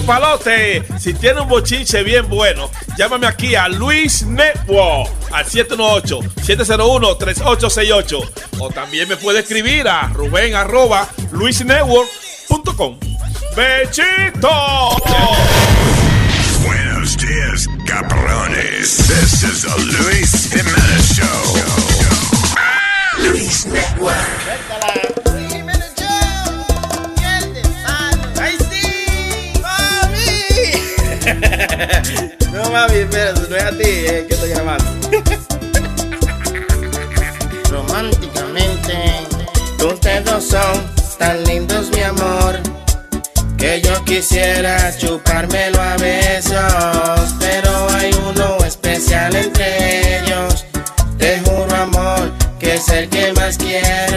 Papalote! Si tiene un bochinche bien bueno, llámame aquí a Luis Network al 718-701-3868. O también me puede escribir a Rubén arroba luisnetwork.com. ¡Bechito! Buenos dias, cabrones. This is the Luis Jimenez Show. Luis Network. Mami, espérate, no es a ti que estoy llamando. Románticamente, ustedes dos son tan lindos, mi amor. Que yo quisiera chupármelo a besos. Pero hay uno especial entre ellos. Te juro, amor, que es el que más quiero.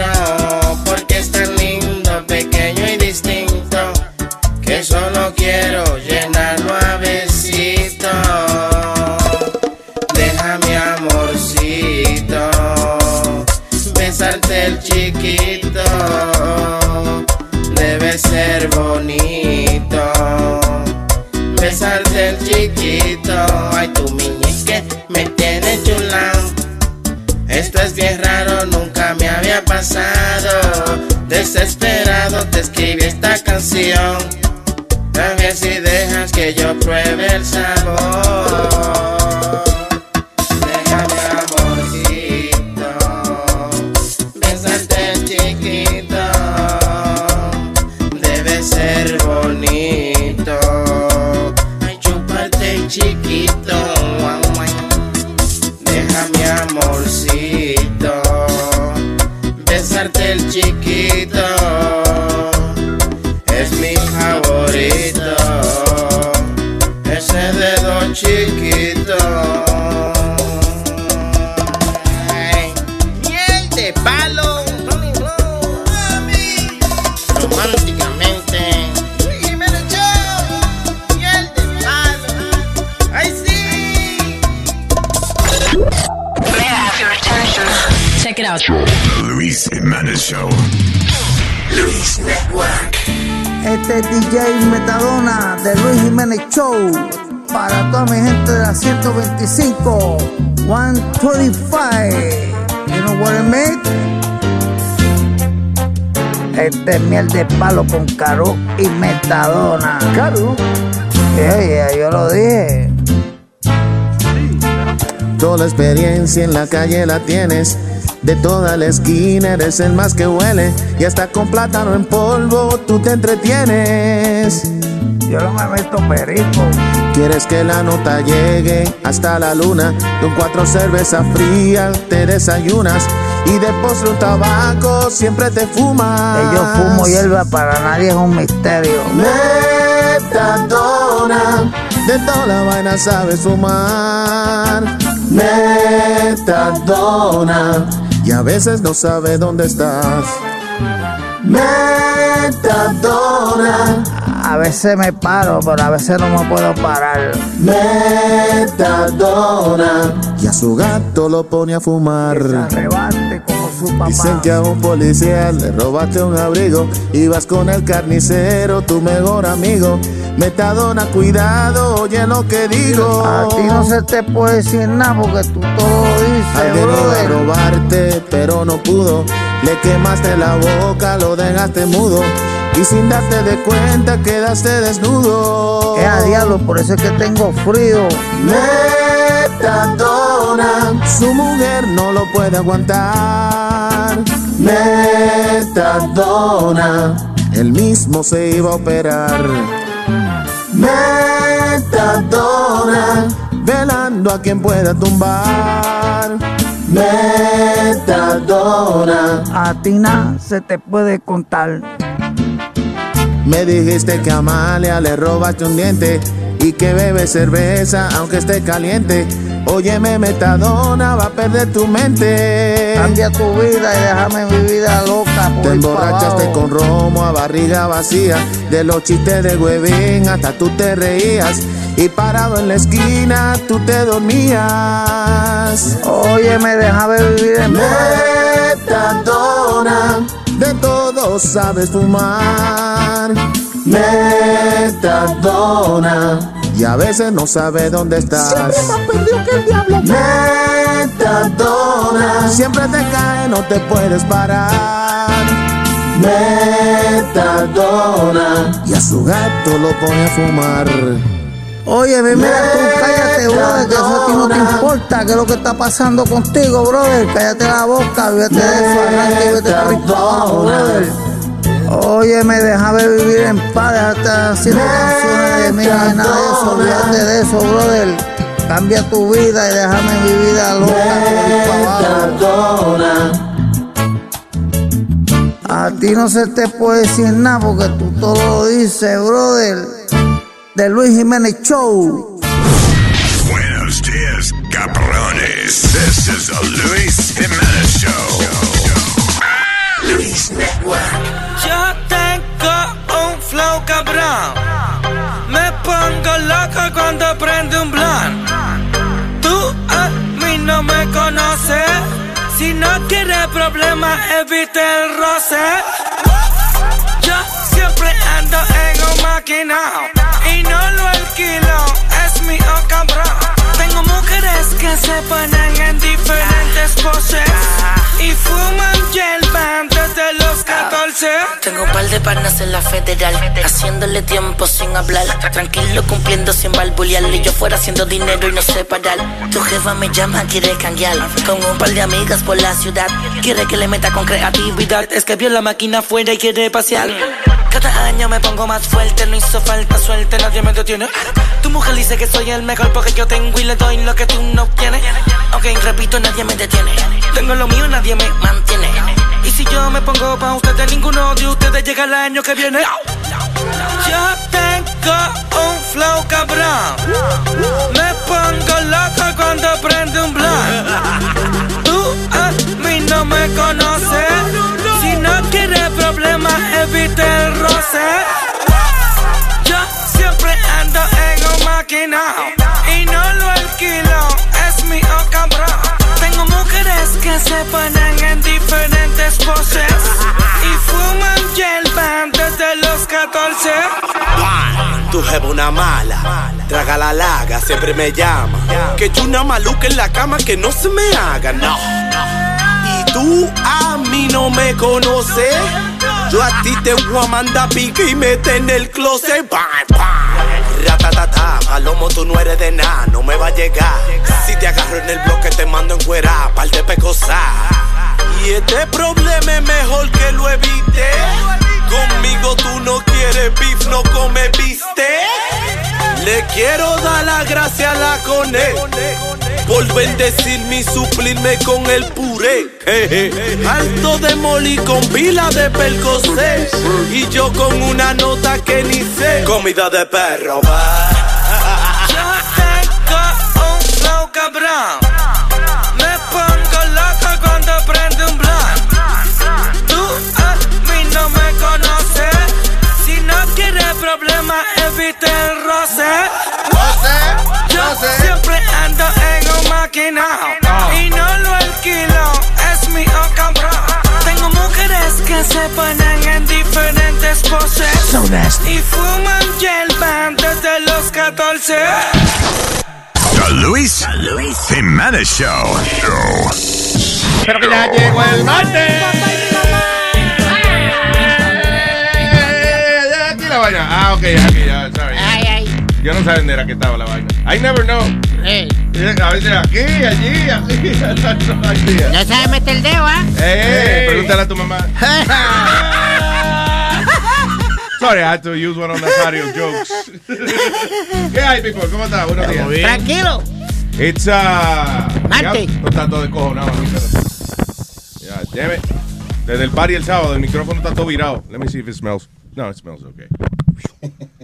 Chiquito. Ay, tu miñeque me tiene chulao. Esto es bien raro, nunca me había pasado. Desesperado te escribí esta canción. A ver si dejas que yo pruebe el sabor. Luis Jimenez Show. Luis Network. Este es DJ Metadona de Luis Jiménez Show. Para toda mi gente de la 125, 125. You know what I mean? Este es miel de palo con Caro y Metadona. Caro. Yeah, yeah, yo lo dije. Toda la experiencia en la calle la tienes. De toda la esquina eres el más que huele. Y hasta con plátano en polvo tú te entretienes. Yo no me meto perico. Quieres que la nota llegue hasta la luna. Con cuatro cervezas frías te desayunas. Y de postre un tabaco siempre te fumas. Que yo fumo hierba para nadie es un misterio. Metadona, de toda la vaina sabes fumar. Metadona, y a veces no sabe dónde estás. Metadona, A veces me paro, pero a veces no me puedo parar. metadona, y a su gato lo pone a fumar. Dicen que a un policía le robaste un abrigo Ibas con el carnicero, tu mejor amigo. Metadona, cuidado, oye lo que digo. A ti no se te puede decir nada porque tú todo dices, brother. robarte, pero no pudo. Le quemaste la boca, lo dejaste mudo. Y sin darte de cuenta quedaste desnudo. Es a diablo, por eso es que tengo frío. Metadona, su mujer no lo puede aguantar. Metadona, él mismo se iba a operar. Metadona, velando a quien pueda tumbar. Metadona, A ti nada se te puede contar. me dijiste que a Amalia le robaste un diente y que bebe cerveza aunque esté caliente. Óyeme, metadona, va a perder tu mente. Cambia tu vida y déjame mi vida loca. por Te emborrachaste con romo a barriga vacía. De los chistes de huevín hasta tú te reías. Y parado en la esquina tú te dormías. Óyeme, déjame vivir en. Metadona, de todo sabes fumar. Metadona, y a veces no sabes dónde estás. Siempre más perdido que el diablo. Metadona, siempre te cae, no te puedes parar. Metadona, y a su gato lo pone a fumar. Oye, mira, tú cállate, brother, que eso a ti no te importa, que es lo que está pasando contigo, brother. Cállate la boca, olvídate de eso, y vete por brother. Óyeme, déjame vivir en paz, déjate haciendo canciones de mí, no hay nada de eso, olvídate de eso, brother. Cambia tu vida y déjame mi vida loca. A ti no se te puede decir nada porque tú todo lo dices, brother. De Luis Jiménez Show. Buenos dias, cabrones. This is the Luis Jimenez Show. Luis Network. Yo tengo un flow cabrón. Me pongo loco cuando prende un blunt. Tú a mí no me conoces. Si no quieres problemas, evite el roce. Yo siempre ando en un maquinao y no lo alquilo, es mi oh cabrón. Tengo mujeres que se ponen en diferentes poses y fuman hierba desde los 14. Tengo un par de panas en la federal, haciéndole tiempo sin hablar. Tranquilo, cumpliendo sin balbulearle. Yo fuera haciendo dinero y no sé parar. Tu jefa me llama, quiere cambiar. Con un par de amigas por la ciudad. Quiere que le meta con creatividad. Es que vio la máquina afuera y quiere pasear. Cada año me pongo más fuerte, no hizo falta suerte, nadie me detiene. Tu mujer dice que soy el mejor porque yo tengo y le doy lo que tú no tienes. Ok, repito, nadie me detiene. Tengo lo mío, nadie me mantiene. Y si yo me pongo pa' ustedes, ninguno de ustedes llega el año que viene. Yo tengo un flow cabrón. Me pongo loco cuando prende un blunt. Tú a mí no me conoces. Problemas, evite el roce. Yo siempre ando en un maquinao y no lo alquilo, es mi oh cabrón. Tengo mujeres que se ponen en diferentes poses y fuman hierba desde los 14. Tu jefa una mala, traga la laga, siempre me llama. Que yo una maluca en la cama que no se me haga, no. Y tú a mí no me conoces. Yo a ti te voy a mandar pique y mete en el closet. Bam, bam. Ratatata, palomo, tú no eres de nada, no me va a llegar. Si te agarro en el bloque, te mando en cuera, par de pecosar. Y este problema es mejor que lo evite. Conmigo tú no quieres beef, no come viste. Le quiero dar la gracia a la cone por bendecirme y suplirme con el puré. Alto de moli con pila de percocé y yo con una nota que ni sé. Comida de perro, va. Yo tengo un flow cabrón. Me pongo loco cuando prende un blunt. Tú a mí no me conoces. Si no quieres problemas, evite el roce. Ando y no lo alquilo, es mi oh cabrón. Tengo mujeres que se ponen en diferentes poses y fuman hierba desde los 14. The Luis Jimenez Show. Show. Pero que ya llegó el martes. Eh, Aquí la vaina. Ah, ok, aquí ya, sorry. Yo no sabía dónde era que estaba la vaina. I never know. Ey, A aquí, allí, hay idea. no sabe meter el dedo, ¿ah? Eh, pregúntale a tu mamá. Sorry, I had to use one of Nazario's jokes. ¿Qué hay, people? ¿Cómo estás? Buenos días. Tranquilo. It's uh. Marte. Está todo descojonado aquí, pero. Ya, damn it. Desde el party el sábado, el micrófono está todo virado. Let me see if it smells. No, it smells okay.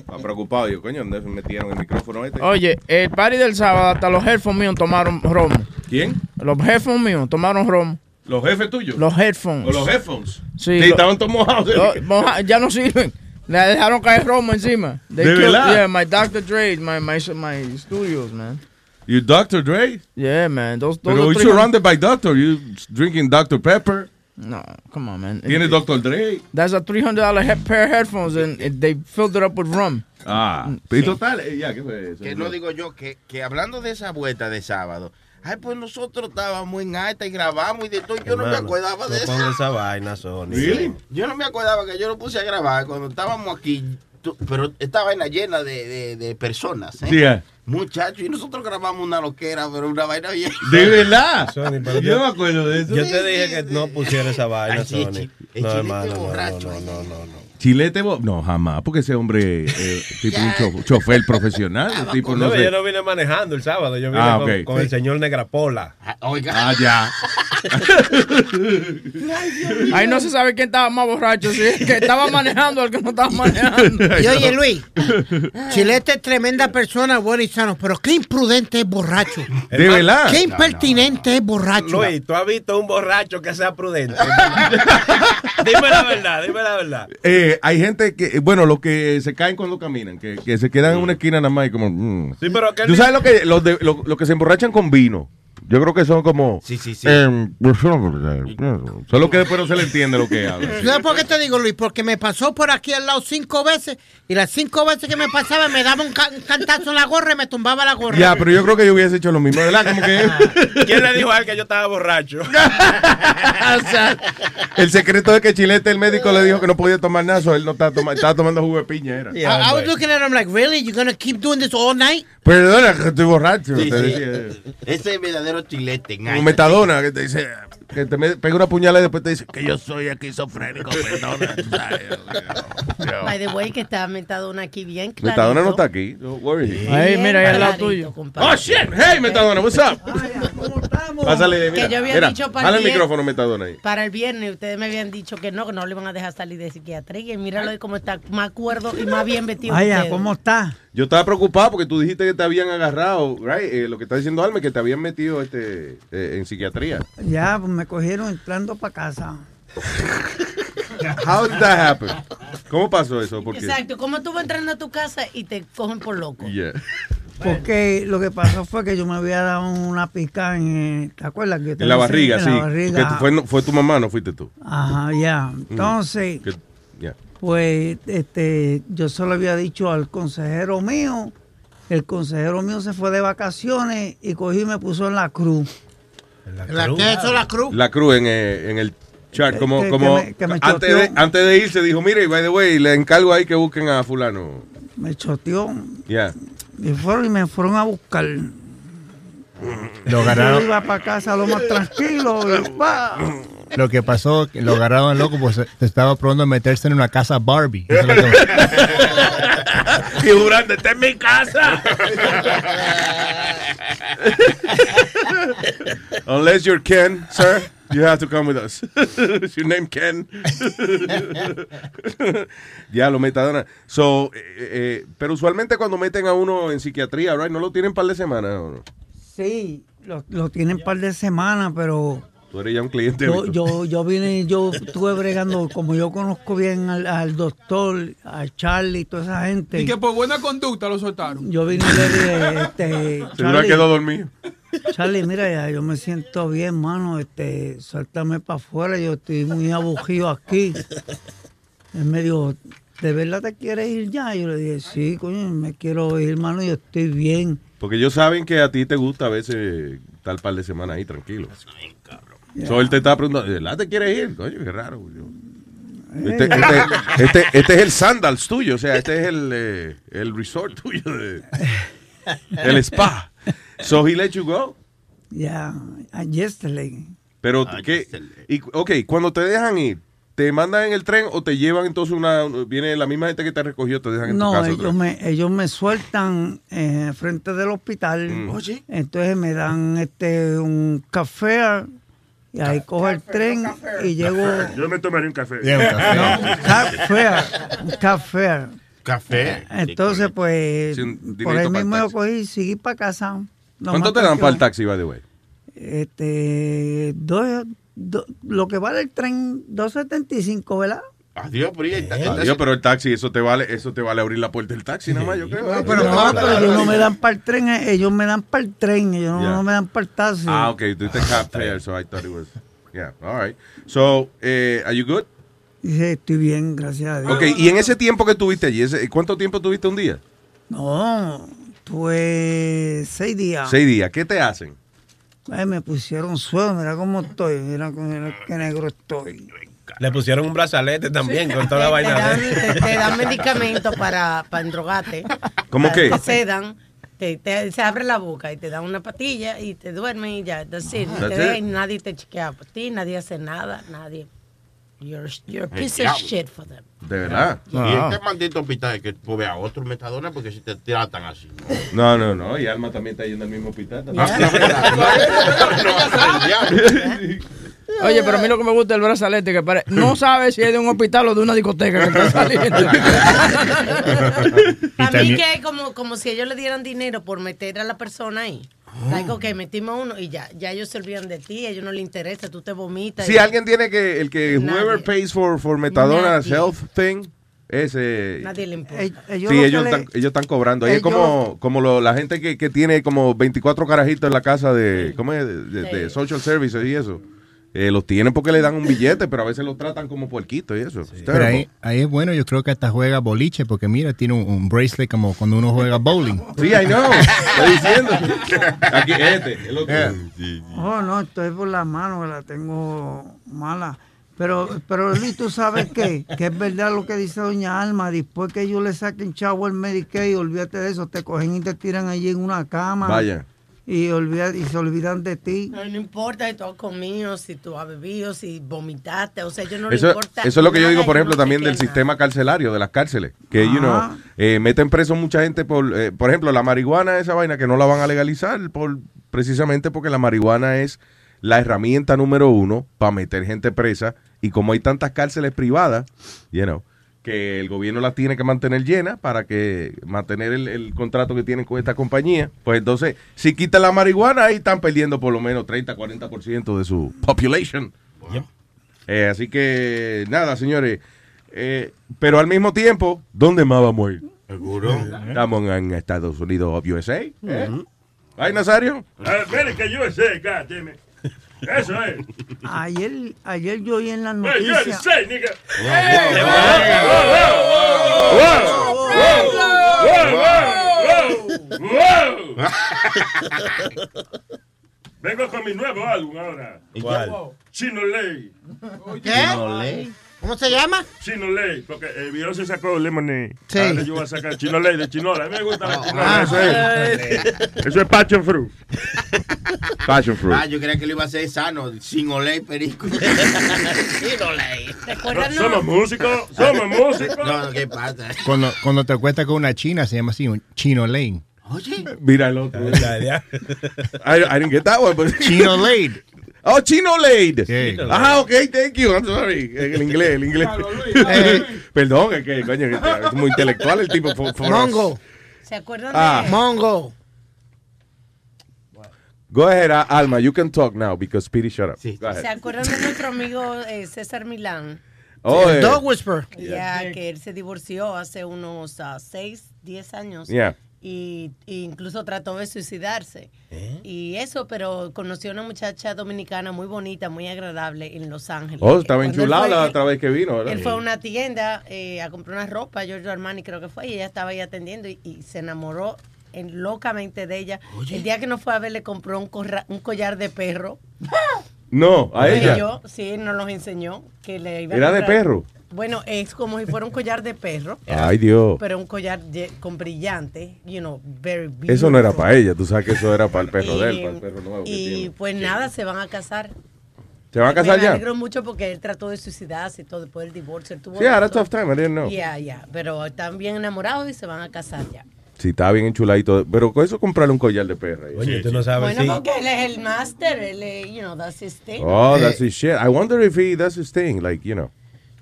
Estaba preocupado. Yo, coño, ¿dónde me metieron el micrófono este? Oye, el party del sábado, hasta los headphones míos tomaron romo. ¿Quién? Los headphones míos tomaron romo. ¿Los jefes tuyos? Los headphones. ¿O los headphones? Sí, Sí, lo- estaban todos mojados. Oh, moja- ya no sirven. Le dejaron caer romo encima. They ¿De verdad? Yeah, my Dr. Dre, my, my, my studios, man. You Dr. Dre? Yeah, man. Those, those Pero are you three- surrounded by doctor. You drinking Dr. Pepper. No, come on, man. Tiene Dr. Dre. That's a $300 he- pair of headphones, and they filled it up with rum. Ah, y total, eh, ya, ¿qué fue eso? Que no digo yo, que, que hablando de esa vuelta de sábado, ay, pues nosotros estábamos en alta y grabamos y de todo, yo no me acordaba de no eso. esa vaina, Sony. Sí, Yo no me acordaba que yo lo puse a grabar cuando estábamos aquí, tú- pero esta vaina llena de, de, de personas, ¿eh? Sí, eh. Muchachos, y nosotros grabamos una loquera, pero una vaina bien. ¿De verdad? Sony, pero Yo me acuerdo de eso. Yo te dije que no pusiera esa vaina, Ay, Sony. el No, hermano, no, no, no, no, no. Chilete, no, jamás, porque ese hombre eh, tipo un cho- chofer profesional, el tipo no No, sé. yo no vine manejando el sábado, yo vine Ah, con, el señor Negrapola. Oiga. Ah, ya. Ahí no se sabe quién estaba más borracho, si el que estaba manejando o el que no estaba manejando. Y oye, Luis, Chilete es tremenda persona, bueno y sano, pero qué imprudente es borracho. ¿De verdad? Qué impertinente es borracho. Luis, ¿tú has visto un borracho que sea prudente? dime la verdad, dime la verdad. Eh, hay gente que, bueno, los que se caen cuando caminan, que, que se quedan en una esquina nada más y como... mm. Sí, pero ¿Tú sabes lo que, los, de- lo- los que se emborrachan con vino? Yo creo que son como... Sí, sí, sí. em, solo que después no se le entiende lo que habla. ¿Sabes por qué te digo, Luis? Porque me pasó por aquí al lado cinco veces y las cinco veces que me pasaba me daba un, ca- un cantazo en la gorra y me tumbaba la gorra. Ya, pero yo creo que yo hubiese hecho lo mismo, ¿verdad? Como que ¿Quién le dijo a él que yo estaba borracho? el secreto es que Chilete, el médico, le dijo que no podía tomar nada, él no estaba, toma- estaba tomando jugo de piña. Era. I, I was looking at him like, really? You're gonna keep doing this all night? Perdona, que estoy borracho. Sí, sí. Ese es verdadero chilete. Como metadona, que te dice, que te pega una puñalada y después te dice que yo soy esquizofrénico, perdona. By the way, que está Metadona aquí bien clarito. Metadona no está aquí. Don't worry. Ahí, mira, ahí al lado tuyo. compadre. Oh, shit. Hey, Metadona, what's up? Pásale, mira. Que yo había mira, dicho para el el viernes- micrófono, Metadona ahí. Para el viernes ustedes me habían dicho que no, que no le iban a dejar salir de psiquiatría. Y míralo ahí cómo está más cuerdo y más bien vestido. Vaya. ¿cómo está? Yo estaba preocupado porque tú dijiste que te habían agarrado, right? Eh, lo que está diciendo Alme, que te habían metido este, eh, en psiquiatría. Ya, pues me cogieron entrando para casa. How did that happen? ¿Cómo pasó eso? Exacto, como tú vas entrando a tu casa y te cogen por loco. Yeah. Porque lo que pasó fue que yo me había dado una pica en, ¿te acuerdas? Que te En la barriga, En sí. la barriga. Que tú- fue, no- fue tu mamá, no fuiste tú. Ajá, ya. Entonces, Que- ya. pues, este, yo solo había dicho al consejero mío, el consejero mío se fue de vacaciones y cogí y me puso en la cruz. ¿La qué eso, la cruz? La cruz en, eh, en el chat, como, que- como que me- que me antes, de, antes de irse dijo, mire, by the way, le encargo ahí que busquen a fulano. Me choteó Ya. y fueron y me fueron a buscar. Lo Yo agarraron. iba para casa lo más tranquilo. y, pa. Lo que pasó, que lo agarraron loco, pues se estaba probando meterse en una casa Barbie. Eso es lo que- y jurando, esta es mi casa. Unless you're Ken, sir, you have to come with us. Is your name Ken? ya, lo metadona. So, eh, eh, pero usualmente cuando meten a uno en psiquiatría, right, no lo tienen un par de semanas, ¿o no? Sí, lo, lo tienen un par de semanas, pero Tú eres ya un cliente. yo, yo, yo vine, yo estuve bregando, como yo conozco bien al, al doctor, a Charlie y toda esa gente. Y que por buena conducta lo soltaron. Yo vine y le dije, este, Seguro que quedó dormido. Charlie, mira, ya, yo me siento bien, mano, este, suéltame para afuera, yo estoy muy abugido aquí. Él me dijo, ¿de verdad te quieres ir ya? Yo le dije, sí, coño, me quiero ir, mano, yo estoy bien. Porque ellos saben que a ti te gusta a veces tal par de semanas ahí tranquilo. So, él te está preguntando, ¿de verdad te quieres ir? Coño, qué raro. yo. Este, este, este- este es el Sandals tuyo, o sea, este es el, eh, el resort tuyo, de- el spa. So he let you go. Ya, yeah, yesterday. Pero, ¿qué? Y, ok, cuando te dejan ir, ¿te mandan en el tren o te llevan entonces una, viene la misma gente que te recogió, te dejan en tu No, casa? otra ellos me, ellos me sueltan eh, frente del hospital. Mm. Oye. Entonces me dan este un café y ahí cojo el tren y llego. Yo me tomaré un café. Yeah, un café. No, café, un café. Café. Entonces, pues, Sí, por ahí mismo yo cogí y seguí para casa. Lo ¿Cuánto te dan para el taxi, by the way? Este, dos, do- lo que vale el tren, 2.75, ¿verdad? Adiós, pero y- Adiós, pero el taxi, eso te vale, eso te vale abrir la puerta del taxi, nada más, yo creo. No, pero, no, pero ellos no me dan para el tren, eh, ellos me dan para el tren, ellos no- Yeah. no me dan para el taxi. Ah, ok, tú te cab fare, so I thought it was. Yeah, all right. So, eh, are you good? Dije, estoy bien, gracias a Dios. Ok, y en ese tiempo que tuviste allí, ese- ¿cuánto tiempo tuviste un día? No, tuve seis días. Seis días. ¿Qué te hacen? Ay, me pusieron suelo, mira cómo estoy, mira, mira qué negro estoy. Le pusieron un brazalete también con toda la Te vaina. dan, de- te, te dan medicamentos para, para endrogarte. ¿Cómo Para- qué? Te sedan, te, te- se abre la boca y te dan una patilla y te duermen y ya. That's Te nadie te chequea por ti, nadie hace nada, nadie. You're, you're a piece of shit for them. ¿De verdad? Y este maldito hospital que tú veas otro metadona porque si te tratan así. No, no, no. Y Alma también está yendo al mismo hospital. también. Oye, pero a mí lo que me gusta es el brazalete, que pare- no sabe si es de un hospital o de una discoteca que está saliendo. Para mí que es como, como si ellos le dieran dinero por meter a la persona ahí. Like, ok, metimos uno y ya, ya ellos se olvidan de ti, a ellos no les interesa, tú te vomitas. Si alguien tiene que, el que whoever pays for, for metadona Nadie. health thing, ese... Nadie le importa. ellos Sí, que ellos le- están, ellos están cobrando. Ahí es como, como lo- la gente que, que tiene como 24 carajitos en la casa de, ¿cómo es? de, de- de social services y eso. Eh, los tienen porque le dan un billete, pero a veces los tratan como puerquitos y eso. Pero ahí, ahí es bueno, yo creo que hasta juega boliche, porque mira, tiene un, un bracelet como cuando uno juega bowling. Sí, I know. Estoy diciendo. Aquí, este, el otro. Oh, no, estoy por las manos, que la tengo mala. Pero, pero Luis, ¿tú sabes qué? Que es verdad lo que dice doña Alma. Después que ellos le saquen chavo el Medicaid, olvídate de eso. Te cogen y te tiran allí en una cama. Vaya. Y, olvida, y se olvidan de ti. No, no importa si tú has comido, si tú has bebido, si vomitaste, o sea, yo no le Eso, importa. eso es lo que yo digo, por ejemplo, no también del sistema carcelario, de las cárceles. Que, you know, eh, meten preso mucha gente por, eh, por ejemplo, la marihuana, esa vaina que no la van a legalizar, por precisamente porque la marihuana es la herramienta número uno para meter gente presa. Y como hay tantas cárceles privadas, you know, que el gobierno las tiene que mantener llenas para que mantener el, el contrato que tienen con esta compañía, pues entonces, si quitan la marihuana, ahí están perdiendo por lo menos 30, 40% de su population. Eh, así que, nada, señores. Eh, pero al mismo tiempo, ¿dónde más vamos a ir? Seguro. Estamos en Estados Unidos, of USA. ¿eh? ¿Ay, Nazario? América USA, God damn it. Eso es. Ayer, ayer yo oí en las noticias. Vengo con mi nuevo álbum ahora. ¿Y cuál? Chino Ley. ¿Qué? ¿Cómo se llama? Chino Ley, porque el video se sacó Lemonade. Sí. Ahora yo voy a sacar Chino Ley de Chinola. A mí me gusta la Chinola. Ah. eso, es, eso es passion fruit. Passion fruit. Ah, yo creía que lo iba a hacer sano, sin olé y perico. sin olé. ¿Recuerdan? Somos músicos, somos músicos. No, no, ¿qué pasa? Cuando, cuando te acuestas con una china, se llama así, un chino lane. Oye. Mira el otro. I, I didn't get that one, but... Chino Lade. Oh, Chino Lade. Sí. Ah, ok, thank you. I'm sorry. El inglés, el inglés. Perdón, es que, coño, es muy intelectual el tipo. for- for us. Mongo. ¿Se acuerdan Ah. de Mongo. Go ahead, uh, Alma. You can talk now because Speedy shut up. Go ahead. ¿Se acuerdan de nuestro amigo eh, César Milán? Oh, El eh, Dog Whisperer. Ya que él se divorció hace unos 6, 10 años. Yeah. Y, y incluso trató de suicidarse. Y eso, pero conoció a una muchacha dominicana muy bonita, muy agradable en Los Ángeles. Oh, estaba enchulada la otra vez que vino, ¿verdad? Él fue a una tienda eh, a comprar una ropa, Giorgio Armani creo que fue, y ella estaba ahí atendiendo y, y se enamoró en- locamente de ella. El día que no fue a ver le compró un, corra- un collar de perro. No, a ella. yo, sí, nos los enseñó. Que le iba a ¿Era de perro? Bueno, es como si fuera un collar de perro. Ay, Dios. Pero un collar con brillante, you know, very Eso no era beautiful. para ella. Tú sabes que eso era para el perro de él, Y- para el perro nuevo que Y tiene. pues nada, se van a casar. ¿Se van a casar Me ya? alegro mucho porque él trató de suicidarse y todo después del divorcio. Sí, a todo. tough time, I didn't know. Yeah, yeah. Pero están bien enamorados y se van a casar ya. Sí, estaba bien enchuladito. Pero con eso comprarle un collar de perra. Oye, tú no sabes Bueno, porque él es el máster, él you know, that's his thing. Oh, that's his shit. I wonder if he does his thing, like, you know.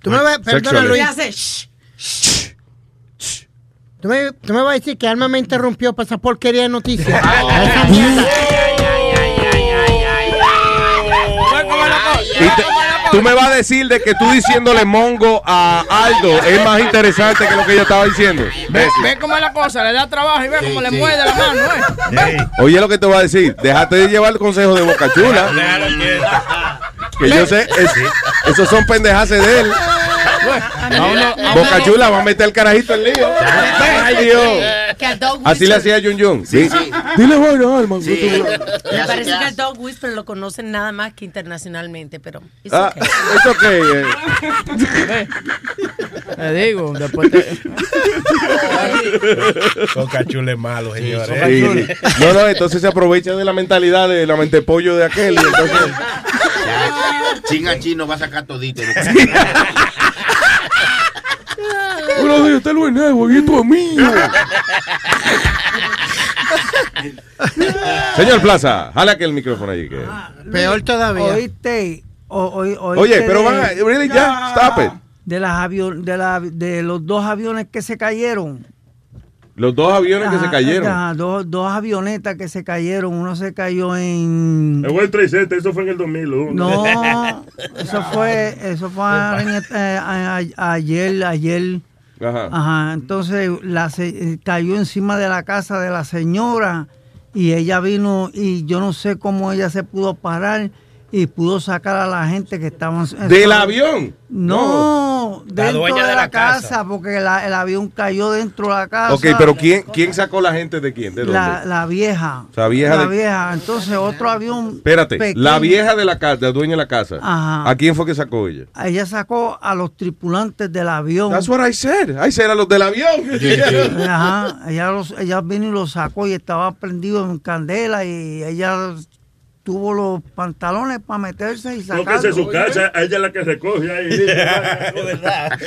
Tú me ves, perdona Luis. hace shh. ¿Tú me, tú me vas a decir que Alma me interrumpió para esa porquería de noticias. Tú me vas a decir de que tú diciéndole mongo a Aldo es más interesante que lo que ella estaba diciendo. Ve, ve cómo es la cosa, le da trabajo y ve cómo le mueve la mano, ¿eh? Oye lo que te voy a decir, déjate de llevar el consejo de Boca Chula. Que yo sé, es- esos son pendejaces de él. Boca Chula va a meter el carajito en lío. Ay, Dios. Así le hacía Jun Jun. Sí. Dile bueno, Alma. Me parece que al Dog Whisper lo conocen nada más que internacionalmente, pero it's Ah, okay. es ok. eh. Te digo, después te... Boca Chula es malo, señores. Sí. No, no, entonces se aprovecha de la mentalidad de la mente pollo de aquel. Y entonces, Chinga chino va a sacar todito. Buenos días, está Luis Network y esto es mío. Señor Plaza, jala que el micrófono ahí. Que... Peor todavía. Oíste. o- oí- oíste Oye, pero de- van a. Really, ya, stop it. De, las avion, de, la, de los dos aviones que se cayeron. Los dos aviones que se Ajá, cayeron. ajá, dos, dos avionetas que se cayeron. Uno se cayó en. El World Trade Center, eso fue en el 2001. No, eso fue, eso fue a- eh, a- a- ayer, ayer. Ajá. Ajá, entonces la se- eh, cayó encima de la casa de la señora y ella vino y yo no sé cómo ella se pudo parar y pudo sacar a la gente que estaban... ¿Del avión? No, La dentro dueña de, de la, la casa, casa. porque la- el avión cayó dentro de la casa. Ok, pero ¿quién, ¿quién sacó la gente de quién? ¿De dónde? La, la vieja. O sea, vieja la de- vieja. Entonces otro avión. Espérate, pequeño. la vieja de la casa, la dueña de la casa. Ajá. ¿A quién fue que sacó ella? Ella sacó a los tripulantes del avión. That's what I said. I said a los del avión. Ajá, ella, los, ella vino y lo sacó y estaba prendido en candela y ella tuvo los pantalones para meterse y sacarlo. Tóquese su casa, ella es la que recoge ahí. Es verdad.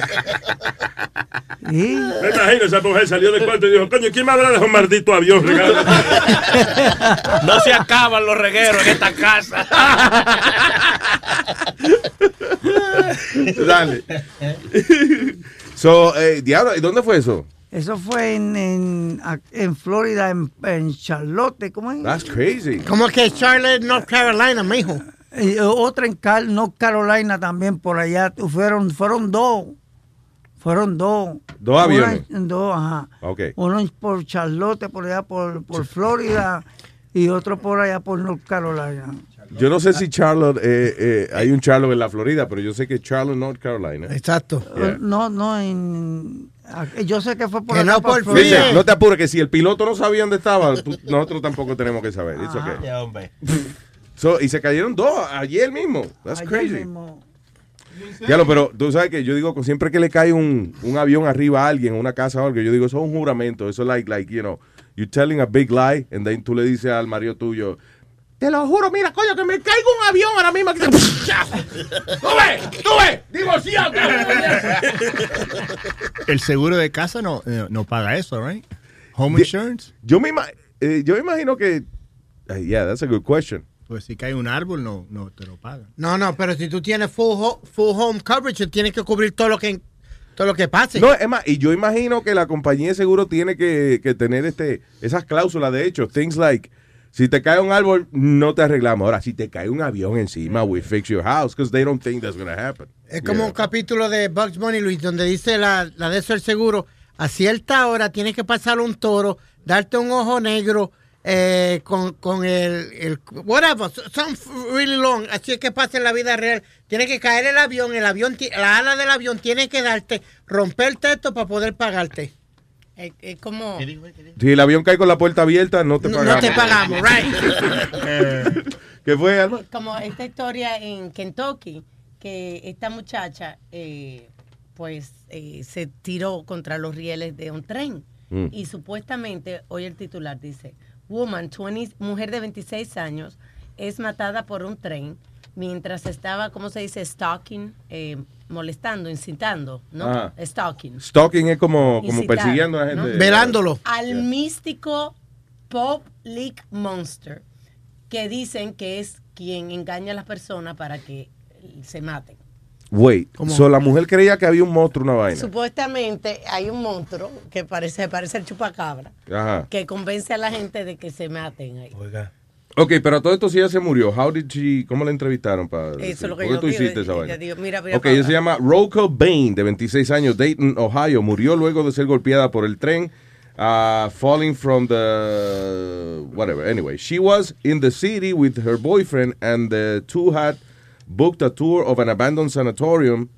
Sí. Me imagino, esa mujer salió del cuarto y dijo, coño, ¿quién me habrá dejado un maldito avión? No se acaban los regueros en esta casa. Dale. So, eh, diablo, ¿y dónde fue eso? Eso fue en, en, en Florida, en, en Charlotte, ¿cómo es? That's crazy. Como que Charlotte, North Carolina, mijo. Y otra en Cal, North Carolina también, por allá. Fueron, fueron dos. Fueron dos. Dos aviones. en- dos, ajá. Ok. Uno por Charlotte, por allá por, por Florida, y otro por allá por North Carolina. Yo no sé si Charlotte, eh, eh, hay un Charlotte en la Florida, pero yo sé que Charlotte, North Carolina. Exacto. Yeah. No, no, en, yo sé que fue por Que acá, no por por Florida. Dice, no te apures, que si el piloto no sabía dónde estaba, tú- nosotros tampoco tenemos que saber. It's okay. Ya, hombre. So, y se cayeron dos ayer mismo. That's Ayer crazy. mismo. Diablo, pero tú sabes que yo digo, siempre que le cae un, un avión arriba a alguien, una casa o algo, yo digo, eso es un juramento. Eso es like, like, you know, you're telling a big lie, and then tú le dices al marido tuyo, te lo juro, mira, coño, que me caiga un avión ahora mismo. que- ¡Tú ves! ¡Tú ves! ¡Divorciado! El seguro de casa no, eh, no paga eso, right? Home insurance. Yo me, ima- eh, yo me imagino que, eh, yeah, that's a good question. Pues si cae un árbol, no, no te lo pagan. No, no, pero si tú tienes full, ho- full home coverage, tienes que cubrir todo lo que todo lo que pase. No, es más, y yo imagino que la compañía de seguro tiene que, que tener este esas cláusulas, de hecho, things like, si te cae un árbol, no te arreglamos. Ahora, si te cae un avión encima, we fix your house, because they don't think that's going to happen. Es como Yeah. un capítulo de Bugs Bunny, Luis, donde dice la, la de eso el seguro, a cierta hora tienes que pasar un toro, darte un ojo negro eh, con, con el, el- whatever, some really long, así es que pasa en la vida real. Tiene que caer el avión, el avión, la ala del avión tiene que darte, romperte esto para poder pagarte. Es, es como. Si el avión cae con la puerta abierta, no te No, pagamos. no te pagamos, right. ¿Qué fue, Alma? como esta historia en Kentucky, que esta muchacha, eh, pues, eh, se tiró contra los rieles de un tren. Mm. Y supuestamente, hoy el titular dice, woman, 20, mujer de 26 años, es matada por un tren mientras estaba, ¿cómo se dice? Stalking, eh, molestando, incitando, ¿no? Ah. Stalking. Stalking es como, como Incitar, persiguiendo a la ¿no? gente. Velándolo. Al místico Pop Leak Monster, que dicen que es quien engaña a las personas para que se maten. Wait, so la mujer creía que había un monstruo, una vaina. Supuestamente hay un monstruo que parece, parece el chupacabra Ajá. que convence a la gente de que se maten ahí. Ok, pero a todo esto sí ella se murió. How did she, ¿Cómo la entrevistaron? Para Eso es lo que ¿Por qué yo tú digo. hiciste esa vaina? dijo, mira, mira Ok, para ella se llama Rocco Bain, de 26 años, Dayton, Ohio. Murió luego de ser golpeada por el tren, uh, falling from the whatever. Anyway, she was in the city with her boyfriend, and the two had booked a tour of an abandoned sanatorium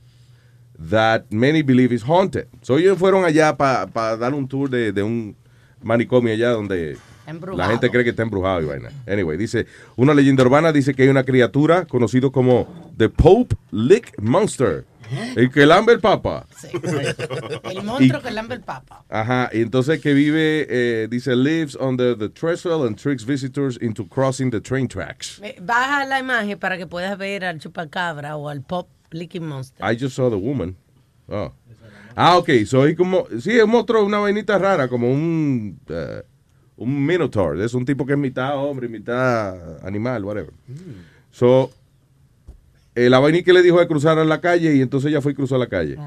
that many believe is haunted. So ellos fueron allá para dar un tour de, de un manicomio allá donde Embrujado. la gente cree que está embrujado y vaina. Anyway, dice, una leyenda urbana dice que hay una criatura conocido como The Pope Lick Monster. El que lambe el papa. El monstruo que lambe el papa. Ajá, y entonces que vive, eh, dice, lives under the trestle and tricks visitors into crossing the train tracks. Eh, Baja la imagen para que puedas ver al chupacabra o al pop licking monster. I just saw the woman. Oh. Ah, ok, soy como, sí, es un monstruo, una vainita rara, como un, eh, un minotaur. Es un tipo que es mitad hombre, mitad animal, whatever. So, eh, la vaina que le dijo de cruzar en la calle y entonces ella fue y cruzó la calle.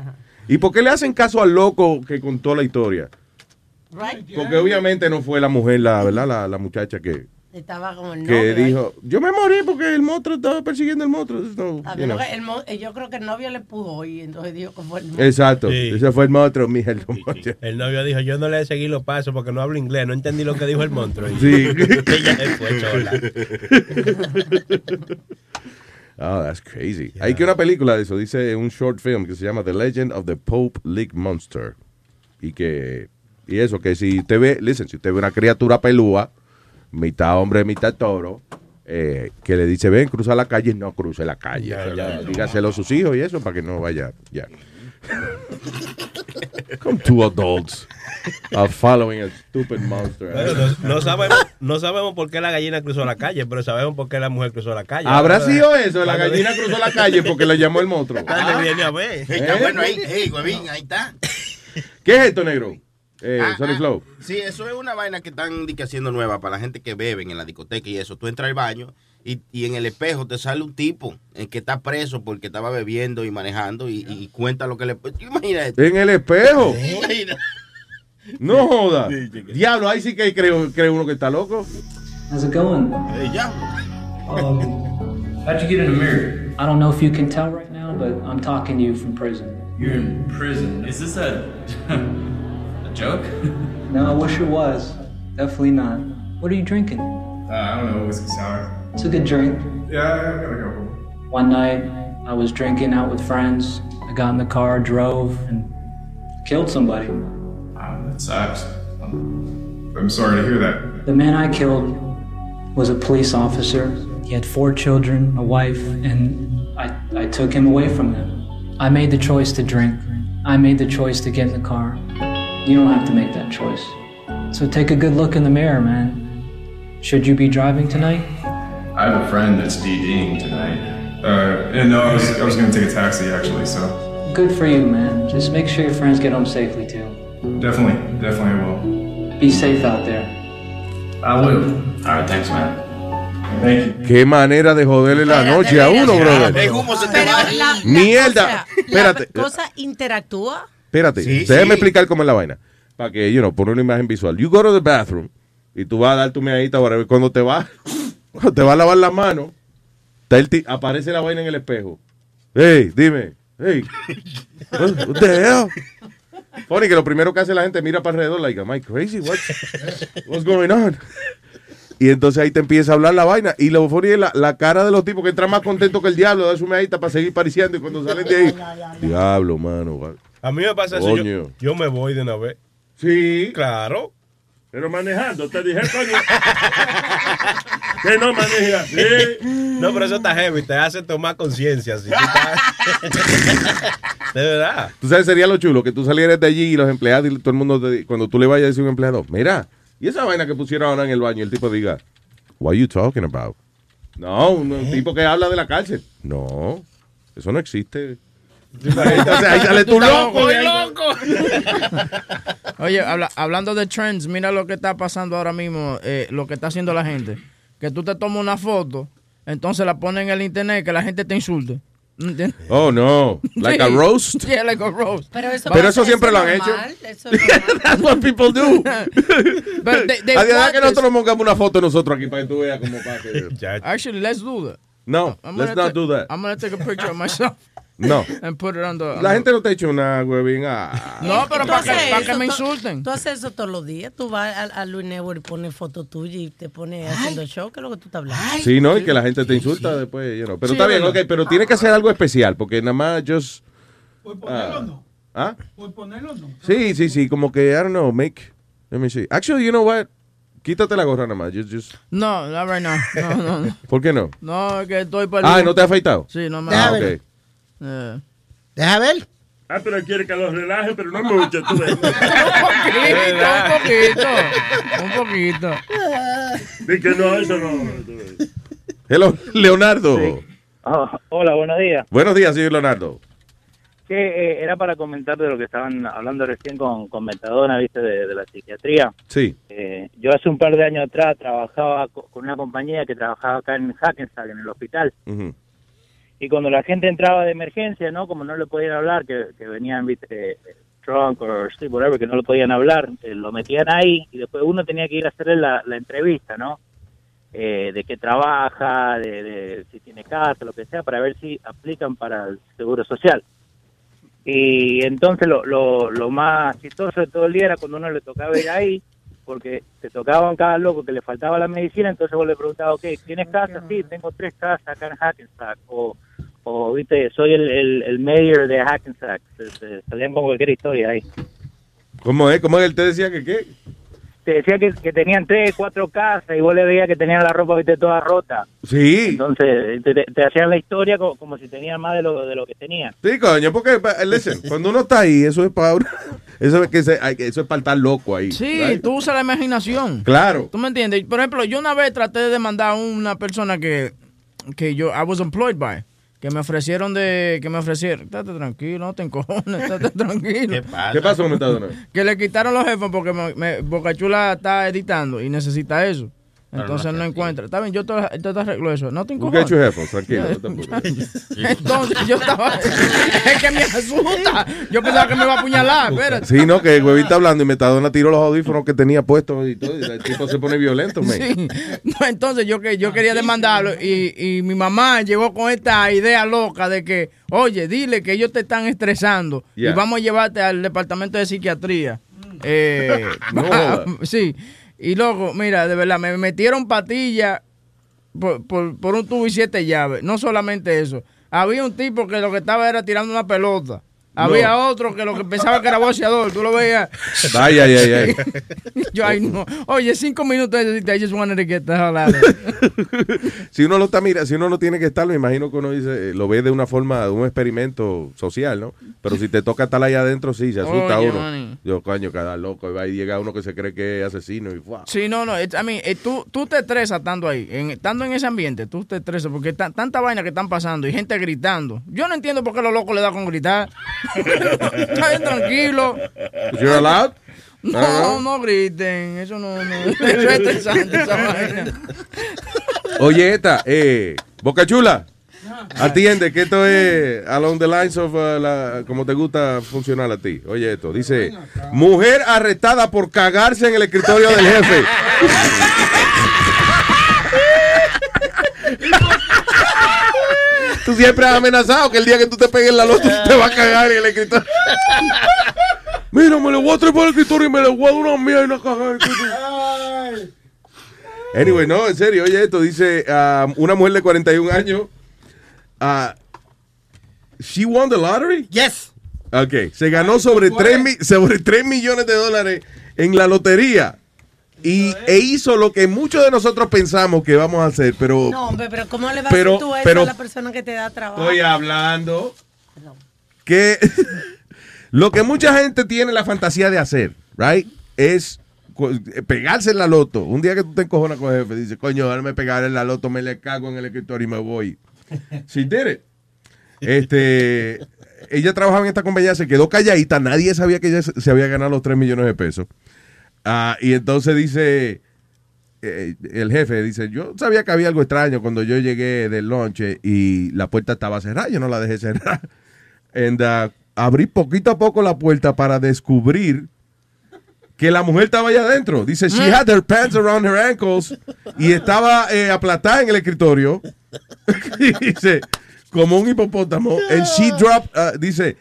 ¿Y por qué le hacen caso al loco que contó la historia? Porque obviamente no fue la mujer, la verdad, la, la muchacha que, Estaba como el que novio. ahí. dijo, yo me morí porque el monstruo estaba persiguiendo el monstruo. No, A you mí know. lo que el mo- eh, yo creo que el novio le empujó y entonces dijo que fue el monstruo. Exacto, Sí. ese fue el monstruo, mija. el monstruo. El novio dijo, yo no le seguí los pasos porque no hablo inglés, no entendí lo que dijo el monstruo. Y Sí. ella se fue sola. Oh, that's crazy. Hay que una película de eso, dice un short film que se llama The Legend of the Pope League Monster. Y que, y eso, que si usted ve, listen, si usted ve una criatura pelúa, mitad hombre, mitad toro, eh, que le dice, ven, cruza la calle, no cruce la calle. Ya, ya. Dígaselo a sus hijos y eso para que no vaya, ya. Come two adults are following a stupid monster. Bueno, no, no sabemos, no sabemos por qué la gallina cruzó la calle, pero sabemos por qué la mujer cruzó la calle. ¿Habrá sido eso? La gallina cruzó la calle porque le llamó el monstruo. Dale, viene a ver. Está bueno ahí, hey, huevín, ahí está. ¿Qué es esto, negro? Eh, Ah, Sonic ah, Flow. Sí, eso es una vaina que están haciendo nueva para la gente que beben en la discoteca y eso. Tú entras al baño y, y en el espejo te sale un tipo en que está preso porque estaba bebiendo y manejando y, y cuenta lo que le... Imagina esto. En el espejo. Imagina. No joda. Diablo, ahí sí que creo, creo uno que está loco. How's it going? Hey, ya. Um, how'd you get in the mirror? I don't know if you can tell right now, but I'm talking to you from prison. You're in prison. Is this a joke? No, I wish it was. Definitely not. What are you drinking? Uh, I don't know, whiskey sour. It's a good drink. Yeah, I got a couple. One night, I was drinking out with friends. I got in the car, drove, and killed somebody. Wow, that sucks. I'm, I'm sorry to hear that. The man I killed was a police officer. He had four children, a wife, and I, I took him away from them. I made the choice to drink. I made the choice to get in the car. You don't have to make that choice. So take a good look in the mirror, man. Should you be driving tonight? I have a friend that's DDing tonight. Uh, and no, I was, I was gonna take a taxi actually, so Good for you, man. Just make sure your friends get home safely, too. definitely, definitely I will. Be safe out there. I will. Alright, thanks, man. Thank you. Qué manera de joderle la noche a uno, brother. Pero la, la Mierda. cosa- Espérate. La cosa interactúa. Espérate, Sí, déjame sí. explicar cómo es la vaina. Para que, you know, poner una imagen visual. You go to the bathroom y tú vas a dar tu meadita, whatever. Cuando te vas, cuando te vas a lavar la mano, aparece la vaina en el espejo. Hey, dime. Hey. What, what the hell? Funny que lo primero que hace la gente mira para alrededor, like, am I crazy? What, what's going on? Y entonces ahí te empieza a hablar la vaina. Y lo funny es la, la cara de los tipos que entran más contentos que el diablo, da su meadita para seguir pariciando. Y cuando salen de ahí, diablo, mano. A mí me pasa eso. Yo, Coño. yo me voy de una vez. Sí. Claro. Pero manejando, te dije, coño. que no maneje así. No, pero eso está heavy. Te hace tomar conciencia. estás- De verdad. Tú sabes, sería lo chulo que tú salieras de allí y los empleados y todo el mundo, te- cuando tú le vayas a decir a un empleado, mira, y esa vaina que pusieron ahora en el baño, el tipo diga, what are you talking about? No, un, un tipo que habla de la cárcel. No, eso no existe. Entonces ahí sale tu loco. Loco. Oye, habla- hablando de trends, mira lo que está pasando ahora mismo, eh, lo que está haciendo la gente. Que tú te tomas una foto, entonces la pones en el internet que la gente te insulte. Oh, no. Like a Sí. roast. Yeah, like a roast. Pero eso, Pero eso siempre lo han hecho. That's what people do. But they- they A de verdad que nosotros pongamos una foto nosotros aquí para que tú veas cómo pasa. Actually, let's do that. No, I'm let's not do that. I'm gonna take a picture of myself. No. And put it on the. on La gente no te ha hecho una huevín. Ah. No, pero para que, para que me insulten. Tú haces eso todos los días. Tú vas a, a Luis Network y pones foto tuya y te pones haciendo show. ¿Qué es lo que tú estás hablando? Sí, ¿no? Y que la gente te insulta después, you know. Pero Sí, está bien, verdad. ok, pero tiene que ser algo especial, porque nada más just... ah, ¿Ah? Por ponerlo, no. Sí, sí, sí, como que, I don't know, make... Let me see. Actually, you know what? Quítate la gorra nada más. Just, just- No, not right now. No, no, no. ¿Por qué no? No, es que estoy para. Ah, ¿no te has afeitado? Sí, no me Ah, ok. Deja ver. Ah, pero quiere que los relaje, pero no mucho. Tú ves. un poquito, un poquito. Di que no, eso no. Hello, Leonardo. Oh, hola, buenos días. Buenos días, señor Leonardo. Que eh, era para comentar de lo que estaban hablando recién con, con Metadona, viste, de, de la psiquiatría. Sí. Eh, yo hace un par de años atrás trabajaba co- con una compañía que trabajaba acá en Hackensack, en el hospital. Ujú. Y cuando la gente entraba de emergencia, ¿no? Como no le podían hablar, que, que venían, viste, drunk o sleep, whatever, que no le podían hablar, eh, lo metían ahí y después uno tenía que ir a hacerle la, la entrevista, ¿no? Eh, de qué trabaja, de, de si tiene casa, lo que sea, para ver si aplican para el seguro social. Y entonces lo, lo, lo más chistoso de todo el día era cuando uno le tocaba ir ahí, porque te tocaban cada loco que le faltaba la medicina, entonces vos le preguntabas, ok, ¿tienes casa? Sí, tengo tres casas acá en Hackensack. O, o viste, soy el, el, el mayor de Hackensack. Salían con cualquier historia ahí. ¿Cómo es? ¿Cómo es? Él te decía que qué? Te decía que, que tenían tres, cuatro casas y vos le veías que tenían la ropa, viste, toda rota. Sí. Entonces te, hacían la historia co- como, si tenían más de lo, de lo que tenían. Sí, coño, porque, listen, cuando uno está ahí, eso es para eso es que se- eso es para estar loco ahí. Sí, tú usas la imaginación. Claro. ¿Tú me entiendes? Por ejemplo, yo una vez traté de demandar a una persona que, que yo, I was employed by, que me ofrecieron de, que me ofrecieron, estate tranquilo, no te encojones, estate tranquilo. ¿Qué pasa? ¿Qué pasó, Metadona? Que le quitaron los jefes porque me, me- Boca Chula está editando y necesita eso. Entonces no encuentra. Está bien, yo te, yo te arreglo eso. No te encojones. get your headphones, tranquilo, te. Entonces yo estaba. es que me asusta. Yo pensaba que me iba a apuñalar. Espérate. Sí, no, que el huevito está hablando y Metadona tiró los audífonos que tenía puestos y todo, y el tipo se pone violento, man. Sí. No, entonces yo que yo quería demandarlo y, y mi mamá llegó con esta idea loca de que, oye, dile que ellos te están estresando Yeah. y vamos a llevarte al departamento de psiquiatría. Eh, No sí. Y luego, mira, de verdad, me metieron patilla por, por un tubo y siete llaves. No solamente eso. Había un tipo que lo que estaba era tirando una pelota. Había otro que lo que pensaba que era boxeador. Tú lo veías. Ay, ay, ay, ay. Yo, ay, no. Oye, cinco minutos. I just wanted to get the hell out. Si uno lo está mira, si uno no tiene que estar, me imagino que uno dice, eh, lo ve de una forma, de un experimento social, ¿no? Pero si te toca estar ahí adentro, sí, se asusta Oye, uno. Yo, coño, cada loco, y va y llega uno que se cree que es asesino y ¡fua! Sí, no, no. it's- I mean, eh, tú, tú te estresas estando ahí. En, estando en ese ambiente, tú te estresas porque ta- tanta vaina que están pasando y gente gritando. Yo no entiendo por qué los locos le da con gritar. Está bien tranquilo. You're allowed? No, no griten. Eso no, no. Eso es estresante, esa vaina. Oye, esta, eh, Boca Chula, atiende que esto es along the lines of, uh, la, como te gusta funcionar a ti. Oye esto, dice, mujer arrestada por cagarse en el escritorio del jefe. Tú siempre has amenazado que el día que tú te pegues la loto te va a cagar en el escritorio. Mira, me le voy a trepar al escritorio y me le voy a dar una mía y una caja. Anyway, no, en serio, oye esto, dice ah, una mujer de 41 años, ah, she won the lottery? Yes. Ok, se ganó sobre 3, mi- sobre 3 millones de dólares en la lotería y, e hizo lo que muchos de nosotros pensamos que vamos a hacer, pero No, hombre, pero ¿cómo le vas Pero- a hacer tú eso pero- a la persona que te da trabajo? estoy hablando que lo que mucha gente tiene la fantasía de hacer, right, es co- pegarse en la loto. Un día que tú te encojonas con el jefe, dice, coño, dame pegar en la loto, me le cago en el escritorio y me voy. She did it. Este, ella trabajaba en esta compañía, se quedó calladita, nadie sabía que ella se se había ganado los 3 millones de pesos. Ah, y entonces dice, eh, el jefe dice, yo sabía que había algo extraño cuando yo llegué del lunch y la puerta estaba cerrada, yo no la dejé cerrar. And, uh, abrí poquito a poco la puerta para descubrir que la mujer estaba allá adentro. Dice, she had her pants around her ankles y estaba eh, aplastada en el escritorio. Y dice, como un hipopótamo. And she dropped, uh, dice,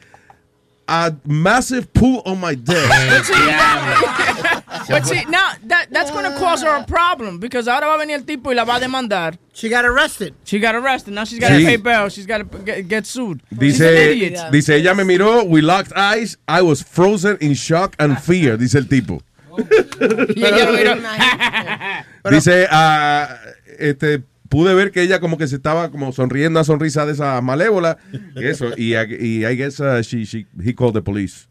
a massive poo on my dick. But see, now that, that's going to cause her a problem because ahora va a venir el tipo y la va a demandar. She got arrested. She got arrested. Now she's got to Sí. pay bail. She's got to get, get sued. She's an Dice, dice, ella me miró, we locked eyes, I was frozen in shock and fear, dice el tipo. Dice, ah, este, pude ver que ella como que se estaba como sonriendo una sonrisa de esa malévola y eso, y, I- y I guess uh, she, she, he called the police.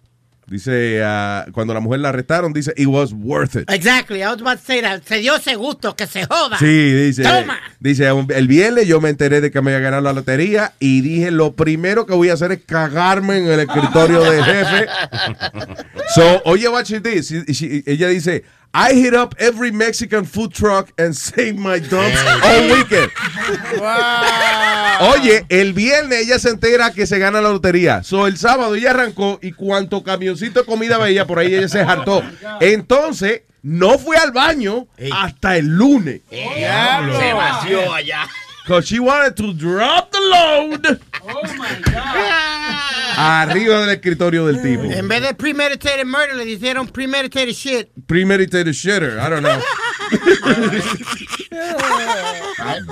Dice, ah, cuando la mujer la arrestaron, dice, it was worth it. Exactly. I was about to say that. Se dio ese gusto, que se joda. Sí, dice. Toma. Dice, el viernes yo me enteré de que me iba a ganar la lotería y dije, lo primero que voy a hacer es cagarme en el escritorio del jefe. So, oye, what she did. She- she- ella dice, I hit up every Mexican food truck and saved my dumps all weekend. Oye, el viernes ella se entera que se gana la lotería. So, el sábado ella arrancó y cuanto camioncito de comida veía por ahí ella se hartó. Entonces, no fue al baño hasta el lunes. Se vació allá. Because she wanted to drop the load. Oh my God. Arriba del escritorio del tipo. En vez de premeditated murder, le hicieron premeditated shit. Premeditated shitter. I don't know.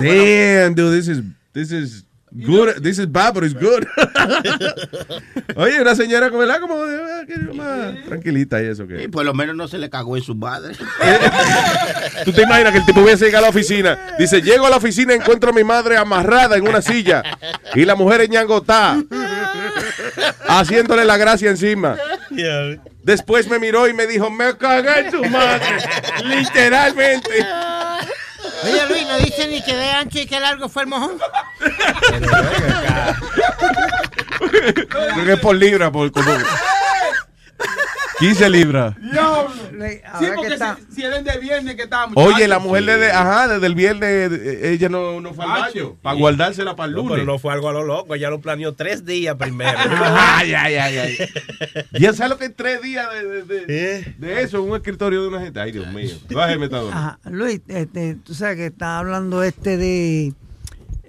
Damn, dude, this is this is good. This is bad, but it's good. Oye, una señora como la como más tranquilita y eso que. Y por lo menos no se le cagó en su madre. ¿Tú te imaginas que el tipo hubiese llegado a la oficina? Dice, llego a la oficina y encuentro a mi madre amarrada en una silla y la mujer en ñangotá, haciéndole la gracia encima. Después me miró y me dijo, me cagué en tu madre. Literalmente. Oye, Luis, no dice ni que de ancho y que largo fue el mojón. Creo que es por libra, por como 15 libras. Sí, porque si, si de viernes que estábamos. Oye, la mujer desde, ajá, desde el viernes eh, ella no, no fue al baño para guardársela para el No, lunes. pero no fue algo a lo loco, ella lo planeó tres días primero. Ay, ay, ay, ay. ¿Ya sabes lo que es tres días de, de, de- de eso en un escritorio de una gente? Ay, Dios mío. Bájeme. Ajá, Luis, este, tú sabes que está hablando este de,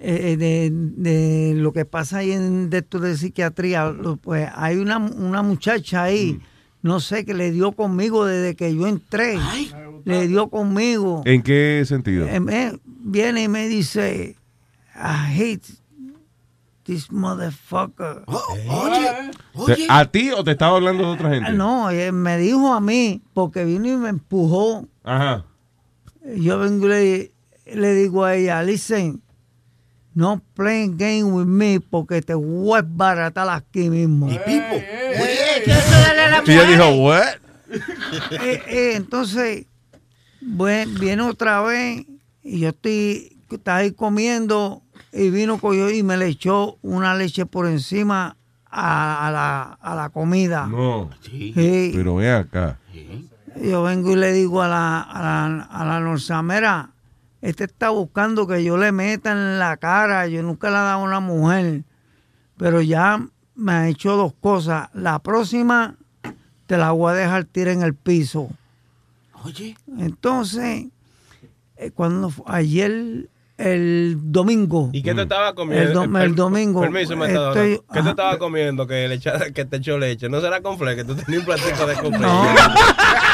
eh, de, de lo que pasa ahí en de esto de psiquiatría. Pues hay una, una muchacha ahí, no sé, que le dio conmigo desde que yo entré. Le dio conmigo. ¿En qué sentido? Eh, me- viene y me dice, I hate this motherfucker. Te- ¿A ti o te estaba hablando de otra gente? No, eh, me dijo a mí, porque vino y me empujó. Ajá. Yo vengo y le, le digo a ella, listen, no playing game with me porque te voy a baratar aquí mismo. Y Pipo. Oye, dijo, what? Eh, eh, entonces, buen- viene otra vez y yo estoy, estaba ahí comiendo y vino cogió y me le echó una leche por encima a, a la, a la comida. No. Sí. Pero ve acá. Yo vengo y le digo a la, a la, a la norzamera, este está buscando que yo le meta en la cara, yo nunca le he dado a una mujer, pero ya me ha hecho dos cosas. La próxima te la voy a dejar tirar en el piso. Oye. Entonces, eh, cuando ayer, el domingo. ¿Y qué te estaba comiendo? El, do- el domingo. Permiso, Metadona. estoy- ¿Qué te estaba comiendo que, le echa- que te echó leche? ¿No será con que tú tenías un platico de confle?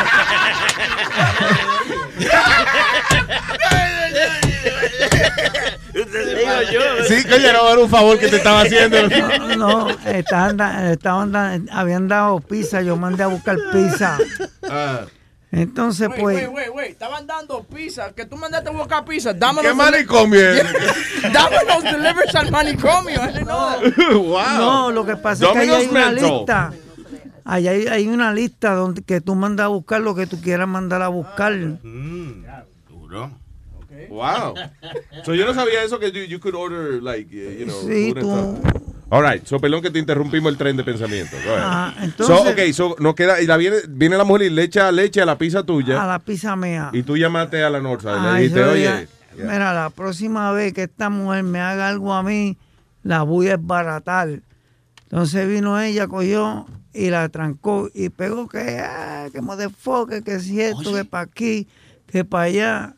Digo yo. Sí, coño, no era un favor que te estaba haciendo. No, no, estaban, estaban habían dado pizza, yo mandé a buscar pizza. Entonces, Wait, pues, wait, wait, wait. Estaban dando pizza. Que tú mandaste a buscar pizza. Dámonos ¿Qué manicomio es? Dámonos delivers al manicomio. Know that. no, lo que pasa es que ahí hay una lista. Ahí hay, hay una lista donde que tú mandas a buscar lo que tú quieras mandar a buscar. Duro. Wow. So yo no sabía eso que you, you could order like, eh, you know, Sí, tú. All right, so pelón que te interrumpimos el tren de pensamiento. Go ahead. Ah, entonces- so, ok, so no queda, y la viene, viene la mujer y le echa leche a la pizza tuya. A la pizza mía. Y tú llamaste a la Norsa y le dijiste, oye, ya- Mira, la próxima vez que esta mujer me haga algo a mí, la voy a esbaratar. Entonces vino ella, cogió y la trancó y pegó que, ah, que motherfucker, que si esto, que para aquí, que para allá.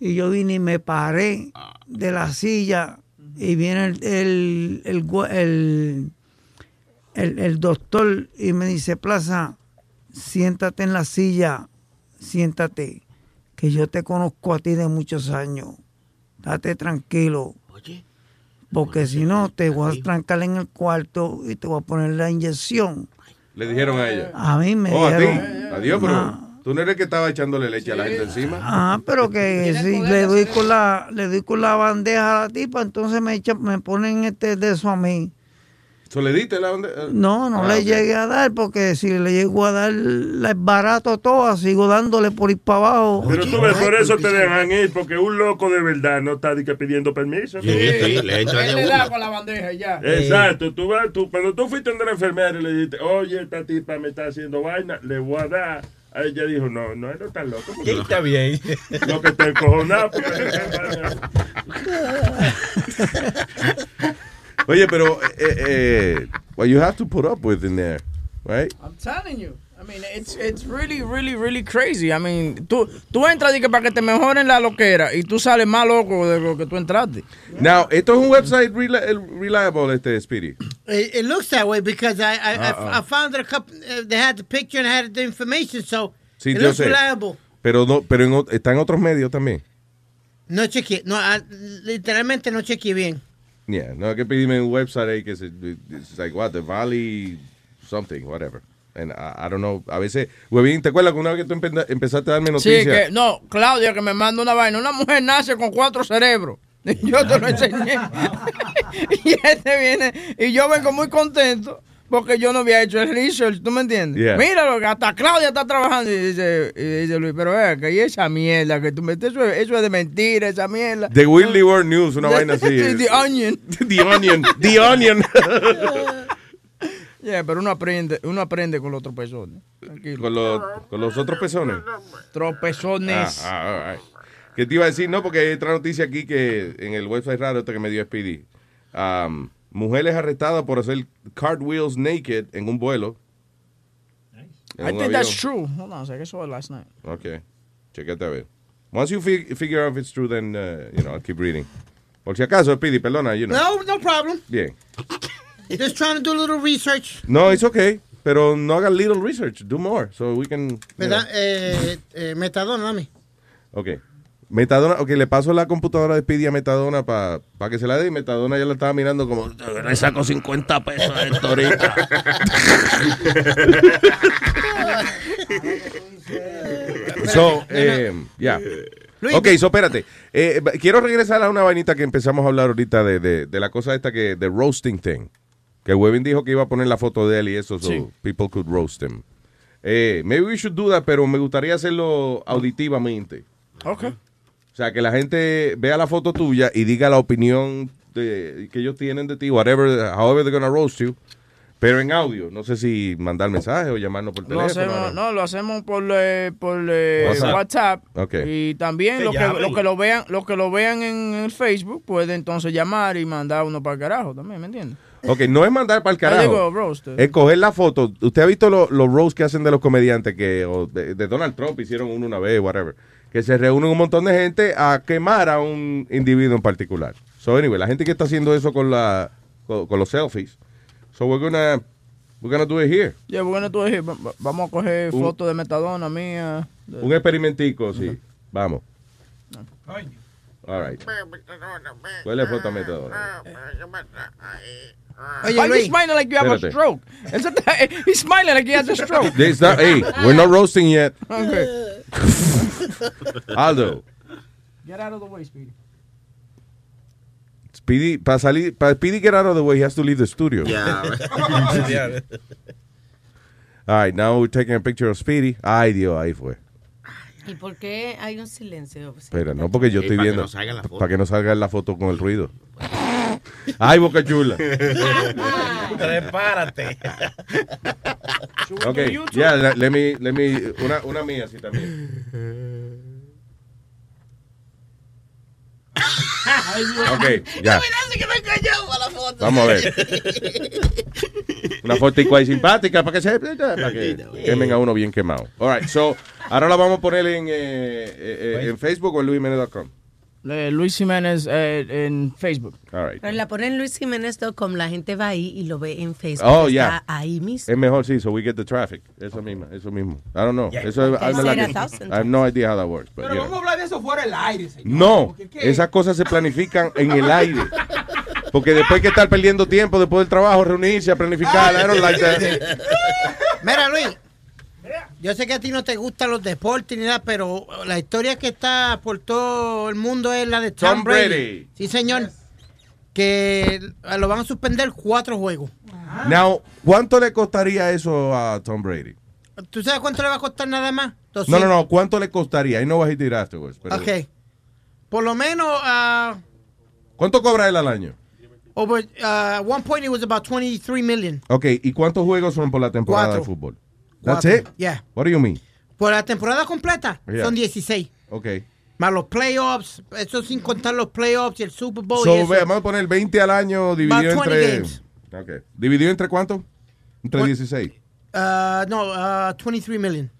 Y yo vine y me paré de la silla y viene el, el, el, el, el- el doctor y me dice, Plaza, siéntate en la silla, siéntate, que yo te conozco a ti de muchos años. Date tranquilo. Porque si no, te voy a trancar en el cuarto y te voy a poner la inyección. le dijeron a ella. A mí me Oh, a ti. dieron- Adiós, pero. Tú no eres el que estaba echándole leche a la gente encima. Ah, pero que si le doy con la le doy con la bandeja a la tipa, entonces me echa, me ponen este de eso a mí. ¿So le diste la onda? No, no Ah, le llegué a dar porque si le llego a dar la es barato toda, sigo dándole por ir para abajo. Pero tú ves, por eso te dejan ir, porque un loco de verdad no está di que pidiendo permiso. Sí, sí, le entra Él de le da una. con la bandeja ya. Exacto, tú vas, tú, cuando tú fuiste donde la enfermera y le dijiste, oye, esta tipa me está haciendo vaina, le voy a dar. Ella dijo, no, no, no está loco. porque Sí, está bien. Lo que te encojonado. porque- Oye, pero eh, eh, well, you have to put up with in there, right? I'm telling you. Mean, it's, it's really, really, really crazy. I mean, tú, tú entras y que para que te mejoren la loquera y tú sales más loco de lo que tú entraste. Now, esto es un website reliable, este Speedy. It, it looks that way because I I, I- Uh-uh. I found a couple. Uh, they had the picture and had the information, so Sí, it looks sé. reliable. Pero no, pero en está en otros medios también. No chequeé, no, ah, literalmente no chequeé bien. Yeah, no hay que pedirme un website ahí que it's like what, the Valley something, whatever. And I, I don't know, a veces, huevín, ¿te acuerdas que una vez que tú empe- empezaste a darme Sí, noticias? que, no, Claudia que me manda una vaina. Una mujer nace con cuatro cerebros. Yo te lo enseñé. y este viene, y yo vengo muy contento porque yo no había hecho el research, ¿tú me entiendes? Yeah. Míralo, que hasta Claudia está trabajando. Y dice, y dice Luis, pero vea, que esa mierda que tú metes, eso, es- eso es de mentira, esa mierda. The Willy World News, una vaina así. The Onion. The Onion, The Onion. Yeah, pero uno aprende, uno aprende con los tropezones. Tranquilo. con, los, con los otros pezones. Tropezones. Ah, ah, right. ¿Qué te iba a decir? No, porque hay otra noticia aquí que en el website raro este que me dio Speedy. Um, mujeres arrestadas por hacer cartwheels naked en un vuelo. En I un think that's avión. true. Hold on a second, I saw it last night. Ok. Chequete a ver. Once you fi- figure out if it's true, then, uh, you know, I'll keep reading. Por si acaso, Speedy, perdona, you know. No, no problem. Bien. Just trying to do a little research. No, it's okay. Pero no haga little research. Do more. So we can... ¿Verdad? Eh, eh, metadona, dame. Ok. Metadona, ok, le paso la computadora de Speedy a Metadona para que se la dé y Metadona ya la estaba mirando como, le saco 50 pesos a esto ahorita. so, eh, ya. Ok, so espérate. Eh, quiero regresar a una vainita que empezamos a hablar ahorita de, de, de la cosa esta que, de roasting thing. Que Webin dijo que iba a poner la foto de él y eso, so Sí. people could roast him. Eh, maybe we should do that, pero me gustaría hacerlo auditivamente. Ok. O sea, que la gente vea la foto tuya y diga la opinión de, que ellos tienen de ti, whatever, however they're gonna roast you, pero en audio. No sé si mandar mensaje o llamarnos por Lo teléfono. hacemos, no, lo hacemos por, eh, por eh, WhatsApp. WhatsApp. Ok. Y también los que, llamen. los que lo vean, los que lo vean en el Facebook pueden entonces llamar y mandar uno para el carajo también, ¿me entiendes? Ok, no es mandar para el carajo. digo roast. Es coger la foto. Usted ha visto lo- los roasts que hacen de los comediantes que o de, de Donald Trump hicieron uno una vez, whatever. Que se reúnen un montón de gente a quemar a un individuo en particular. So anyway, la gente que está haciendo eso con la con, con los selfies. So we're gonna we're gonna do it here. Ya, bueno, tú dijiste, va- va- vamos a coger fotos de metadona mía. de- Un experimentico, sí. Vamos. All right. ¿Cuál es la foto metadona? Why you smiling like you have a stroke? Él se eh, He's smiling like he has a stroke. This not- hey, we're not roasting yet. Okay. Aldo, Get out of the way, Speedy. Speedy, para salir, para Speedy get out of the way, he has to leave the studio. Yeah. All right, now we're taking a picture of Speedy. Ay, Dios, ahí fue. ¿Y por qué hay un silencio? Espera, no porque yo estoy para que viendo. no la foto. Para que no salga la foto con el ruido. Ay, Boca Chula. Prepárate. Ok, yeah, le- let me, let me, una, una mía así también. Ok, ya. Vamos a ver. Una foto ahí simpática para que se para que quemen a uno bien quemado. All right, so ahora la vamos a poner en, eh, eh, eh, en Facebook o en luisjimenez.com. Eh, Luis Jiménez eh, en Facebook. All right. Pero la ponen en luisjiménez.com, la gente va ahí y lo ve en Facebook. Oh, Está yeah. ahí mismo. Es mejor, sí, so we get the traffic. Eso mismo, eso mismo. I don't know. Eso es, Okay, I'm like- it I have no idea how that works. But, Pero yeah. vamos a hablar de eso fuera del aire, señor. No, esas cosas se planifican en el aire. Porque después hay que estar perdiendo tiempo después del trabajo, reunirse a planificar. I don't like that. Mira, Luis. Yo sé que a ti no te gustan los deportes ni nada, pero la historia que está por todo el mundo es la de Tom, Tom Brady. Sí, señor. Que lo van a suspender cuatro juegos. Now, ¿cuánto le costaría eso a Tom Brady? ¿Tú sabes cuánto le va a costar nada más? No, no, no, ¿cuánto le costaría? I know what he did afterwards. pero- Ok. Por lo menos, uh, ¿Cuánto cobra él al año? over, uh, at one point it was about 23 million. Ok, ¿y cuántos juegos son por la temporada Cuatro. de fútbol? That's Cuatro. it? Yeah. What do you mean? Por la temporada completa Yeah. son 16. Ok. Más los playoffs, eso sin contar los playoffs y el Super Bowl. y So, eso. ve, vamos a poner 20 al año dividido About 20 entre... games. Ok. ¿Dividido entre cuánto? Entre 16. Uh, no, uh, 23 million.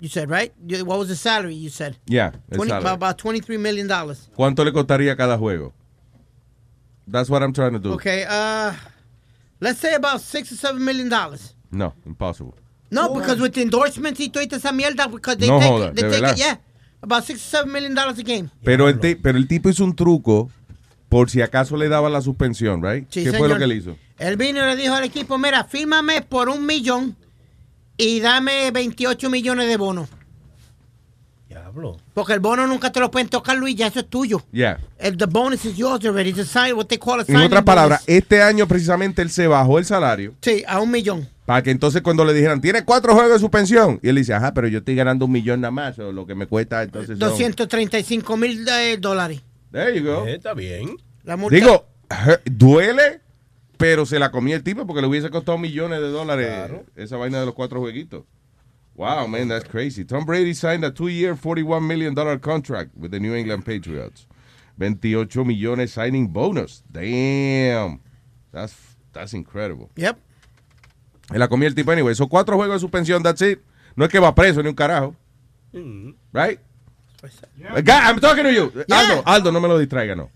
You said, right? You- What was the salary you said? Yeah, el 20 salary. About 23 million dollars. ¿Cuánto le costaría cada juego? That's what I'm trying to do. Okay, uh, let's say about 6 or 7 million dollars. No, impossible. No, because with the endorsements y toda esa mierda, because they No take, joda, they ¿de take it, yeah, about 6 or 7 million dollars a game. Pero el, pero el tipo hizo un truco por si acaso le daba la suspensión, right? Sí, ¿Qué fue lo señor. que él hizo? Él vino y le dijo al equipo, mira, fírmame por un millón y dame 28 millones de bonos. Diablo. Porque el bono nunca te lo pueden tocar, Luis, ya eso es tuyo. Yeah. El, the bonus is yours already. It's a sign, what they call a En signing otras palabras, este año precisamente él se bajó el salario Sí, a un millón. Para que entonces cuando le dijeran, tiene cuatro juegos de suspensión, y él dice, ajá, pero yo estoy ganando un millón nada más, o lo que me cuesta entonces son... 235 mil eh, dólares. There you go. Eh, está bien. La multa. Digo, duele, pero se la comía el tipo porque le hubiese costado millones de dólares esa vaina de los cuatro jueguitos. Wow, man, that's crazy. Tom Brady signed a two-year, $41 million dollar contract with the New England Patriots. 28 millones signing bonus. Damn. That's, that's incredible. Yep. Se la comía el tipo anyway. Son cuatro juegos de suspensión, that's it. No es que va preso ni un carajo. Right? Guy, I'm talking to you. Aldo, Aldo, no me lo distraiga, no.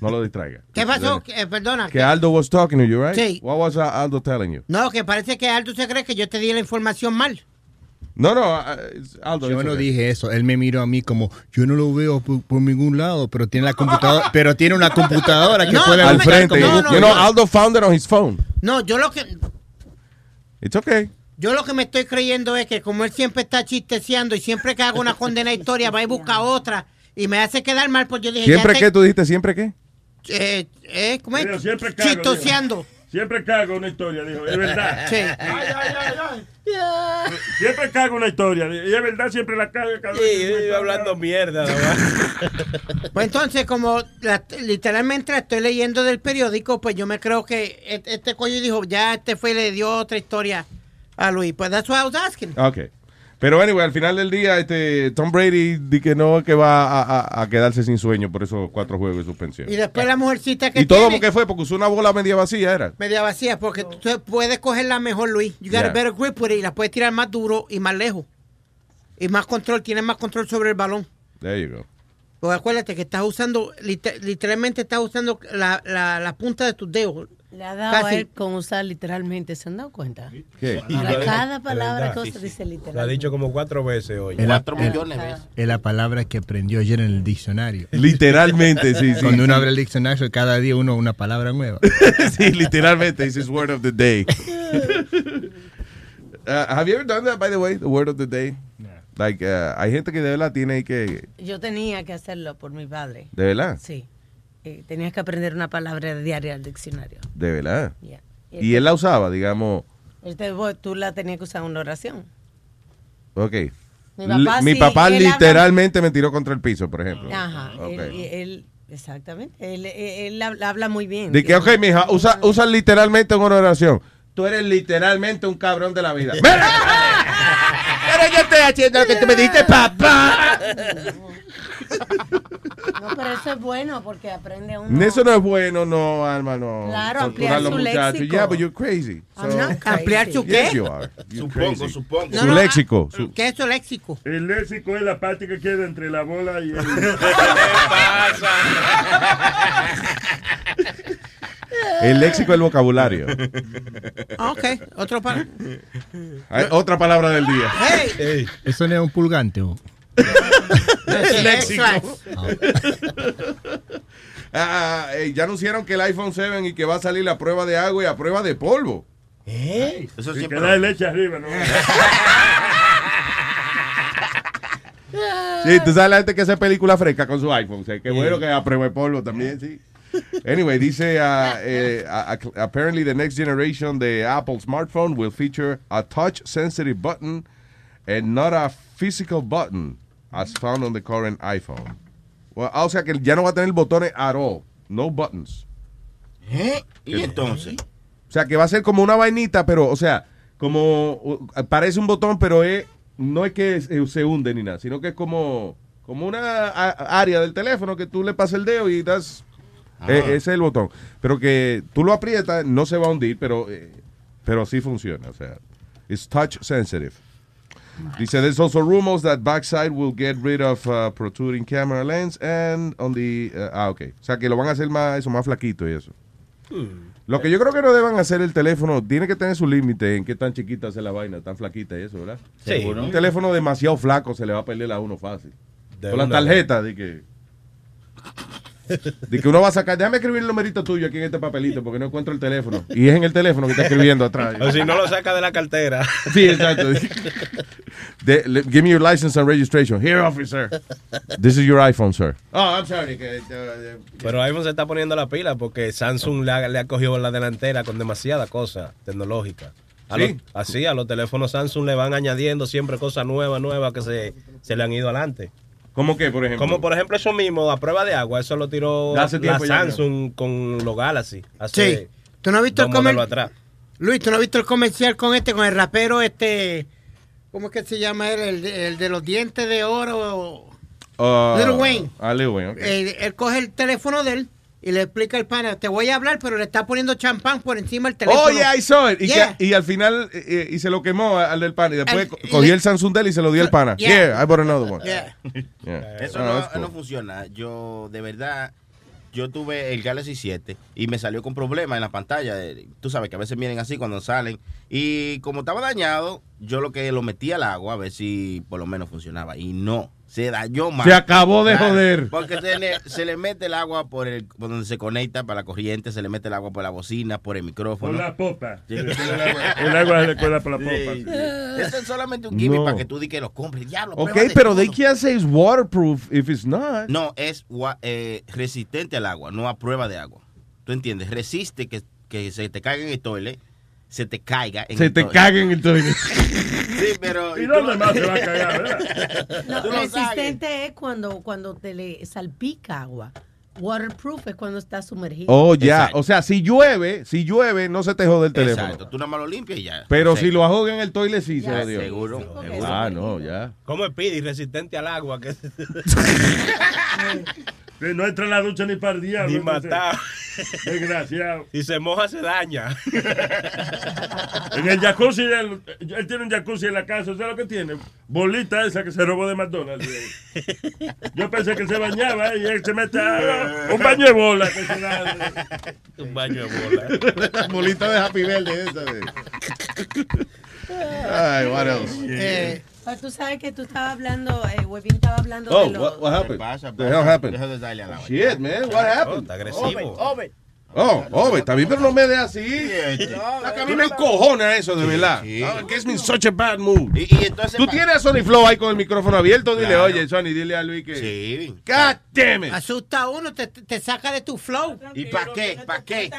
No lo distraiga. ¿Qué pasó? Eh, perdona. Que Aldo was talking to you, right? Sí. What was uh, Aldo telling you? No, que parece que Aldo se cree que yo te di la información mal. No, no, uh, Aldo. Yo no okay. dije eso. Él me miró a mí como, yo no lo veo por, por ningún lado, pero tiene la computadora, pero tiene una computadora que No, puede no Al frente. no, no, you know, no. Aldo found it on his phone. No, yo lo que It's okay. yo lo que me estoy creyendo es que como él siempre está chisteceando y siempre que hago una condena historia va y busca otra y me hace quedar mal, pues yo dije, ¿Siempre ya qué? te- ¿Tú dijiste siempre qué? eh, eh, ¿cómo es? Digo, siempre cago, Chistoseando. Siempre cago una historia, dijo. Es verdad. Sí. Siempre cago una historia. Y es verdad, siempre la cago. cada Sí, yo iba hablando mierda. nada más. Pues entonces, como la- literalmente la estoy leyendo del periódico, pues yo me creo que este, este coño dijo, ya este fue y le dio otra historia a Luis. Pues that's what I was asking. Ok. Pero anyway, al final del día, este Tom Brady di que no, que va a, a- a quedarse sin sueño por esos cuatro juegos de suspensión. Y después la mujercita que ¿Y todo porque fue? Porque usó una bola media vacía, era. media vacía, porque tú puedes cogerla mejor, Luis. You got Yeah. a better grip with it y la puedes tirar más duro y más lejos. Y más control, tienes más control sobre el balón. There you go. Porque acuérdate que estás usando, liter- literalmente estás usando la, la, la punta de tus dedos. Le ha dado a él con usar literalmente, ¿se han dado cuenta? ¿Qué? Para cada palabra, cosa sí, sí. dice Lo ha literalmente. dicho como cuatro veces hoy. Es Cuatro es- millones de veces. es la palabra que aprendió ayer en el diccionario. Literalmente, sí, sí. Cuando uno abre el diccionario, cada día uno una palabra nueva. sí, literalmente, it's his word of the day. Uh, have you ever done that, by the way? The word of the day? Like, uh, hay gente que de verdad tiene que... Yo tenía que hacerlo por mi padre. ¿De verdad? Sí. Eh, tenías que aprender una palabra diaria al diccionario. De verdad. Yeah. Y él la usaba, digamos... Este, vos- tú la tenías que usar en una oración. Ok. Mi papá L- Mi sí, papá él habla- literalmente me tiró contra el piso, por ejemplo. Ajá. Ok. Él, él Exactamente. Él, él- él habla habla muy bien. De que, ok, mija, usa, usa literalmente en una oración. Tú eres literalmente un cabrón de la vida. ¡Mira! Pero yo estoy haciendo lo que tú me dijiste, papá. No, pero eso es bueno porque aprende uno. Eso no es bueno, no, Alma, no. Claro, ampliar su léxico. Yeah, but you're crazy. I'm So- not crazy. ¿Ampliar su Yes, qué? you are. You're Supongo, crazy. supongo. Su léxico. su- ¿Qué es su léxico? El léxico es la parte que queda entre la bola y el. el léxico del vocabulario. Ah, ok, otro. Hay otra palabra del día. Hey. Eso no es un pulgante. ¿o? El léxico. Extract. Ah, eh, ya anunciaron que el iPhone 7 y que va a salir la prueba de agua y a prueba de polvo. ¿Eh? Eso Y siempre. que da leche arriba, ¿no? Sí, tú sabes la gente que hace película fresca con su iPhone. O sea, qué bueno que a prueba de polvo también, sí. Anyway, dice, uh, eh, uh, apparently the next generation de Apple smartphone will feature a touch-sensitive button and not a physical button as found on the current iPhone. Well, ah, o sea que ya no va a tener botones at all. No buttons. ¿Eh? ¿Y entonces? O sea, que va a ser como una vainita, pero, o sea, como parece un botón, pero es, no es que se, se hunde ni nada, sino que es como, como una a- área del teléfono que tú le pasas el dedo y das. Ah. eh, ese es el botón. Pero que tú lo aprietas, no se va a hundir, pero, eh, pero sí funciona. O sea, it's touch sensitive. Dice, there's also rumors that backside will get rid of uh, protruding camera lens and on the... uh, ah, ok. O sea, que lo van a hacer más, eso, más flaquito y eso. Lo que yo creo que no deban hacer el teléfono, tiene que tener su límite en qué tan chiquita hace la vaina, tan flaquita y eso, ¿verdad? Sí. Un teléfono demasiado flaco se le va a perder a uno fácil. De Con la tarjeta, de que... De que uno va a sacar, déjame escribir el numerito tuyo aquí en este papelito porque no encuentro el teléfono. Y es en el teléfono que está escribiendo atrás. O si no lo saca de la cartera. Sí, exacto. De- le- give me your license and registration. Here, officer. This is your iPhone, sir. Oh, I'm sorry. que, uh, Pero iPhone se está poniendo la pila porque Samsung le ha, le ha cogido la delantera con demasiada cosa tecnológica. A Sí. los- así, a los teléfonos Samsung le van añadiendo siempre cosas nuevas, nuevas que se, se le han ido adelante. ¿Cómo qué, por ejemplo? Como por ejemplo eso mismo, a prueba de agua, eso lo tiró Hace la Samsung con los Galaxy. Hace Sí. ¿Tú no has visto el comer- modelos atrás. Luis, ¿tú no has visto el comercial con este, con el rapero este? ¿Cómo es que se llama él? El, de- el de los dientes de oro. uh, Lil Wayne. Ah, Lil Wayne. Él, él coge el teléfono de él y le explica al pana, te voy a hablar, pero le está poniendo champán por encima del teléfono. Oh, yeah, I saw it. Y, Yeah. que- y al final, eh, eh, y se lo quemó al del pana. Y después Al- y cogió le- el Samsung de él y se lo dio al pana. Yeah. Yeah, I bought another one. Yeah. Yeah. Eso Ah, no, that's cool. no funciona. Yo, de verdad, yo tuve el Galaxy 7 y me salió con problemas en la pantalla. Eh, Tú sabes que a veces vienen así cuando salen. Y como estaba dañado, yo lo que lo metí al agua a ver si por lo menos funcionaba. Y no, se dañó más. Se acabó de joder. Porque se le, se le mete el agua por, el, por donde se conecta para la corriente, se le mete el agua por la bocina, por el micrófono. Por la popa. Sí. El agua- el agua se le cuela por la popa. Sí, sí. Eso es solamente un gimmick No. para que tú di que lo compres. Diablo, Ok, de pero they can't say it's waterproof if it's not. No, es eh, resistente al agua, no a prueba de agua. ¿Tú entiendes? Resiste que, que se te caiga en el toile, se te caiga en Se el te toile. caga en el toilet. Sí, pero... ¿Y dónde lo- más se va a cagar, verdad? No, Tú lo sabes. resistente es cuando, cuando te le salpica agua. Waterproof es cuando está sumergido. Oh, ya. O sea, si llueve, si llueve, no se te jode el teléfono. Exacto, tú nada más lo limpias y ya. Pero Seca. si lo ahoga en el toilet, sí se Ya, jodió. seguro, seguro. Ah, no, ya. ¿Cómo es Pidi? Resistente al agua. Que... Que no entra en la ducha ni para el diablo. Ni matar. Desgraciado. Si se moja, se daña. En el jacuzzi, él, él tiene un jacuzzi en la casa, ¿sabes lo que tiene? Bolita esa que se robó de McDonald's. Yo pensé que se bañaba y él se mete a- un baño de bola. Un baño de bola. La bolita de Happy Verde esa de... Ay, what else? Eh, pero tú sabes que tú estabas hablando, eh, Webin estaba hablando Oh, de los... what, what happened? pasa? The hell happened? Deja de darle a la Shit, man, what happened? está agresivo. Oh, oh, está bien, pero no me dé así. A mí me encojona eso, de verdad. Ah, Que es mi such a bad mood. Y, y entonces... Tú tienes a Sony Flow ahí con el micrófono abierto. Dile, oye, Sony, dile a Luis que. Sí. God damn it. Asusta a uno, te, te saca de tu flow. ¿Y para qué? ¿Para qué?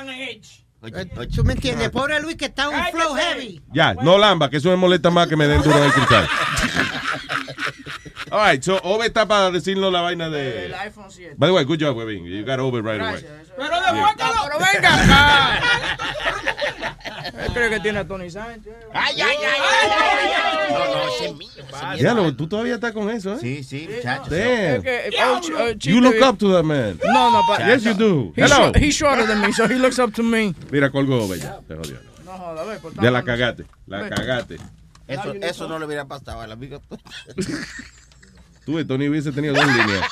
Eh, ¿Tú me entiendes? Pobre Luis que está en un flow heavy. Ya, no lamba, que eso me molesta más que me den duro en el cristal. All right, so Ove está para decirnos la vaina de... El iPhone 7. By the way, good job, Webin. You got Ove right away. Pero demuéstralo. Pero venga acá. Él cree que tiene a Tony Sánchez. Ay, ay, ay, ay, ay, ay. No, no, ese es mío. Diablo, tú todavía estás con eso, ¿eh? Sí, sí, muchachos. Damn. Ch- oh, You look up to that man. No, no, but Yes, you do. He's, Hello. he's shorter than me, so he looks up to me. Mira, colgó Ove ya. Te jodió. No joda, ve, Ya la tanto- cagaste. La cagaste. Eso, eso no le hubiera pasado al amigo. Tú, Tony hubiese tenido dos líneas.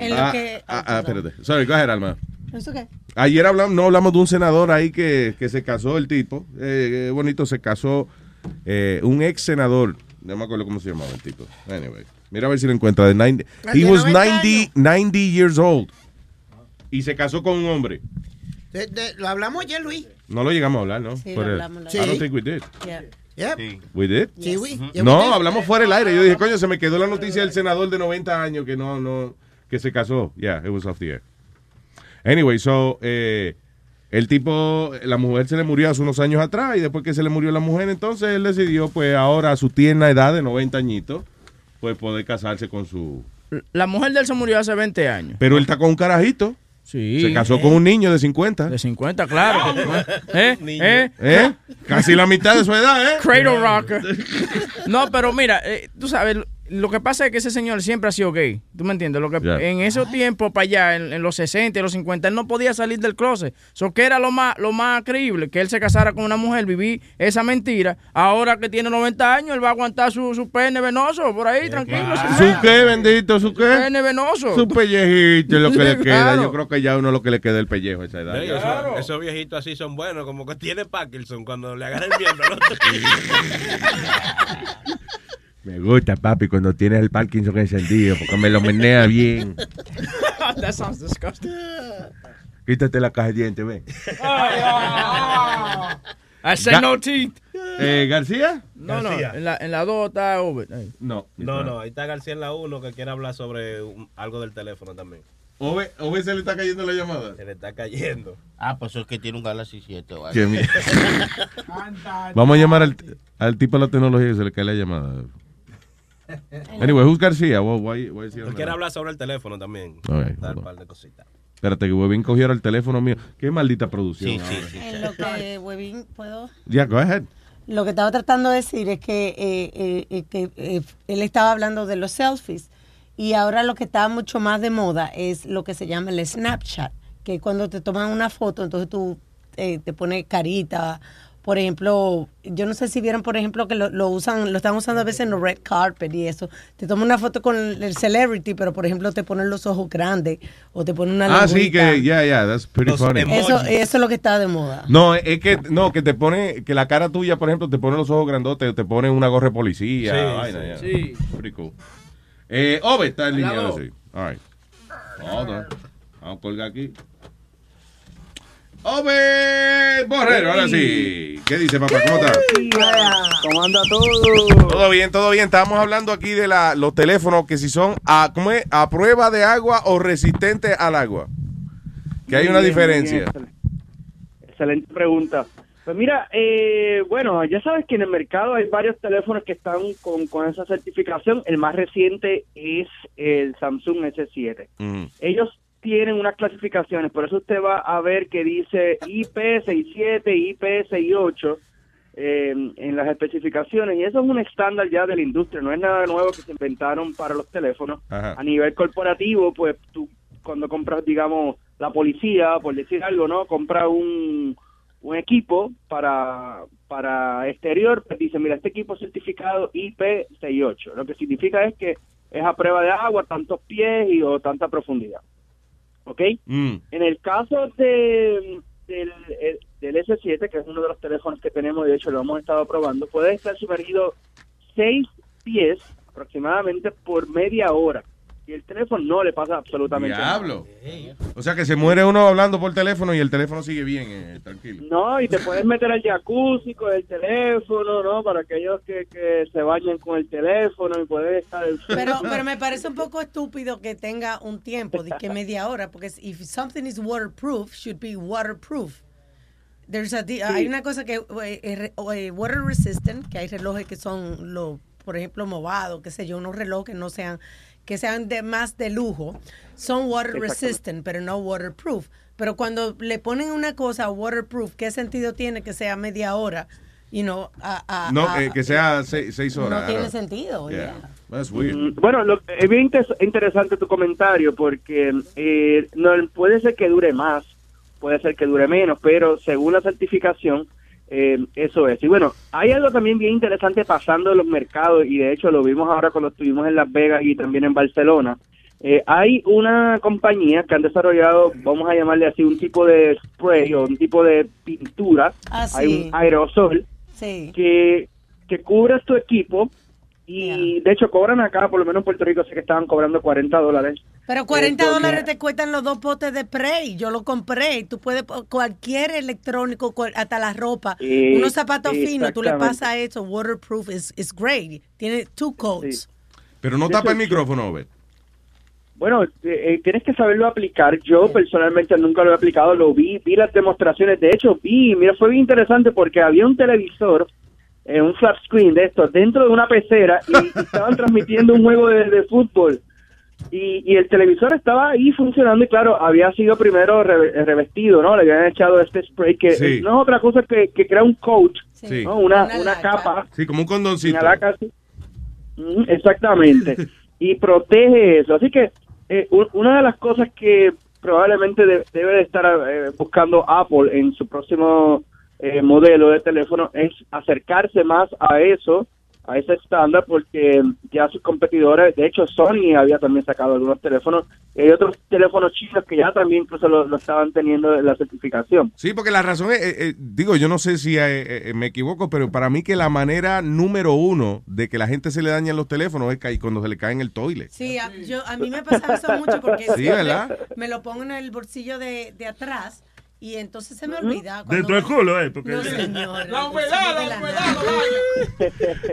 En lo ah, que- ah, ah, espérate. Sorry, go ahead, Alma. ¿Eso qué? Ayer hablamos, no hablamos de un senador ahí que, que se casó el tipo. Eh, eh, bonito, se casó eh, un ex senador. No me acuerdo cómo se llamaba el tipo. Anyway, mira a ver si lo encuentra. De 90, Ah, he was 90 90, 90 years old. Y se casó con un hombre. De- de- lo hablamos ayer, Luis. No lo llegamos a hablar, ¿no? Sí, lo hablamos la I don't vez. think we did. Yeah. We did? Sí, we- yeah, we No, did. hablamos fuera del aire. Yo dije, coño, se me quedó la noticia del senador de 90 años que no, no, que se casó. Yeah, it was off the air. Anyway, so, eh, el tipo, la mujer se le murió hace unos años atrás y después que se le murió la mujer, entonces él decidió, pues ahora a su tierna edad de 90 añitos, pues poder casarse con su... La mujer de él se murió hace 20 años. Pero él está con un carajito. Sí. Se casó eh. con un niño de 50. De 50, claro. ¿Eh? ¿Eh? ¿Eh? Casi la mitad de su edad, ¿eh? Cradle rocker. No, pero mira, eh, tú sabes, lo que pasa es que ese señor siempre ha sido gay. ¿Tú me entiendes? Lo que en esos tiempos para allá, en, en los 60 y los 50, él no podía salir del closet. So que era lo más lo más creíble que él se casara con una mujer, vivir esa mentira. Ahora que tiene 90 años, él va a aguantar su, su pene venoso por ahí, tranquilo. ¿Su qué, bendito? ¿Su qué? Pene venoso. Su pellejito es lo que le queda. claro. Yo creo que ya a uno lo que le queda es el pellejo a esa edad. Esos, esos viejitos así son buenos, como que tiene Parkinson cuando le agarra el miembro. Me gusta, papi, cuando tienes el Parkinson encendido, porque me lo menea bien. That sounds disgusting. Quítate la caja de dientes, ven. I say Ga- no teeth. Eh, ¿García? No, García. no, en la, en la 2 está. Ahí. No. No, no, ahí está García en la 1 que quiere hablar sobre un- algo del teléfono también. Ove, Ove se le está cayendo la llamada. Se le está cayendo. Ah, pues eso es que tiene un Galaxy 7 o algo. Qué mierda. Vamos a llamar al, al tipo de la tecnología que se le cae la llamada. Anyway, who's García? Why, why, why quiere hablar sobre el teléfono también. All right, Dar un par de cositas. Espérate, que Webin cogiera el teléfono mío. Qué maldita producción. Sí, sí, ahora. sí. En lo que, Webin, ¿puedo? Yeah, go ahead. Lo que estaba tratando de decir es que, eh, eh, eh, que eh, él estaba hablando de los selfies y ahora lo que está mucho más de moda es lo que se llama el Snapchat, que cuando te toman una foto, entonces tú eh, te pones carita. Por ejemplo, yo no sé si vieron, por ejemplo, que lo, lo usan, lo están usando a veces en los red carpet y eso. Te toman una foto con el celebrity, pero por ejemplo te ponen los ojos grandes o te ponen una Ah, sí, que, yeah, yeah, that's pretty funny. Eso, eso es lo que está de moda. No, es que, no, que te pone, que la cara tuya, por ejemplo, te pone los ojos grandotes, te pone una gorra de policía. Sí, vaina, sí. yeah. Sí. Pretty cool. Eh, Ove está en línea, sí. All right. Vamos a colgar aquí. Ove Borrero, ahora sí. ¿Qué dice, papá? ¿Cómo está? ¿Cómo anda todo? Todo bien, todo bien. Estamos hablando aquí de la, los teléfonos que si son a, ¿cómo es? a prueba de agua o resistentes al agua. Que hay una bien, diferencia. excelente. Pregunta. Pues mira, eh, bueno, ya sabes que en el mercado hay varios teléfonos que están con, con esa certificación. El más reciente es el Samsung S7. Ujú. Ellos tienen unas clasificaciones, por eso usted va a ver que dice IP67, IP68 eh, en las especificaciones, y eso es un estándar ya de la industria, no es nada nuevo que se inventaron para los teléfonos. Ajá. A nivel corporativo, pues tú cuando compras, digamos, la policía, por decir algo, ¿no? Compra un, un equipo para, para exterior, pues dice, mira, este equipo es certificado IP68. Lo que significa es que es a prueba de agua, tantos pies y o tanta profundidad. ¿Ok? Mm. En el caso de, del, el- del S7, que es uno de los teléfonos que tenemos, de hecho lo hemos estado probando, puede estar sumergido 6 pies aproximadamente por media hora. Y el teléfono no le pasa absolutamente Diablo. O sea que se muere uno hablando por teléfono y el teléfono sigue bien, eh, tranquilo. No, y te puedes meter al jacuzzi con el teléfono, ¿no? Para aquellos que, que se bañen con el teléfono y pueden estar... Pero, pero me parece un poco estúpido que tenga un tiempo de que media hora, porque if something is waterproof, should be waterproof. There's a Hay una cosa que eh, eh, re- eh, water resistant, que hay relojes que son, lo, por ejemplo, movados, qué sé yo, unos relojes que no sean, que sean de más de lujo, son water resistant, pero no waterproof. Pero cuando le ponen una cosa waterproof, ¿qué sentido tiene que sea media hora? You know, a- a- No, a- eh, que sea seis, seis horas. No tiene sentido. Yeah. yeah. That's weird. Mm, Bueno, lo- es bien inter- interesante tu comentario porque eh, no puede ser que dure más, puede ser que dure menos, pero según la certificación, eh, eso es. Y bueno, hay algo también bien interesante pasando en los mercados y de hecho lo vimos ahora cuando estuvimos en Las Vegas y también en Barcelona. Eh, hay una compañía que han desarrollado, vamos a llamarle así, un tipo de spray o un tipo de pintura, Ah, hay un aerosol Sí. que, que cubres tu equipo y de hecho cobran acá, por lo menos en Puerto Rico sé que estaban cobrando 40 dólares. Pero 40 Esto, dólares te cuestan los dos potes de spray. Yo lo compré. Tú puedes, cualquier electrónico, cual- hasta la ropa, Eh, unos zapatos finos, tú le pasas eso, waterproof, is, is great. Tiene two coats. Pero no tapa el micrófono, Obed. Bueno, eh, eh, tienes que saberlo aplicar. Yo personalmente nunca lo he aplicado, lo vi, vi las demostraciones. De hecho, vi, mira, fue bien interesante porque había un televisor, eh, un flat screen de estos, dentro de una pecera y, y estaban transmitiendo un juego de, de fútbol. Y, y el televisor estaba ahí funcionando y claro, había sido primero re- revestido, ¿no? Le habían echado este spray que Sí. no es otra cosa que, que crea un coat, Sí. ¿no? Una, una capa. Sí, como un condoncito. Una laca. Mm, Exactamente. y protege eso. Así que eh, una de las cosas que probablemente de- debe de estar eh, buscando Apple en su próximo eh, modelo de teléfono es acercarse más a eso, a ese estándar, porque ya sus competidores, de hecho Sony había también sacado algunos teléfonos, y hay otros teléfonos chinos que ya también incluso lo, lo estaban teniendo en la certificación. Sí, porque la razón es, eh, eh, digo, yo no sé si eh, eh, me equivoco, pero para mí que la manera número uno de que la gente se le dañan los teléfonos es ca- cuando se le cae en el toilet. Sí, a, yo, a mí me pasaba eso mucho porque me lo pongo en el bolsillo de, de atrás y entonces se me olvida. Dentro del culo, ¿eh? Porque No, señor. La humedad, la humedad,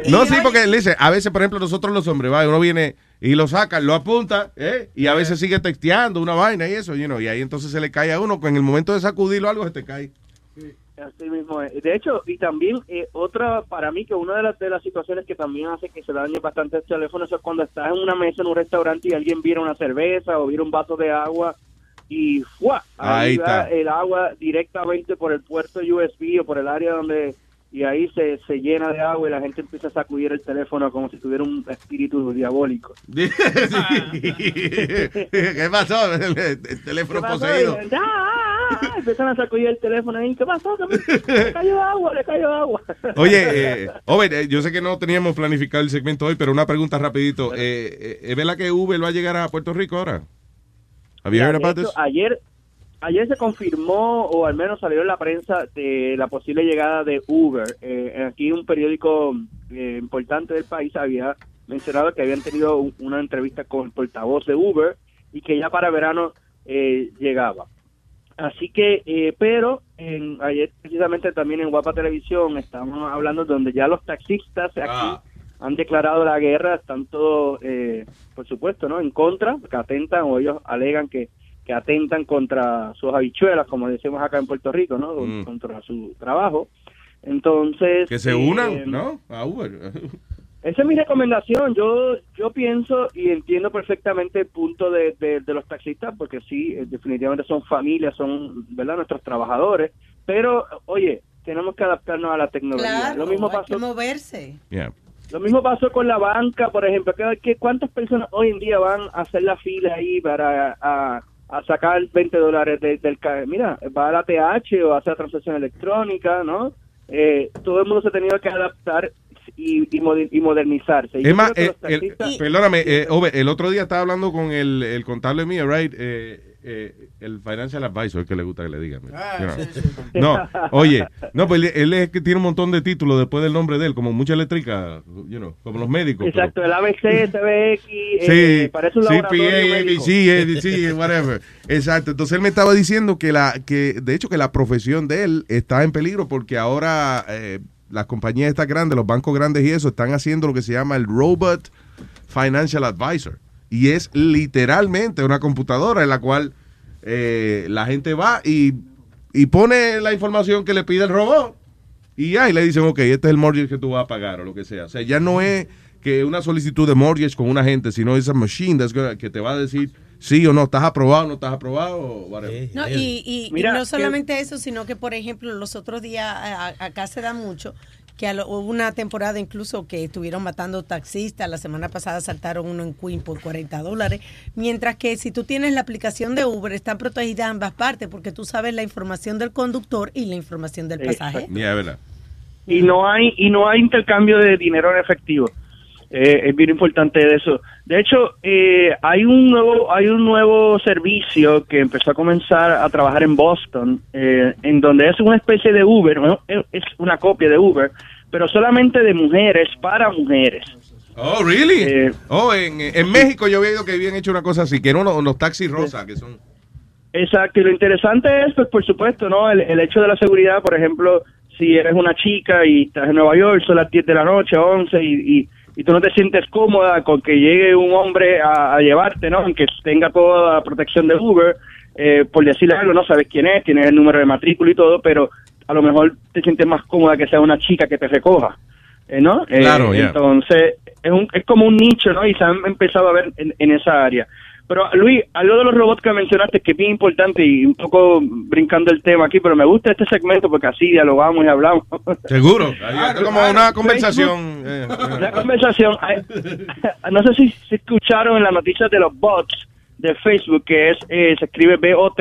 No, sí, porque le dice, a veces, por ejemplo, nosotros los hombres, va, uno viene y lo saca, lo apunta, ¿eh? y a veces sigue texteando una vaina y eso, you know, y ahí entonces se le cae a uno, en el momento de sacudirlo algo se te cae. Así mismo es. De hecho, y también eh, otra, para mí, que una de las, de las situaciones que también hace que se dañe bastante el teléfono es cuando estás en una mesa en un restaurante y alguien viera una cerveza o viera un vaso de agua y ¡fua! Ahí, Ahí va está. el agua directamente por el puerto USB o por el área donde y ahí se, se llena de agua y la gente empieza a sacudir el teléfono como si tuviera un espíritu diabólico. ¿Qué pasó? El, el teléfono ¿Qué pasó? poseído. Y, "Ah, ah, ah", empiezan a sacudir el teléfono ahí. ¿Qué pasó? ¿Qué me- Le cayó agua, le cayó agua. Oye, eh, eh, yo sé que no teníamos planificado el segmento hoy, pero una pregunta rapidito. Eh, eh, ¿Es verdad que Uber va a llegar a Puerto Rico ahora? ¿Había Ya, heard de about hecho, this? ayer, ayer se confirmó, o al menos salió en la prensa, de la posible llegada de Uber. Eh, aquí un periódico eh, importante del país había mencionado que habían tenido un- una entrevista con el portavoz de Uber y que ya para verano eh, llegaba. Así que, eh, pero en, ayer precisamente también en Guapa Televisión estábamos hablando donde ya los taxistas aquí Ah. Han declarado la guerra, están todos, eh, por supuesto, ¿no? En contra, que atentan o ellos alegan que, que atentan contra sus habichuelas, como decimos acá en Puerto Rico, ¿no? Mm. Contra su trabajo. Entonces... Que se eh, unan, ¿no? A Uber. esa es mi recomendación. Yo yo pienso y entiendo perfectamente el punto de, de- de los taxistas, porque sí, eh, definitivamente son familias, son verdad nuestros trabajadores. Pero, oye, tenemos que adaptarnos a la tecnología. Claro, Lo mismo hay que pasó moverse. Yeah. Lo mismo pasó con la banca, por ejemplo. que, ¿Cuántas personas hoy en día van a hacer la fila ahí para a, a sacar 20 dólares de- del Mira, va a la TH o a hacer transacción electrónica, ¿no? Eh, todo el mundo se ha tenido que adaptar y, y, moder- y modernizarse. Y que eh, el- perdóname, eh, Ove, el otro día estaba hablando con el, el contable mío, right? Eh, eh, el financial advisor, que le gusta que le digan. Ah, you know. sí, sí. No, oye, no, pues él, es que tiene un montón de títulos después del nombre de él, como mucha eléctrica, you know, como los médicos. pero- Exacto, el ABC, TBX, Sí, eh, parece un CPA, laboratorio médico. ABC, ABC, whatever. Exacto. Entonces él me estaba diciendo que la, que de hecho que la profesión de él está en peligro porque ahora eh, las compañías estas grandes, los bancos grandes y eso, están haciendo lo que se llama el Robot Financial Advisor. Y es literalmente una computadora en la cual eh, la gente va y, y pone la información que le pide el robot. Y ahí le dicen, ok, este es el mortgage que tú vas a pagar o lo que sea. O sea, ya no es que una solicitud de mortgage con un agente, sino esa machine that's gonna- que te va a decir sí o no, estás aprobado, no estás aprobado, o whatever. No, y, y- no que- solamente eso, sino que, por ejemplo, los otros días a- acá se da mucho que a lo- hubo una temporada incluso que estuvieron matando taxistas. La semana pasada saltaron uno en Queen por 40 dólares. Mientras que si tú tienes la aplicación de Uber, están protegidas ambas partes porque tú sabes la información del conductor y la información del pasajero. Ya, es verdad. y no hay y no hay intercambio de dinero en efectivo Eh, es bien importante eso de hecho eh, hay un nuevo hay un nuevo servicio que empezó a comenzar a trabajar en Boston eh, en donde es una especie de Uber ¿no? es una copia de Uber pero solamente de mujeres para mujeres Oh, really? Eh, oh, en, en México yo había oído que habían hecho una cosa así, que eran unos taxis rosa, que son... Exacto, y lo interesante es, pues por supuesto, ¿no? El, el hecho de la seguridad, por ejemplo, si eres una chica y estás en Nueva York, son las 10 de la noche, 11, y, y, y tú no te sientes cómoda con que llegue un hombre a, a llevarte, ¿no? Aunque tenga toda la protección de Uber, eh, por decirle algo, no sabes quién es, tienes el número de matrícula y todo, pero a lo mejor te sientes más cómoda que sea una chica que te recoja. eh, ¿no? Eh, Claro, ya. Entonces, es, un, es como un nicho, ¿no? Y se han empezado a ver en, en esa área. Pero, Luis, algo de los robots que mencionaste que es bien importante y un poco brincando el tema aquí, pero me gusta este segmento porque así dialogamos y hablamos. Seguro. Como una conversación. eh, La conversación, hay- no sé si, si escucharon en las noticias de los bots de Facebook, que es eh, se escribe BOT,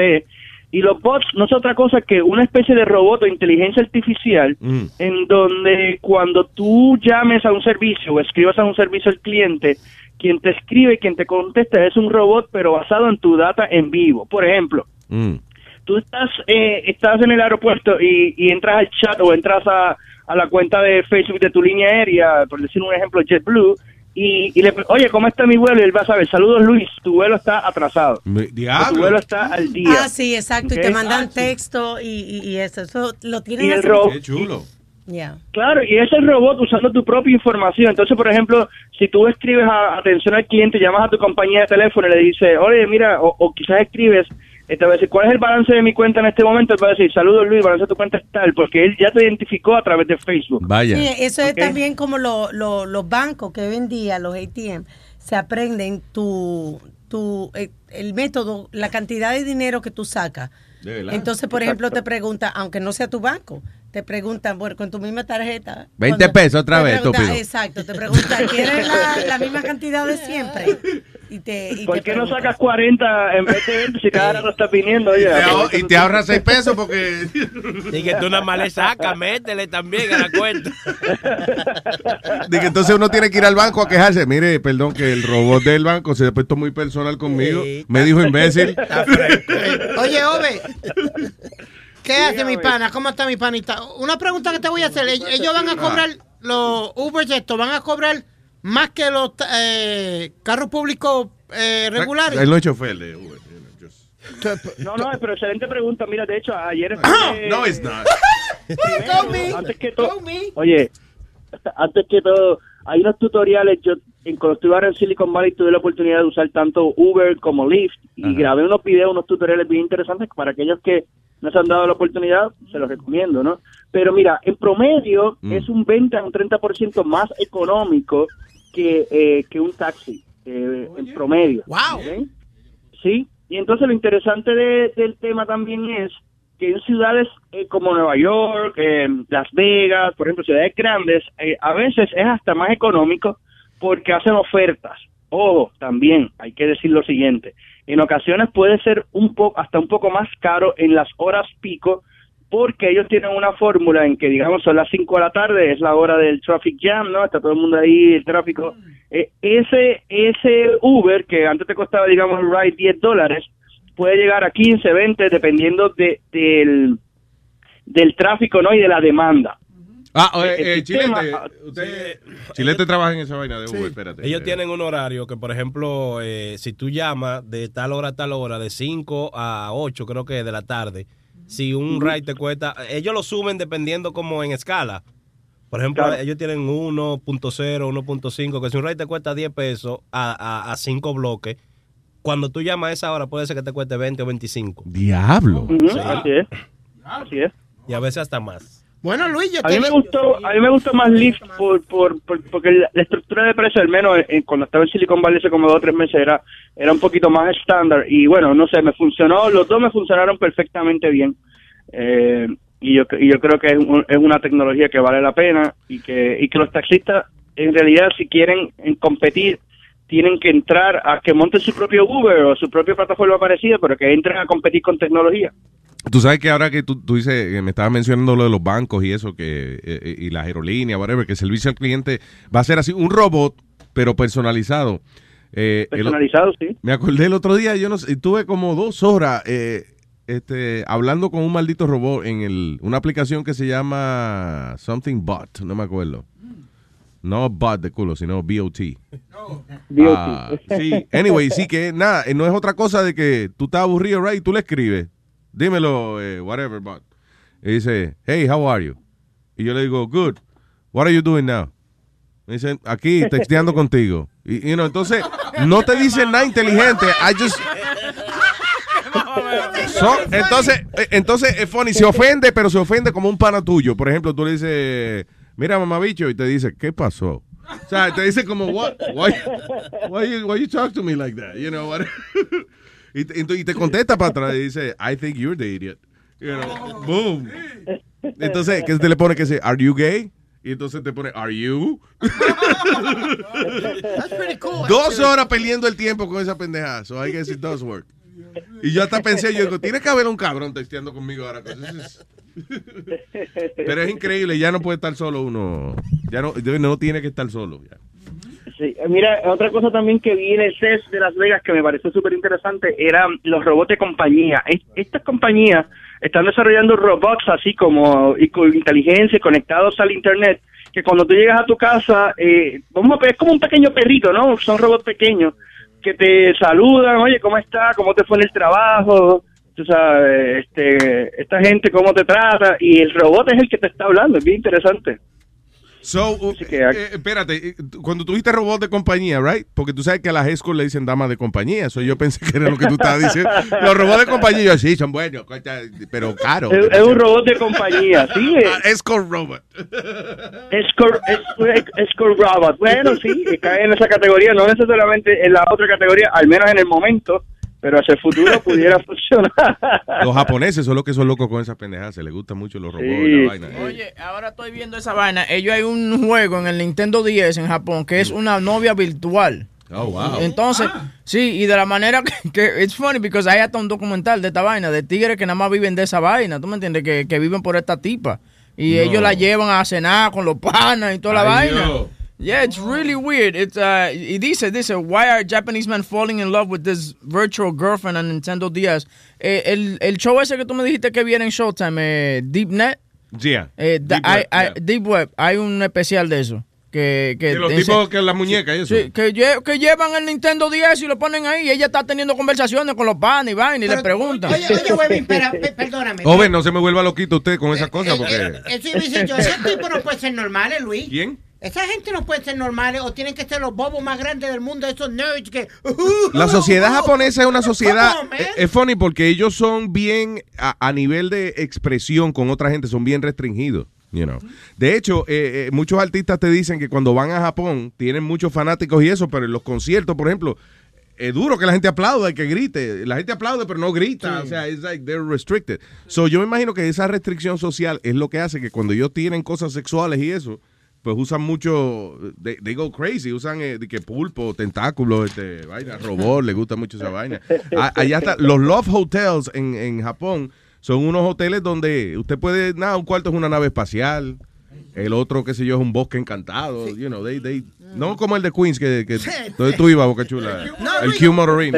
y los bots no es otra cosa que una especie de robot o inteligencia artificial Mm. en donde cuando tú llames a un servicio o escribas a un servicio al cliente, quien te escribe y quien te contesta es un robot, pero basado en tu data en vivo. Por ejemplo, mm. tú estás eh, estás en el aeropuerto y, y entras al chat o entras a, a la cuenta de Facebook de tu línea aérea, por decir un ejemplo, JetBlue, y, y le oye, ¿cómo está mi vuelo? Y él va a saber, saludos Luis, tu vuelo está atrasado. Tu vuelo está al día. Ah, sí, exacto. Y te mandan texto y, y, y eso. Eso lo tienen Y el así. ro- Qué chulo. Claro, y es el robot usando tu propia información. Entonces, por ejemplo, si tú escribes a atención al cliente, llamas a tu compañía de teléfono y le dices, oye, mira, o, o quizás escribes, eh, te va a decir, ¿cuál es el balance de mi cuenta en este momento? Él va a decir, saludos Luis, el balance de tu cuenta es tal, porque él ya te identificó a través de Facebook. Vaya. Sí, eso es también como lo- lo- los bancos que hoy en día, los ATM, se aprenden tu, tu eh, el método, la cantidad de dinero que tú sacas. Entonces, por Exacto. ejemplo, te pregunta, aunque no sea tu banco, te preguntan, bueno, con tu misma tarjeta. 20 cuando- pesos otra vez, estúpido. Exacto, te pregunta, ¿quieres la, la misma cantidad de siempre? Y te, y ¿Por te qué no sacas 40 en vez de 20 si cada rato estás viniendo? Oye, Y te ahorras 6 pesos porque... Y que tú nada más le sacas, métele también a la cuenta. Dice, entonces uno tiene que ir al banco a quejarse. Mire, perdón, que el robot del banco se ha puesto muy personal conmigo. Me dijo imbécil. Oye, Ove, ¿qué hace mi pana? ¿Cómo está mi panita? Una pregunta que te voy a hacer. Ell- Ellos van a cobrar, los Uber estos, van a cobrar más que los eh, carros públicos eh, regulares. Él no es chofer de Uber. No, no, pero excelente pregunta. Mira, de hecho, ayer... No, it's not. Primero, antes que todo, oye, antes que todo, hay unos tutoriales. Yo, en, cuando estuve ahora en Silicon Valley, tuve la oportunidad de usar tanto Uber como Lyft y Ajá. grabé unos videos, unos tutoriales bien interesantes para aquellos que no se han dado la oportunidad, se los recomiendo, ¿no? Pero mira, en promedio Mm. es un 20 a un 30% más económico que, eh, que un taxi, eh, en promedio. ¡Wow! Sí, y entonces lo interesante de- del tema también es que en ciudades eh, como Nueva York, eh, Las Vegas, por ejemplo, ciudades grandes, eh, a veces es hasta más económico porque hacen ofertas. Ojo, también hay que decir lo siguiente, en ocasiones puede ser un poco hasta un poco más caro en las horas pico porque ellos tienen una fórmula en que digamos son las 5 de la tarde, es la hora del traffic jam, ¿no? Está todo el mundo ahí, el tráfico. Eh, ese ese Uber que antes te costaba digamos el ride 10 dólares, puede llegar a 15, 20 dependiendo de, del del tráfico, ¿no? Y de la demanda. Ah, eh, eh, sistema- Chilete, usted, Chilete trabaja en esa vaina de Uber, espérate. Ellos Eh, tienen un horario que, por ejemplo, eh, si tú llamas de tal hora a tal hora, de 5 a 8, creo que de la tarde, si un ride te cuesta, ellos lo suben dependiendo como en escala. Por ejemplo, Claro. ellos tienen 1.0, 1.5, que si un ride te cuesta 10 pesos a 5 bloques, cuando tú llamas a esa hora puede ser que te cueste 20 o 25. Diablo. Sí. Así es. Así es. Y a veces hasta más. Bueno, Luis, yo A mí me gustó, a mí me gustó más Lyft por, por, por- porque la, la estructura de precio, al menos eh, cuando estaba en Silicon Valley hace como dos o tres meses, era, era un poquito más estándar. Y bueno, no sé, me funcionó, los dos me funcionaron perfectamente bien. Eh, y, yo, y yo creo que es, un- es una tecnología que vale la pena y que, y que los taxistas, en realidad, si quieren eh, competir, tienen que entrar a que monten su propio Uber o su propia plataforma parecida, pero que entren a competir con tecnología. Tú sabes que ahora que tú, tú dices, que me estabas mencionando lo de los bancos y eso, que eh, eh, y las aerolíneas, whatever, que el servicio al cliente va a ser así, un robot, pero personalizado. Eh, el- Personalizado, sí. me acordé el otro día, yo no sé, tuve como dos horas eh, este, hablando con un maldito robot en el, una aplicación que se llama Something Bot, no me acuerdo. No bot de culo, sino BOT. BOT. Ah, sí, anyway, sí que nada, eh, no es otra cosa de que tú estás aburrido, right? Y tú le escribes, dímelo, eh, whatever, bot. Y dice, hey, how are you? Y yo le digo, good. What are you doing now? Me dicen, aquí, texteando contigo. Y, you know, entonces, no te dicen nada inteligente. I just... So, entonces, eh, entonces es funny, se ofende, pero se ofende como un pana tuyo. Por ejemplo, tú le dices, mira mamabicho, y te dice, ¿qué pasó? O sea, te dice como, what, why, why, you, why you talk to me like that? You know, what? y, te, y contesta para atrás y dice, I think you're the idiot. You know, boom. Entonces, ¿qué te le pone que dice, are you gay? Y entonces te pone, are you? Dos horas perdiendo el tiempo con esa pendejada. So I guess it does work. Y yo hasta pensé, yo digo, tiene que haber un cabrón texteando conmigo ahora. this is- Pero es increíble, ya no puede estar solo uno. Ya no, no tiene que estar solo. ya. Sí, mira, otra cosa también que vi en el CES de Las Vegas que me pareció súper interesante eran los robots de compañía. Es- Estas compañías están desarrollando robots así como y con inteligencia conectados al internet que cuando tú llegas a tu casa, eh, vamos a- es como un pequeño perrito, ¿no? Son robots pequeños que te saludan, oye, ¿cómo está? ¿Cómo te fue en el trabajo? Tú sabes, este, esta gente, ¿cómo te trata? Y el robot es el que te está hablando, es bien interesante. So, uh, eh, espérate, eh, cuando tuviste robot de compañía, right? Porque tú sabes que a las escort le dicen damas de compañía. So yo pensé que era lo que tú estabas diciendo. Los robots de compañía, yo, sí, son buenos, pero caros. Es, es un robot de compañía, sí. Ah, escort robot. Escort, es- escort robot. Bueno, sí, cae en esa categoría, no necesariamente en la otra categoría, al menos en el momento, pero hacia el futuro pudiera funcionar. Los japoneses son los que son locos con esas pendejadas. Se les gustan mucho los robots y Sí. la vaina. Oye, ahora estoy viendo esa vaina. Ellos hay un juego en el Nintendo 10 en Japón que es una novia virtual. Oh, wow. Entonces, sí, y de la manera que, que it's funny because hay hasta un documental de esta vaina de tigres que nada más viven de esa vaina, ¿tú me entiendes? Que, que viven por esta tipa. Y No. ellos la llevan a cenar con los panas y toda la Ay, vaina. Dios. Yeah, it's really weird. It's uh, y dice, dice, why are Japanese men falling in love with this virtual girlfriend on Nintendo DS? Eh, el, el show ese que tú me dijiste que viene en Showtime, eh, Deep Net, Yeah. eh, Deep hay- Web, hay- yeah. Deep Web, hay un especial de eso. Que, que De los dice- tipos que la muñeca y eso. Sí, que, lle- que llevan el Nintendo 10 y lo ponen ahí y ella está teniendo conversaciones con los panes y vaina y le preguntan. Oye, oye, Webin, espera, pe- perdóname. Joven, no se me vuelva loquito usted con esas cosas porque... Eso iba a decir yo, ese tipo no puede ser normales, Luis. ¿Quién? Esa gente no puede ser normales o tienen que ser los bobos más grandes del mundo, esos nerds que... La sociedad japonesa es una sociedad. Man. es- funny porque ellos son bien, a, a nivel de expresión con otra gente, son bien restringidos. You know. De hecho, eh, eh, muchos artistas te dicen que cuando van a Japón tienen muchos fanáticos y eso, pero en los conciertos, por ejemplo, es duro que la gente aplauda y que grite. La gente aplaude, pero no grita. O sea, it's like they're restricted. So, yo me imagino que esa restricción social es lo que hace que cuando ellos tienen cosas sexuales y eso, pues usan mucho, they, they go crazy, usan eh, de que pulpo, tentáculos, este, vaina, robot, le gusta mucho esa vaina. A- allá está, los Love Hotels en, en Japón son unos hoteles donde usted puede, nada, un cuarto es una nave espacial, el otro, qué sé yo, es un bosque encantado, you know, they, they, no como el de Queens, que, que donde tú ibas, Boca Chula, No, el Q it.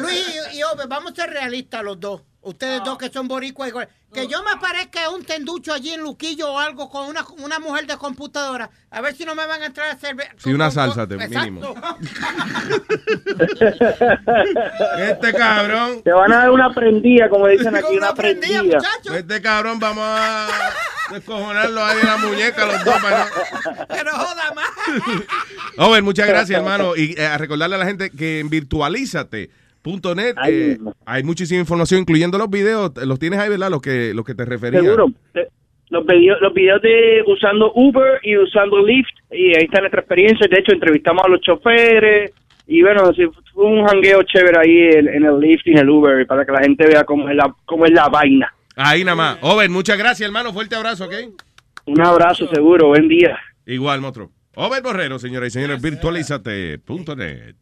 Luis vamos a ser realistas los dos. Ustedes dos que son boricuas. igual. Que yo me aparezca un tenducho allí en Luquillo o algo con una, una mujer de computadora. A ver si no me van a entrar a hacer... Sí, una salsa, de mínimo. Este cabrón. Te van a dar una prendida, como dicen aquí, una prendida. Este cabrón, vamos a descojonarlo ahí en la muñeca los dos. para- Pero joda más. Owen, muchas gracias, hermano. Y eh, a recordarle a la gente que en Virtualízate Net, eh, hay muchísima información, incluyendo los videos. Los tienes ahí, ¿verdad? Los que, los que te refería. Seguro. Los videos, los videos de usando Uber y usando Lyft, y ahí está nuestra experiencia. De hecho, entrevistamos a los choferes, y bueno, fue un jangueo chévere ahí en, en el Lyft y en el Uber, para que la gente vea cómo es la, cómo es la vaina. Ahí nada más. Oven, muchas gracias, hermano. Fuerte abrazo, ¿ok? Un abrazo seguro, buen día. Igual, monstruo. Oven Borrero, señoras y señores, virtualizate.net.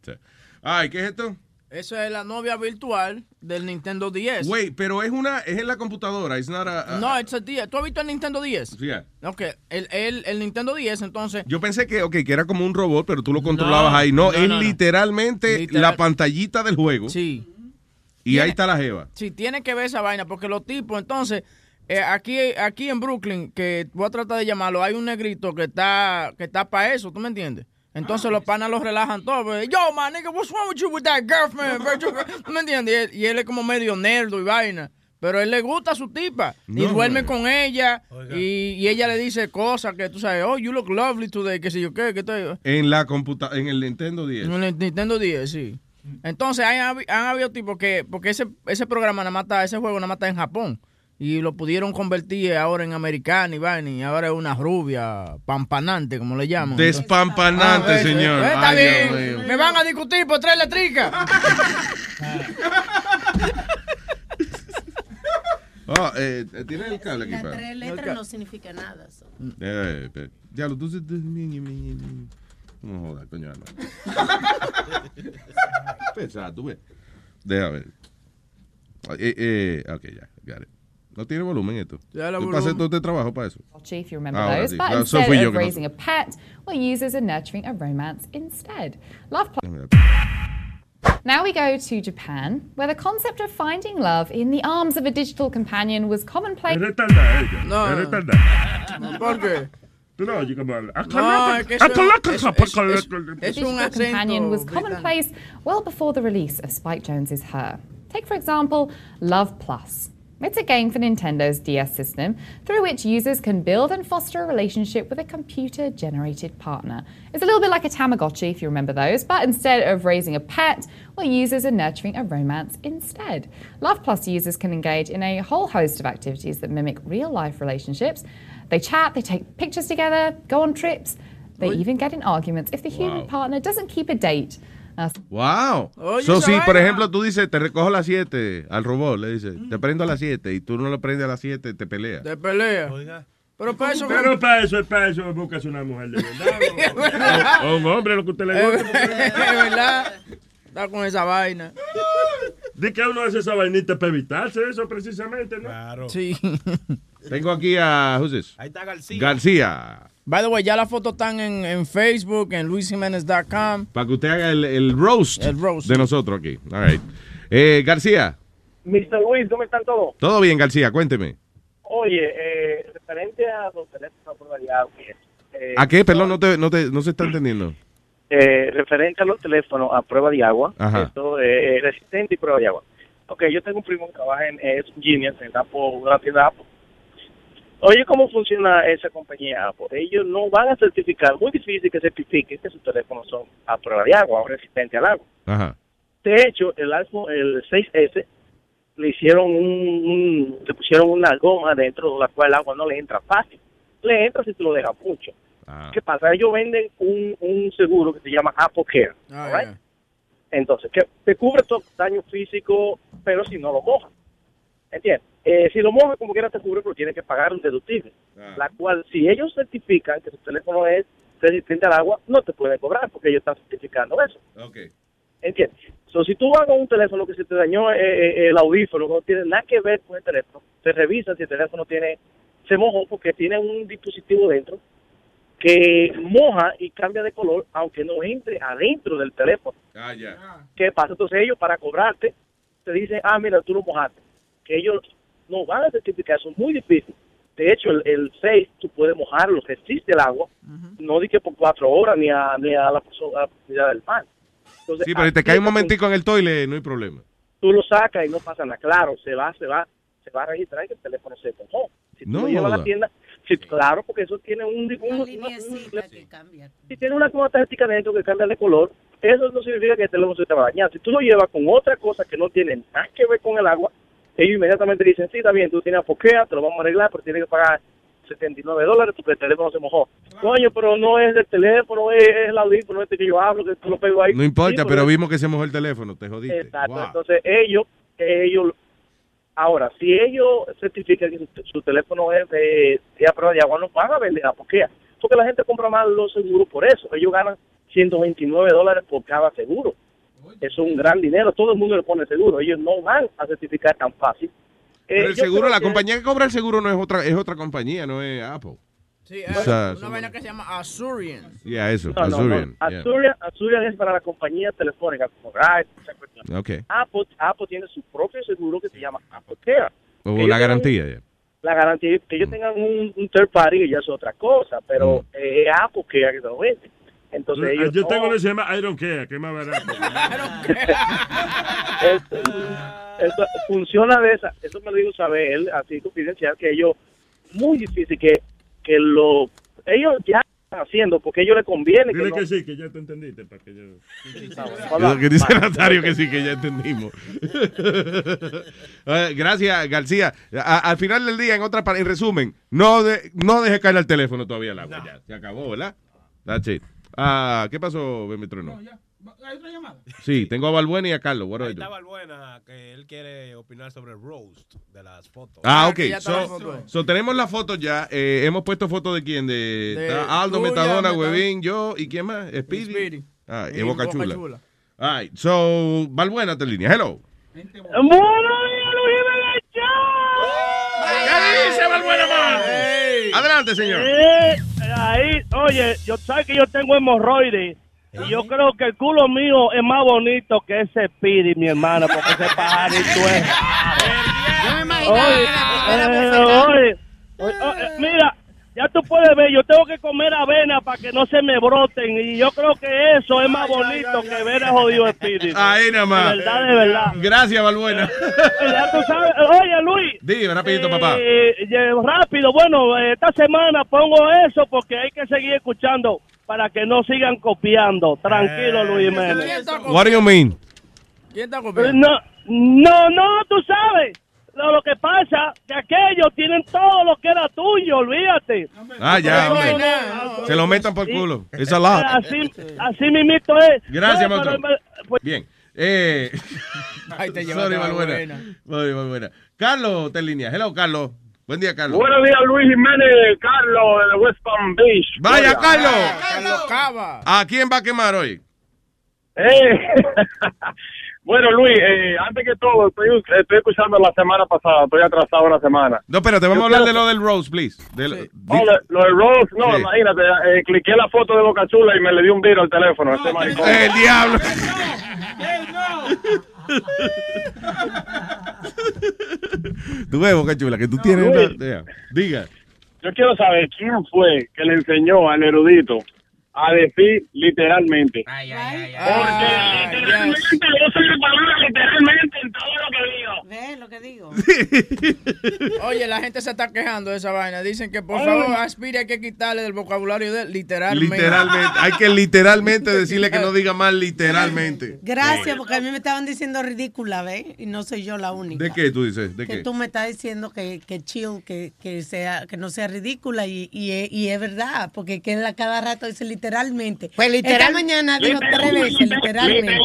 Ay, ¿qué es esto? Eso es la novia virtual del Nintendo 10. Wait, pero es una, es en la computadora, it's not a- a- No, es el 10. ¿Tú has visto el Nintendo 10? Sí, ya. Ok, el, el, el Nintendo 10, entonces... Yo pensé que, okay, que era como un robot, pero tú lo controlabas ahí. No, no, es no, literalmente Literal- la pantallita del juego. Sí. Y ahí está la jeva. Sí, tiene que ver esa vaina, porque los tipos, entonces, eh, aquí, aquí en Brooklyn, que voy a tratar de llamarlo, hay un negrito que está, que está para eso, ¿tú me entiendes? Entonces los panas los relajan todos. pues, Yo, man, nigga, what's wrong with you with that girlfriend? ¿Tú me entiendes? Y él, y él es como medio nerdo y vaina. Pero él le gusta a su tipa. y duerme man. con ella. Y, y ella le dice cosas que tú sabes, oh, you look lovely today, que sé yo qué, que te... En la computa en el Nintendo 10. En el Nintendo 10, sí. Entonces han, han habido tipos que, porque ese, ese programa nada más está, ese juego nada más está en Japón. Y lo pudieron convertir ahora en americano y vaina, y ahora es una rubia pampanante, como le llaman. Despampanante, Ah, eso, señor. eh, Está Ay, Dios bien. Me van a discutir por tres letricas. Oh, eh, eh, ¿Tiene el cable aquí? Las tres letras no significa nada. so. Eh, eh, diablo, tú... No jodas, coño. no. Pesado, tú ves. Deja ver. Eh, eh, ok, ya, got it. No tiene volumen esto. Ya la Tú volumen. pasas todo este trabajo para eso. Oh, if you remember Ahora those, sí. but eso instead fui yo of que no- raising a pet, well, users are nurturing a romance instead. Love Now we go to Japan, where the concept of finding love in the arms of a digital companion was commonplace. Es retardada ella. No. Es retardada. ¿Por qué? Tú no oyes cómo habla. No, es que eso- eso- eso- eso- The es un digital companion was commonplace well before the release of Spike Jonze's Her. Take, for example, Love Plus. It's a game for Nintendo's DS system through which users can build and foster a relationship with a computer generated partner. It's a little bit like a Tamagotchi, if you remember those, but instead of raising a pet, well, users are nurturing a romance instead. Love Plus users can engage in a whole host of activities that mimic real life relationships. They chat, they take pictures together, go on trips, they even get in arguments if the human Wow. partner doesn't keep a date. Wow. Oye, so, si, por ejemplo, tú dices, te recojo a las 7 al robot, le dices, te prendo a las 7 y tú no lo prendes a las 7, te pelea. De pelea. Pero para eso... Pero para eso, para eso buscas una mujer de verdad. o, o un hombre, lo que usted le Es guste. verdad. Está con esa vaina. Di que uno hace esa vainita para evitarse eso precisamente, ¿no? Claro. Sí. Tengo aquí a, who's this? Ahí está García. García. By the way, ya las fotos están en, en Facebook, en luisjimenez.com. Para que usted haga el, el roast, El roast. de nosotros aquí. All right. Eh, García, Mr. Luis, ¿cómo están todos? todo bien, García, cuénteme. Oye, eh, referente a los teléfonos a prueba de agua y eso, eh, ¿A qué? Perdón, no, te, no, te, no se está entendiendo. eh, referente a los teléfonos a prueba de agua, Ajá. esto es resistente y prueba de agua. Ok, yo tengo un primo que trabaja en es un Genius, en Apple, una tienda Apple. Oye, ¿cómo funciona esa compañía Apple? Ellos no van a certificar, muy difícil que certifiquen que sus teléfonos son a prueba de agua o resistentes al agua. Ajá. De hecho, el iPhone, el 6S, le hicieron un, un- le pusieron una goma dentro de la cual el agua no le entra fácil. Le entra si tú lo dejas mucho. ¿Qué pasa? Ellos venden un, un seguro que se llama Apple Care. alright? Entonces, que te cubre todo daño físico, pero si no lo mojas. ¿Entiendes? Eh, si lo mojas, como quiera te cubre, pero tienes que pagar un deductible. La cual, si ellos certifican que tu teléfono es resistente al agua, no te pueden cobrar porque ellos están certificando eso. Ok. ¿Entiendes? So, si tú vas con un teléfono que se te dañó eh, eh, el audífono, no tiene nada que ver con el teléfono, te revisan si el teléfono tiene, se mojó porque tiene un dispositivo dentro que moja y cambia de color aunque no entre adentro del teléfono. Ah, ya. ¿Qué pasa? Entonces ellos para cobrarte te dicen, ah, mira, tú lo mojaste. Que ellos no van a certificar, eso es muy difícil. De hecho, el, el 6 tú puedes mojarlo, resiste el agua, no di que por cuatro horas ni a, ni a la, perso- a la profundidad del mar. Entonces, Sí, pero si te cae un que momentico en el toile, no hay problema. tú lo sacas y no pasa nada. Claro, se va, se va, se va a registrar que el teléfono se mojó. Si tú No lo llevas a la tienda, Sí, claro, porque eso tiene un... un, una- un- si tiene una como tarjetita dentro que cambia de color, eso no significa que el teléfono se te va a dañar. Si tú lo llevas con otra cosa que no tiene nada que ver con el agua, ellos inmediatamente dicen, sí, está bien, tú tienes apoquea, te lo vamos a arreglar, pero tienes que pagar 79 dólares porque el teléfono se mojó. Coño, pero no es el teléfono, es, es el audífono este que yo hablo, que tú lo pego ahí. No importa, Sí, pero vimos que se mojó el teléfono, te jodiste. Exacto, Wow. entonces ellos, ellos, ahora, si ellos certifican que su, su teléfono es de, de a prueba de agua, no van a vender apoquea, porque la gente compra más los seguros por eso, ellos ganan 129 dólares por cada seguro. Eso es un gran dinero, todo el mundo le pone seguro, ellos no van a certificar tan fácil. Pero Eh, el yo seguro, la que- compañía que cobra el seguro no es otra, es otra compañía, no es Apple. Sí, O sea, una son- vaina que se llama Azurian. Ya, eso, No, no, no. Azurian. yeah. Azurian, es para la compañía telefónica, como Verizon, esa cuestión. Ok. Apple, Apple tiene su propio seguro que se llama Apple Care. O la tengan- garantía, ya. La garantía, que ellos tengan un, un third party ya es otra cosa, pero Mm. eh, es Apple Care que te lo vende. Entonces ellos Yo no- tengo uno que se llama Iron Care, que es más barato. Esto, esto funciona de esa, eso me lo dijo saber, así confidencial, que ellos, muy difícil que, que lo, ellos ya están haciendo, porque a ellos les conviene que Dile no- que sí, que ya te entendiste. Para que yo... Lo que dice Natario que sí, que ya entendimos. Eh, Gracias, García. A- al final del día, en otra en resumen, no, de- no deje caer el teléfono todavía al agua. Ya, se acabó, ¿verdad? That's it. Ah, ¿Qué pasó, Bemetrono? ¿Hay otra llamada? Sí, tengo a Balbuena y a Carlos. What Ahí está Balbuena, que él quiere opinar sobre el roast de las fotos. Ah, ok. ya está la So, so tenemos la foto ya. Eh, hemos puesto fotos de quién? De, De Aldo, tuya, Metadona. Huevín, yo y quién más? Speedy. Speedy. Ah, y, Y Boca Chula. Chula. All right, so, Balbuena, te línea. Hello. ¿Qué dice Balbuena Adelante, señor. Eh, ahí, oye, yo sabes que yo tengo hemorroides y yo creo que el culo mío es más bonito que ese Piri, mi hermano, porque ese pajarito es. Oye, eh, oye, oye, oye, mira, ya tú puedes ver, yo tengo que comer avena para que no se me broten y yo creo que eso es más bonito que ver a jodido espíritu. Ahí nada más. De verdad, de verdad. Gracias, Balbuena. Ya tú sabes, oye Luis, Dime, rapidito, papá. eh, eh, rápido, bueno, eh, esta semana pongo eso porque hay que seguir escuchando para que no sigan copiando. Tranquilo, Luis Jiménez. What do you mean? ¿Quién está Eh, No, no, no, tú sabes. Lo, lo que pasa que aquellos tienen todo lo que era tuyo, olvídate. Ah, ya, No, no, hombre. no, no. Se lo metan por culo. It's a lot. Así, así mismito es. Gracias, No, pero- pues- Bien. Eh, Ahí te sorry, la Balbuena. buena. Muy, muy buena. Carlos, te en línea. Hello, Carlos. Buen día, Carlos. Buenos días, Luis Jiménez, Carlos, de West Palm Beach. Vaya. Carlos. Carlos Cava. ¿A quién va a quemar hoy? Eh, bueno, Luis, eh, antes que todo, estoy, estoy escuchando la semana pasada, estoy atrasado una semana. No, espérate, vamos a hablar de quiero- lo del Rose, please. De lo- Oh, lo, lo de Rose, no, Sí. imagínate, eh, cliqué la foto de Boca Chula y me le dio un viro al teléfono. este maricón. El diablo. Tu huevo, qué chula, que tú tienes Luis. una... Diga. Yo quiero saber quién fue que le enseñó al erudito a decir literalmente. Porque literalmente, yo soy la palabra literalmente en todo lo que digo. ¿Ves lo que digo? Oye, la gente se está quejando de esa vaina. Dicen que por favor, Aspire hay que quitarle del vocabulario de él, literalmente. Literalmente. Hay que literalmente decirle que no diga mal literalmente. Gracias, porque a mí me estaban diciendo ridícula, ¿ves? Y no soy yo la única. ¿De qué tú dices? ¿De que qué? tú me estás diciendo que, que chill, que, que, sea, que no sea ridícula y, y, es- y es verdad, porque que cada rato dice literalmente. Pues literal- Esta mañana dijo tres veces literalmente.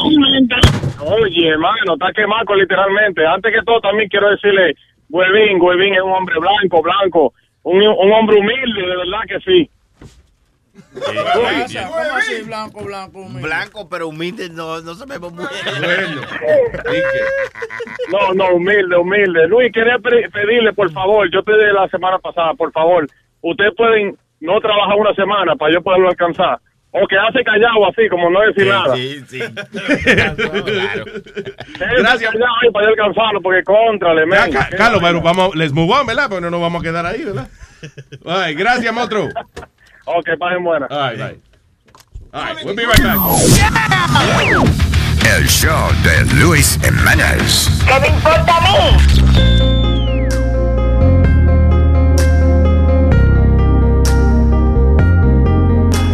Oye, hermano, está quemado literalmente. Antes que todo, también quiero decirle, Huevín, Huevín es un hombre blanco, blanco, un, un hombre humilde, de verdad que sí. Gracias. ¿Cómo así, blanco, blanco? humilde? Blanco, pero humilde, no, no sabemos muy Bueno. No, no, humilde, humilde. Luis, quería pe- pedirle, por favor, yo te dije la semana pasada, por favor, ustedes pueden no trabajar una semana para yo poderlo alcanzar. O quedarse callado así, como no decir nada. Sí, sí. Gracias. Callado ahí para yo alcanzarlo, porque men. Ca- Carlos, pero vamos, les move on, ¿verdad? Porque no nos vamos a quedar ahí, ¿verdad? Ay, gracias, monstruo. Ok, pasen buena. All right, bye. All right, we'll be right back. El show de Luis Jiménez. ¿Qué me importa a mí?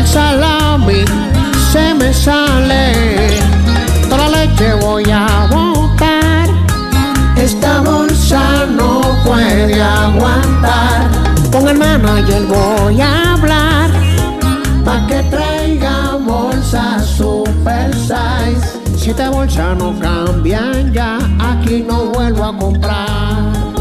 El salami se me sale. Toda la leche voy a botar. Esta bolsa no puede aguantar. Con el manager voy a hablar. Pa' que traiga bolsa super size. Si esta bolsa no cambian ya, aquí no vuelvo a comprar.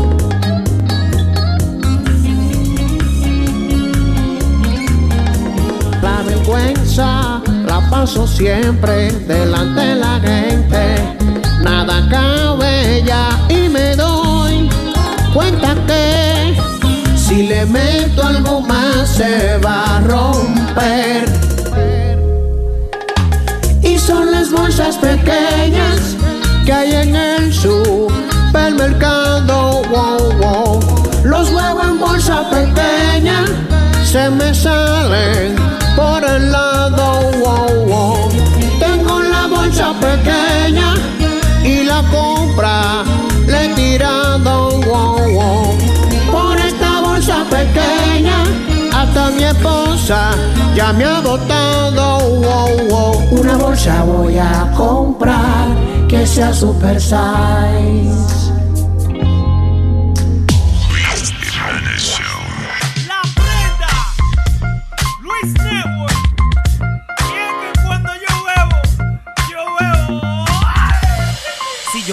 La paso siempre delante de la gente. Nada cabe ya y me doy cuenta Si le meto algo más se va a romper. Y son las bolsas pequeñas que hay en el supermercado. Los huevos en bolsa pequeña se me salen por el lado. Wow, wow. Tengo la bolsa pequeña y la compra le he tirado. Wow, wow. por esta bolsa pequeña. Hasta mi esposa ya me ha botado. Wow, wow. Una bolsa voy a comprar que sea super size.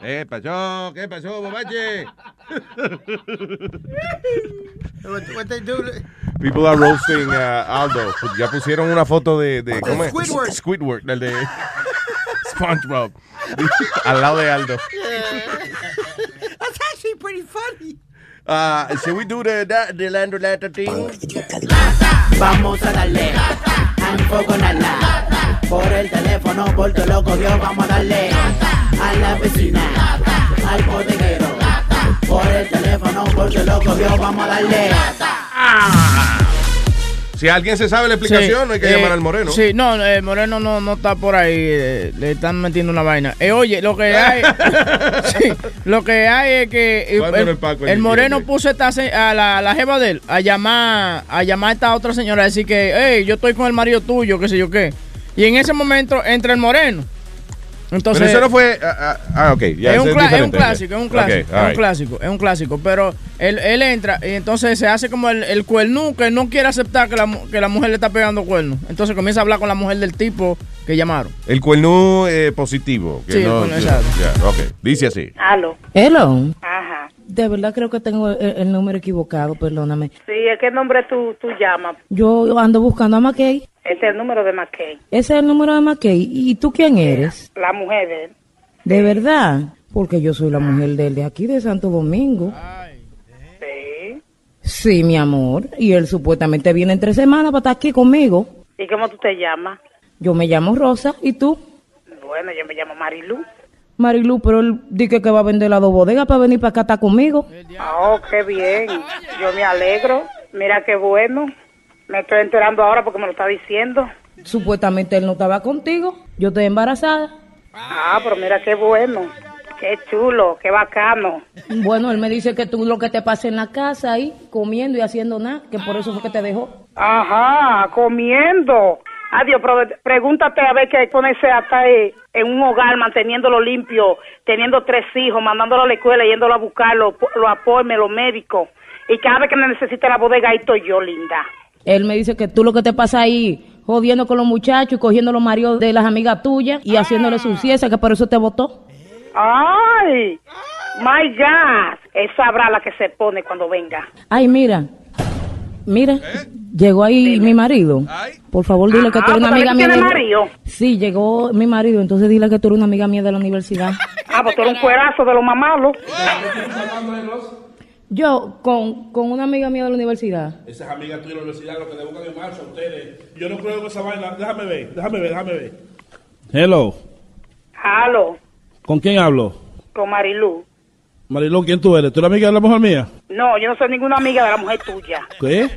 ¿Qué pasó? ¿Qué pasó, bobache? What, what they do? People are roasting uh, Aldo. Ya pusieron una foto de, de ¿cómo es? Squidward. Squidward, el de SpongeBob. Al lado de Aldo. That's actually pretty funny. Uh, should we do the, the, the land lata thing? Vamos a darle Por el teléfono, por todo lo cogió, vamos a darle. A la vecina, al bodeguero. Por el teléfono, por todo lo cogió, vamos a darle. Si alguien se sabe la explicación, Sí, no hay que eh, llamar al moreno. Sí, no, el moreno no, no está por ahí. eh, le están metiendo una vaina. Eh, oye, lo que hay. sí, lo que hay es que. eh, el, el Paco el ahí, moreno puso esta a la, la jeva de él a llamar a llamar a esta otra señora a decir que, hey, yo estoy con el marido tuyo, qué sé yo qué. Y en ese momento entra el moreno. Entonces, Pero eso no fue. Ah, ah, ah, ok. ya, es, un cla- es un clásico, es un clásico, Ok, es all un right. clásico, es un clásico. Pero él, él entra y entonces se hace como el, el cuernú que no quiere aceptar que la, mu- que la mujer le está pegando cuernos. Entonces comienza a hablar con la mujer del tipo que llamaron. El cuernú eh, positivo. que Sí, el no- cuernú, exacto. ya, ok. Dice así. Aló. Hello. Ajá. De verdad creo que tengo el, el número equivocado, perdóname. Sí, ¿a qué nombre tú, tú llamas? Yo ando buscando a McKay. Este es el número de McKay. Ese es el número de McKay. ¿Y tú quién eres? La mujer de él. ¿De verdad? Porque yo soy la mujer de él de aquí, de Santo Domingo. Sí. Sí, mi amor. Y él supuestamente viene en tres semanas para estar aquí conmigo. ¿Y cómo tú te llamas? Yo me llamo Rosa. ¿Y tú? Bueno, yo me llamo Marilu. Marilu, pero él dice que va a vender las dos bodegas para venir para acá a estar conmigo. Oh, qué bien. Yo me alegro. Mira qué bueno. Me estoy enterando ahora porque me lo está diciendo. Supuestamente él no estaba contigo. Yo estoy embarazada. Ah, pero mira qué bueno. Qué chulo, qué bacano. Bueno, él me dice que tú lo que te pasa en la casa ahí, comiendo y haciendo nada, que por eso fue que te dejó. Ajá, comiendo. Adiós, pero pregúntate a ver qué ponerse hasta en un hogar, manteniéndolo limpio, teniendo tres hijos, mandándolo a la escuela, yéndolo a buscar los lo apoyos, los médicos. Y cada vez que me necesite la bodega, ahí estoy yo, linda. Él me dice que tú lo que te pasa ahí, jodiendo con los muchachos y cogiendo los maridos de las amigas tuyas y haciéndole suciedad, que por eso te votó. ¡Ay! ¡My God! Él sabrá la que se pone cuando venga. Ay, mira, mira, llegó ahí mi marido. Por favor, dile que tú Ah, eres una ¿pero amiga mía. de- marido? Sí, llegó mi marido, entonces dile que tú eres una amiga mía de la universidad. Ah, pues tú eres un cuerazo de los mamalos. Yo, con, con una amiga mía de la universidad. Esas amigas tuyas de la universidad, lo que le buscan en marcha a ustedes. Yo no creo en esa vaina. Déjame ver, déjame ver, déjame ver. Hello. Halo, ¿Con quién hablo? con Marilu. Marilón, ¿quién tú eres? ¿Tú eres amiga de la mujer mía? No, yo no soy ninguna amiga de la mujer tuya. ¿Qué?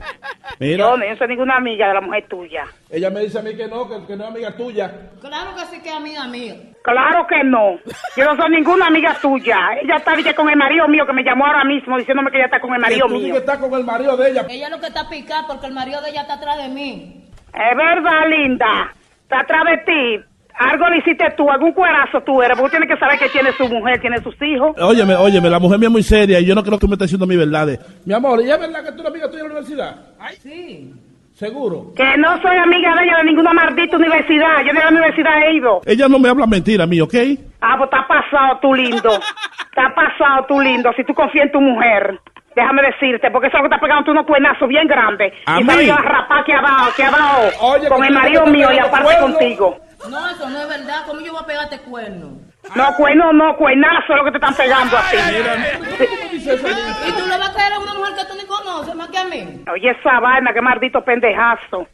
Mira, Yo no, yo no soy ninguna amiga de la mujer tuya. ella me dice a mí que no, que, que no es amiga tuya. Claro que sí que es amiga mía. Claro que no. Yo no soy ninguna amiga tuya. Ella está dije, con el marido mío que me llamó ahora mismo diciéndome que ella está con el marido tú mío. que está con el marido de ella. Ella lo que está picada porque el marido de ella está atrás de mí. Es verdad, linda. Está atrás de ti. Algo le hiciste tú, algún cuerazo tú eres, porque tú tienes que saber que tiene su mujer, tiene sus hijos. Óyeme, óyeme, la mujer mía es muy seria y yo no creo que me esté diciendo mi verdad. Mi amor, ¿y es verdad que tú eres amiga tuya de la universidad? Sí. ¿Seguro? Que no soy amiga de ella de ninguna maldita universidad. Yo ni a la universidad he ido. Ella no me habla mentira a mí, ¿ok? Ah, pues está pasado tú lindo. Está pasado tú lindo. Si tú confías en tu mujer. Déjame decirte, porque eso es lo que está pegando tú unos cuernazos bien grandes. ¿A y sabes mí? que va a rapar que abajo, que abajo. Oye, con que el marido mío y aparte contigo. No, eso no es verdad. ¿Cómo yo voy a pegarte cuerno? No, cuerno, no, cuernazo es lo que te están pegando a ti. ¿Y tú le vas a creer a una mujer que tú ni conoces más que a mí? Oye, esa vaina, qué maldito pendejazo.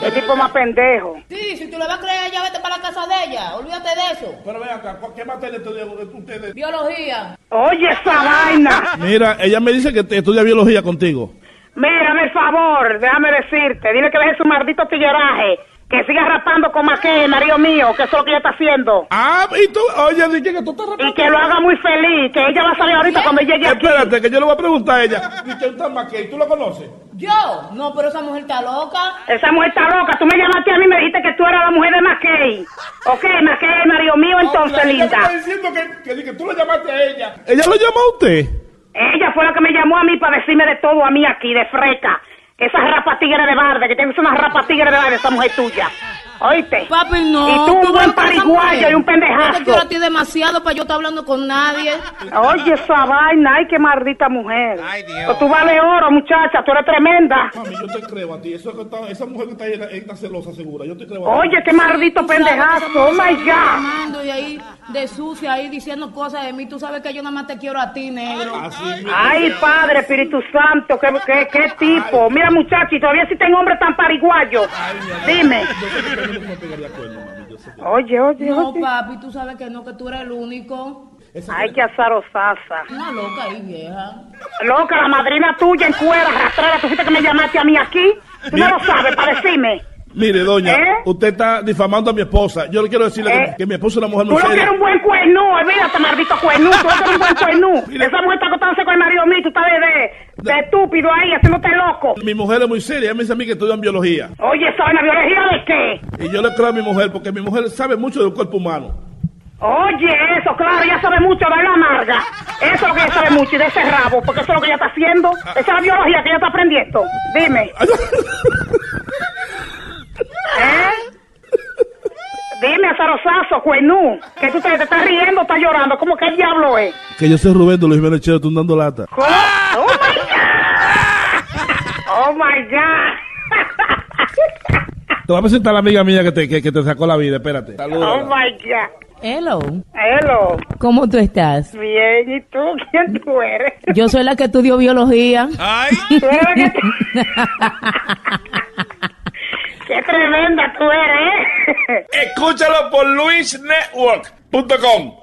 Qué tipo más pendejo. Sí, si tú le vas a creer a ella, vete para la casa de ella. Olvídate de eso. Pero ven acá, ¿qué materia ustedes? Biología. Oye, esa vaina. Mira, ella me dice que te estudia biología contigo. Mírame el favor, déjame decirte. Dile que deje su maldito tigueraje. Que siga rapando con Maqué, marido mío, que eso es lo que ella está haciendo. Ah, y tú, oye, dije que tú estás rapando. Y que lo haga muy feliz, que ella va a salir ahorita cuando llegue aquí. Espérate, que yo le voy a preguntar a ella. ¿Y que está Mackey? ¿Tú lo conoces? ¿Yo? No, pero esa mujer está loca. Esa mujer está loca. Tú me llamaste a mí y me dijiste que tú eras la mujer de Mackey. Ok, Mackey es marido mío, entonces, Ella linda. está diciendo que, que, que tú le llamaste a ella. ¿Ella lo llamó a usted? Ella fue la que me llamó a mí para decirme de todo a mí aquí, de freca. Esa rapa tigre de barde, que tienes una rapa tigre de barde, esa mujer tuya. ¿Oíste? Papi, no. Y tú un buen pariguayo y un pendejazo. Yo te quiero a ti demasiado para yo estar hablando con nadie. Oye, esa vaina, ay, qué maldita mujer. Pues tú vales oro, muchacha, tú eres tremenda. Mami, yo te creo a ti. Eso que está, esa mujer que está ahí está celosa, segura. Yo te creo a ti. Oye, qué maldito pendejazo, oh my God. Llamando y ahí de sucia, ahí diciendo cosas de mí. Tú sabes que yo nada más te quiero a ti, negro. Ay, Padre, Espíritu Santo, qué, qué, qué tipo. Mira, muchacho, y todavía existen hombres tan pariguayos. Dime. yo mami. Yo sé que... Oye, oye, No, oye. papi, tú sabes que no, que tú eres el único. Ay, qué azarosaza. Una loca ahí, vieja. Loca, la madrina tuya en cuera, arrastrada. Tú fuiste que me llamaste a mí aquí. Tú no lo sabes para decirme. Mire, doña, ¿Eh? usted está difamando a mi esposa. Yo le quiero decirle que- ¿Eh? que, mi esposa es una mujer Tú muy lo que seria. eres un buen cuernú, olvídate, maldito cuernú. Tú eres un buen cuernú. Esa mujer está acostándose con el marido mío. Tú estás de, de, de estúpido ahí, haciéndote loco. Mi mujer es muy seria. Ella me dice a mí que estudian biología. Oye, ¿sabes la biología de qué? Y yo le creo a mi mujer porque mi mujer sabe mucho del cuerpo humano. Oye, eso, claro, ella sabe mucho de la amarga. Eso es lo que ella sabe mucho y de ese rabo, porque eso es lo que ella está haciendo. Esa es la biología que ella está aprendiendo. Dime. ¿Eh? Dime, azarosazo, cuenú, que tú te, te estás riendo, estás llorando. ¿Cómo que el diablo es? Que yo soy Rubén de Luis Jiménez Chero, tú dando lata. ¿Cómo? ¡Oh, my God! ¡Oh, my God! Te voy a presentar a la amiga mía que te, que, que te sacó la vida, espérate. ¡Oh, my God! Hello. Hello. ¿Cómo tú estás? Bien, ¿y tú? ¿Quién tú eres? Yo soy la que estudió biología. Tú eres la que ¡Qué tremenda tú eres! ¿eh? Escúchalo por luisnetwork.com.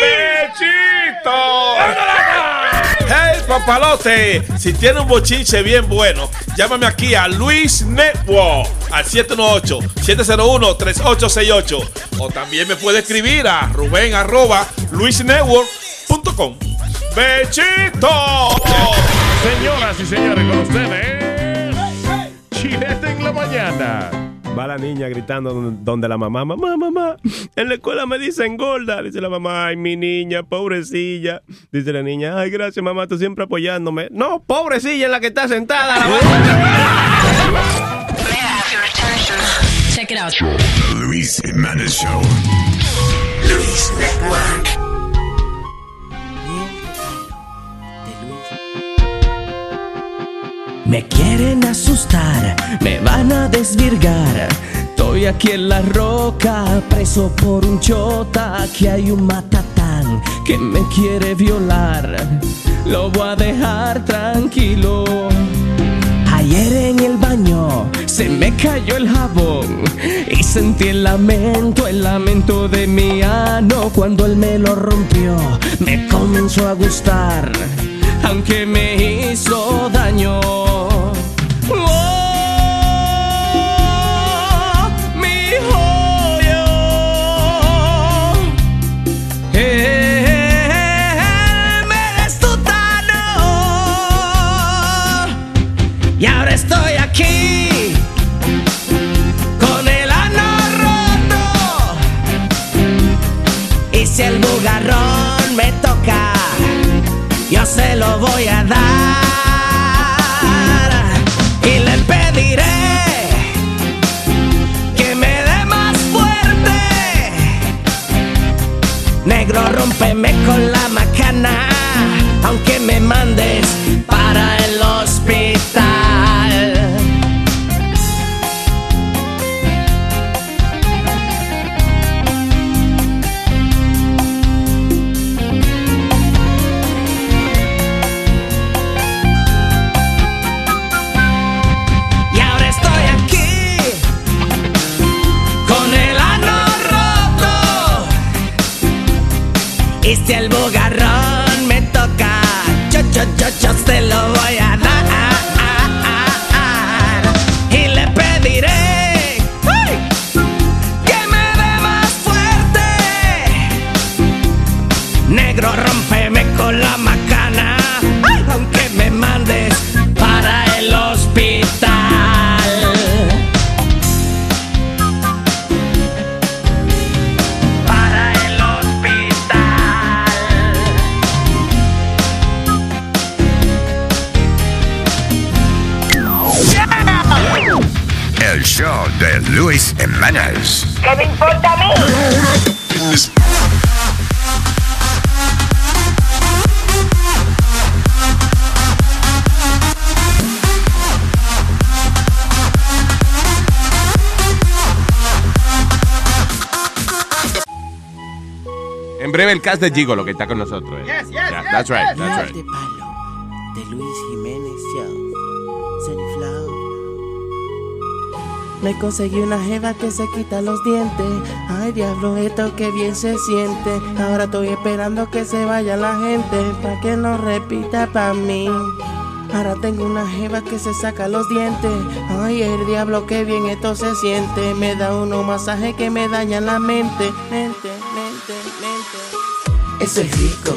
¡Bechito! ¡Hey, papalote! Si tiene un bochinche bien bueno, llámame aquí a Luis Network al 718-701-3868. O también me puede escribir a ruben arroba luisnetwork.com. ¡Bechito! Señoras y señores, con ustedes, mañana. Va la niña gritando donde- la mamá, mamá, mamá, en la escuela me dicen gorda. Dice la mamá, ay, mi niña, pobrecilla. Dice la niña, ay, gracias mamá, tú siempre apoyándome. No, pobrecilla en la que está sentada. La Check it out. Luis Show. Luis Network. Me quieren asustar, me van a desvirgar. Estoy aquí en la roca, preso por un chota. Que hay un matatán que me quiere violar. Lo voy a dejar tranquilo. Ayer en el baño se me cayó el jabón y sentí el lamento, el lamento de mi ano cuando él me lo rompió. Me comenzó a gustar, aunque me hizo daño. Negro, rómpeme con la macana, aunque me mandes para si el bugarrón me toca, yo, yo, yo, yo se Luis Jiménez. ¿Qué me importa a mí? En breve el cast de Gigo, lo que está con nosotros. eh. Yes, yes, Yeah, yes, that's right, yes. that's right. de palo de Luis Jiménez Show. Me conseguí una jeva que se quita los dientes. Ay, diablo, esto que bien se siente. Ahora estoy esperando que se vaya la gente. Pa' que no repita pa' mí. Ahora tengo una jeva que se saca los dientes. Ay, el diablo, que bien esto se siente. Me da unos masajes que me dañan la mente. Mente, mente, mente. Eso es rico,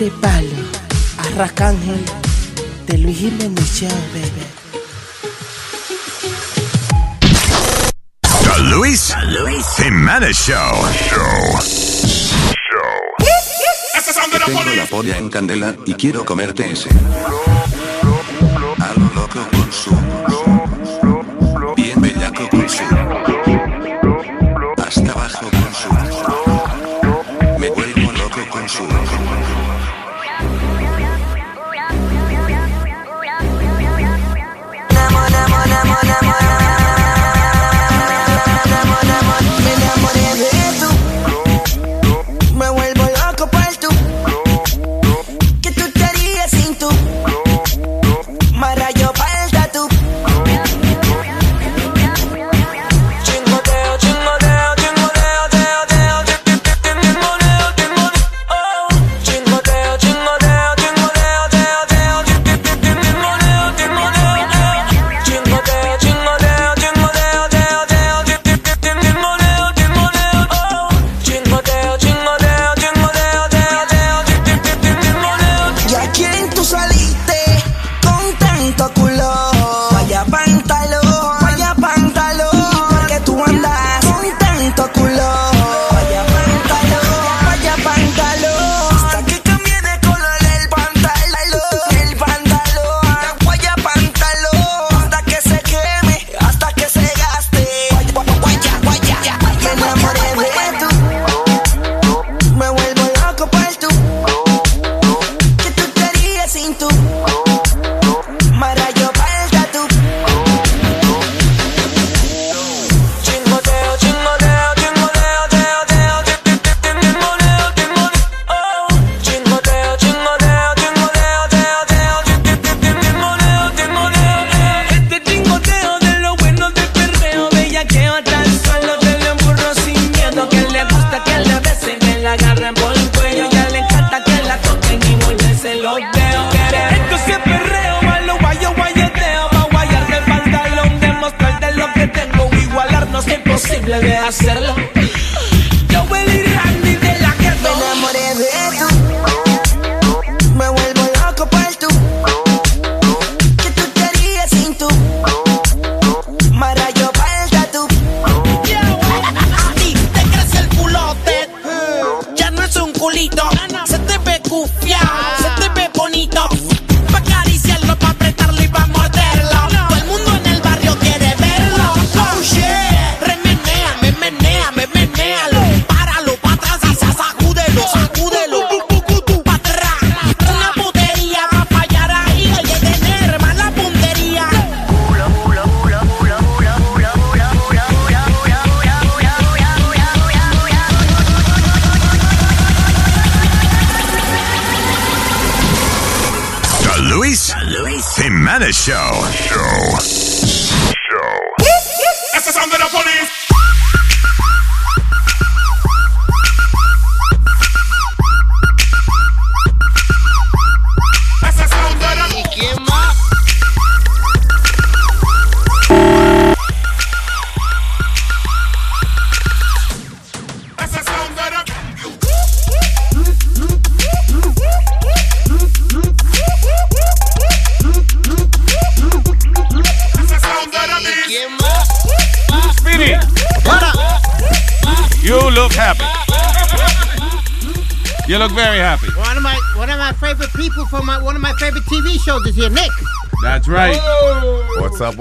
De palo, Arracángel, de Luis Jiménez Show, baby. The Luis, Jimenez Show. Tengo la polla en candela y quiero comerte ese. A lo loco con su.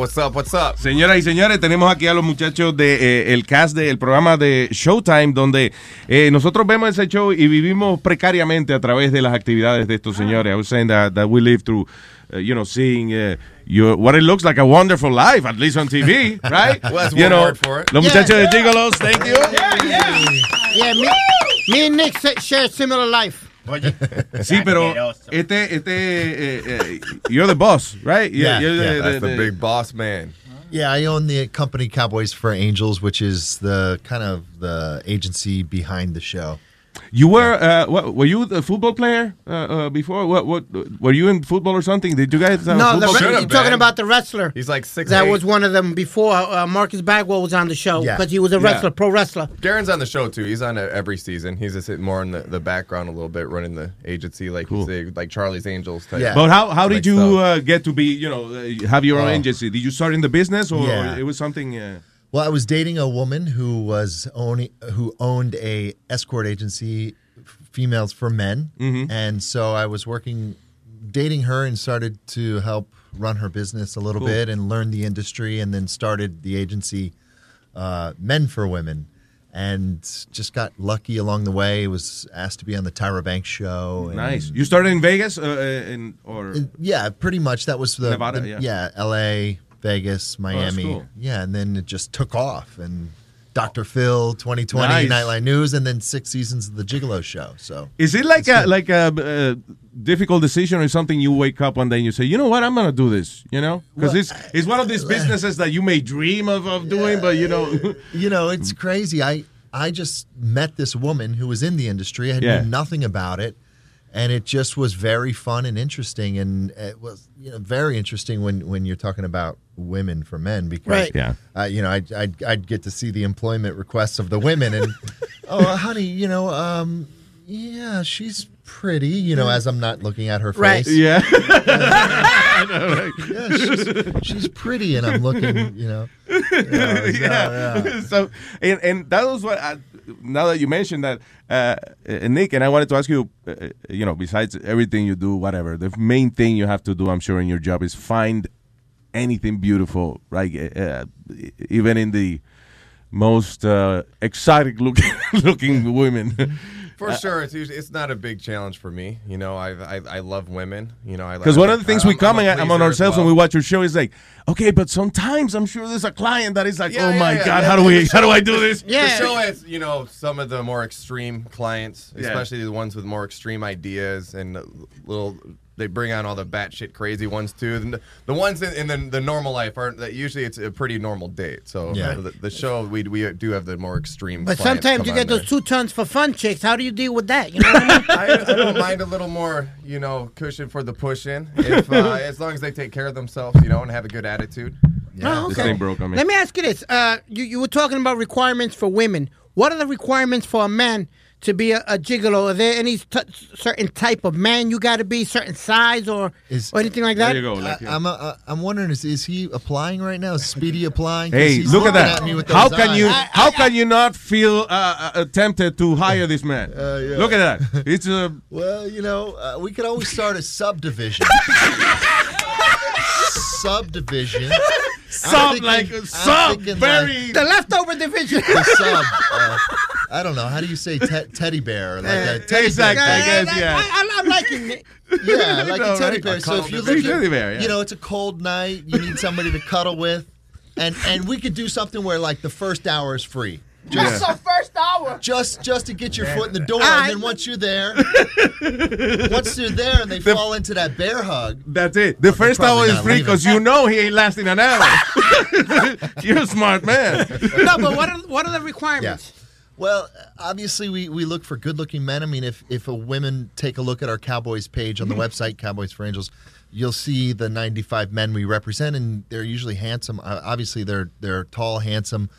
What's up, what's up, what's up? Señoras y señores, tenemos aquí a los muchachos del de, eh, el cast del programa de Showtime, donde eh, nosotros vemos ese show y vivimos precariamente a través de las actividades de estos señores. I was saying that, that we live through, uh, you know, seeing uh, your, what it looks like a wonderful life, at least on TV, right? Well, that's you one know, word for it. Los Yeah. muchachos de Gigolos, thank you. Yeah, me, me and Nick share a similar life. Sí, pero este, este, eh, eh, you're the boss, right? Yeah, You're the- yeah, the- that's the the- big boss man. Yeah, I own the company Cowboys for Angels, which is the kind of the agency behind the show. You were, uh, what, were you a football player uh, uh, before? What, what, were you in football or something? Did you guys have No, football re- you're talking about the wrestler. He's like six. That was one of them before uh, Marcus Bagwell was on the show Yeah. because he was a Yeah. wrestler, pro wrestler. Darren's on the show too. He's on it every season. He's just more in the, the background a little bit, running the agency, like you say, like Charlie's Angels. Type. But how, how did like you uh, get to be, you know, uh, have your own Oh. agency? Did you start in the business or, Yeah. or it was something? Well, I was dating a woman who was owning who owned a escort agency, females for men, Mhm. and so I was working, dating her, and started to help run her business a little Cool. bit and learn the industry, and then started the agency, uh, Men for Women, and just got lucky along the way. Was asked to be on the Tyra Banks show. and- nice. You started in Vegas, uh, uh, in or yeah, pretty much. That was the Nevada, the- yeah. L.A., Vegas, Miami. cool. Yeah, and then it just took off. And Dr. Phil, 2020, Nice. Nightline News, and then six seasons of the Gigolo Show. So Is it like a like a uh, difficult decision or something? You wake up one day and you say, you know what, I'm gonna do this. You know, because Well, it's it's one of these businesses that you may dream of, of doing, but you know, you know, it's crazy. I I just met this woman who was in the industry. I Yeah. knew nothing about it, and it just was very fun and interesting. And it was you know very interesting when when you're talking about women for men because Right. Yeah. uh, you know I'd, I'd I'd get to see the employment requests of the women and oh honey you know um yeah she's pretty you know as I'm not looking at her Right. face Yeah. yeah she's, she's pretty and I'm looking you know yeah, yeah. so and, and that was what I, now that you mentioned that uh, uh, Nick and I wanted to ask you uh, uh, you know besides everything you do whatever the main thing you have to do I'm sure in your job is find anything beautiful right? Even in the most exotic looking looking women For uh, sure, it's usually, it's not a big challenge for me. You know, I I, I love women. You know, I Because I one of the things I'm- we come I'm a I'm on ourselves well. when we watch your show is like, okay, but sometimes I'm sure there's a client that is like, Yeah, oh yeah, my yeah, god, yeah. how do we, show- how do I do this? The show has, you know, some of the more extreme clients, Yeah. especially the ones with more extreme ideas and a little. They bring on all the batshit crazy ones too. The, the ones in, in the, the normal life aren't. That usually it's a pretty normal date. So Yeah. the, the show we we do have the more extreme. But sometimes you on get there. those two tons for fun chicks. How do you deal with that? You know what I mean? I, I don't mind a little more, you know, cushion for the pushing. If uh, as long as they take care of themselves, you know, and have a good attitude. Oh, okay. Let me ask you this: uh, you you were talking about requirements for women. What are the requirements for a man to be a, a gigolo? Are there any t- certain type of man you got to be, certain size, or or anything like that? There you I, am uh, I'm wondering is, is he applying right now? Is Speedy applying? 'Cause Hey, he's look at looking that! me with how those can you, eyes. how can you not feel uh, uh, tempted to hire this man? Look at that! It's a Well, you know, uh, we could always start a subdivision. subdivision. Sub, thinking- like, I'm sub, very- like- the leftover division. the sub. Uh, I don't know. How do you say te- teddy bear? Like a teddy exactly, bear. I guess, yeah. I, I'm liking it. Yeah, like know, a teddy right? bear. A so if you division. look at, bear, yeah. you know, it's a cold night. You need somebody to cuddle with, and and we could do something where like the first hour is free. Just Just, the first hour. just just to get your foot in the door, All and then once you're there, once you're there and they fall into that bear hug, That's it. The first hour is free because you know he ain't lasting an hour. You're a smart man. no, but what are what are the requirements? Well, obviously, we, we look for good looking men. I mean, if, if a women take a look at our Cowboys page on the website, Cowboys for Angels, you'll see the 95 men we represent, and they're usually handsome. Uh, obviously, they're they're tall, handsome,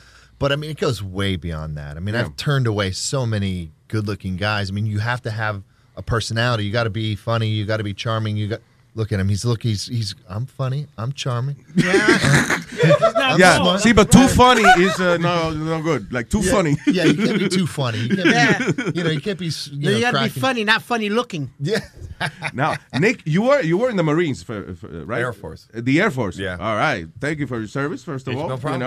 but I mean, it goes way beyond that. I mean, Yeah. I've turned away so many good looking guys. I mean, you have to have a personality. You got to be funny. You got to be charming. You got look at him. He's look. He's he's. I'm funny. I'm charming. Yeah. Uh, yeah. See, but too funny is uh, no no good. Like too Yeah, funny. Yeah, you can't be too funny. You can't be, Yeah. you know, you can't be. You, You, know, gotta cracking. be funny, not funny looking. Yeah. now, Nick, you were you were in the Marines, for, for, uh, right? Air Force. Uh, The Air Force. Yeah. All right. Thank you for your service, first of It's all. no problem. You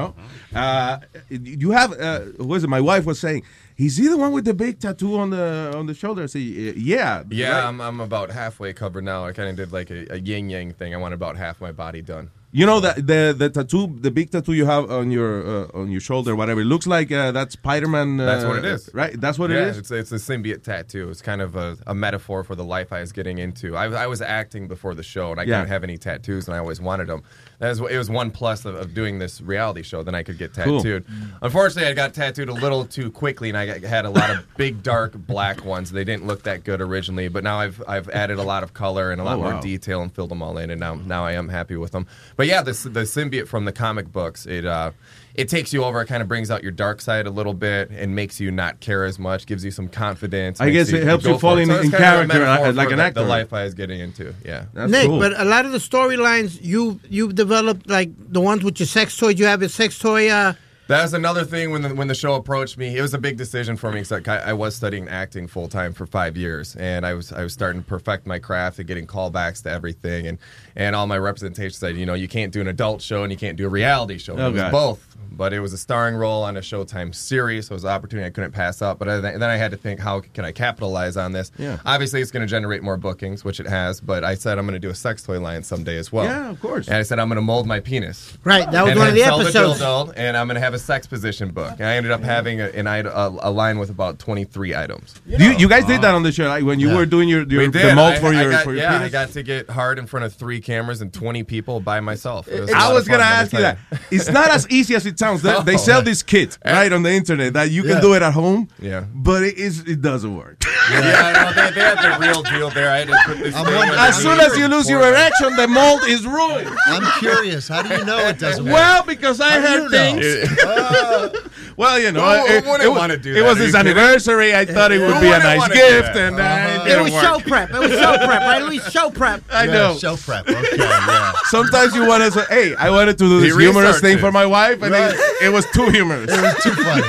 know, uh, you have. Uh, who was it? My wife was saying, "Is he the one with the big tattoo on the on the shoulder?" I say, "Uh, "Yeah." Yeah, right." I'm, I'm about halfway covered now. I kind of did like a, a yin yang thing. I want about half my body done. You know that the the tattoo, the big tattoo you have on your uh, on your shoulder, whatever. It looks like uh, that's Spider Man. Uh, That's what it is, right? That's what yeah, it is. It's it's a symbiote tattoo. It's kind of a, a metaphor for the life I was getting into. I, I was acting before the show, and I Yeah. couldn't have any tattoos, and I always wanted them. That was, it was one plus of, of doing this reality show. Then I could get Cool. tattooed. Unfortunately, I got tattooed a little too quickly, and I had a lot of big dark black ones. They didn't look that good originally, but now I've I've added a lot of color and a lot Oh, more detail and filled them all in, and now now I am happy with them. But yeah, the the symbiote from the comic books it. uh it takes you over. It kind of brings out your dark side a little bit and makes you not care as much. Gives you some confidence. I makes guess it helps go you fall in- So in kind of character, metaphor uh, like an the- actor. The life I was getting into. Yeah, Nick, but a lot of the storylines you you've developed, like the ones with your sex toys, you have a sex toy. Uh, That's another thing when the, when the show approached me. It was a big decision for me because I, I was studying acting full time for five years, and I was I was starting to perfect my craft and getting callbacks to everything, and and all my representation said, you know, you can't do an adult show and you can't do a reality show. Oh, it was God. both. But it was a starring role on a Showtime series, so it was an opportunity I couldn't pass up. But I, then I had to think, how can I capitalize on this? Yeah. Obviously, it's going to generate more bookings, which it has. But I said I'm going to do a sex toy line someday as well. Yeah, of course. And I said I'm going to mold my penis. Right, that was and one of then the sell episodes. dildo, and I'm going to have a sex position book. And I ended up having a, an ite- a, a line with about 23 items. You, you guys did that on the show like, when you Yeah. were doing your, your We did. the mold I- for I your got- for your yeah, penis. I got to get hard in front of three cameras and 20 people by myself. It was a I lot was of fun, gonna let me ask you tell that. It's not as easy as it sounds. They, they Oh. sell this kit right on the internet that you can Yeah. do it at home. Yeah. but it is it doesn't work. Yeah, no, they, they had the real deal there. I had to put this. I'm thing wondering- on As the soon as you lose your for erection, the mold is ruined. I'm curious. How do you know it doesn't work? Well, because I How do heard know? things. well, you know, Who- who it, it was, wanna do it that? was his you kidding? anniversary. I thought it would be a nice gift, and uh, Uh-huh. it it didn't was work. show prep. It was show prep, right, Luis? Show prep. I Yeah, know. Show prep. Okay. Yeah. Sometimes you want to say, "Hey, I wanted to do He this humorous thing it. for my wife," and Right. it, it was too humorous. It was too funny.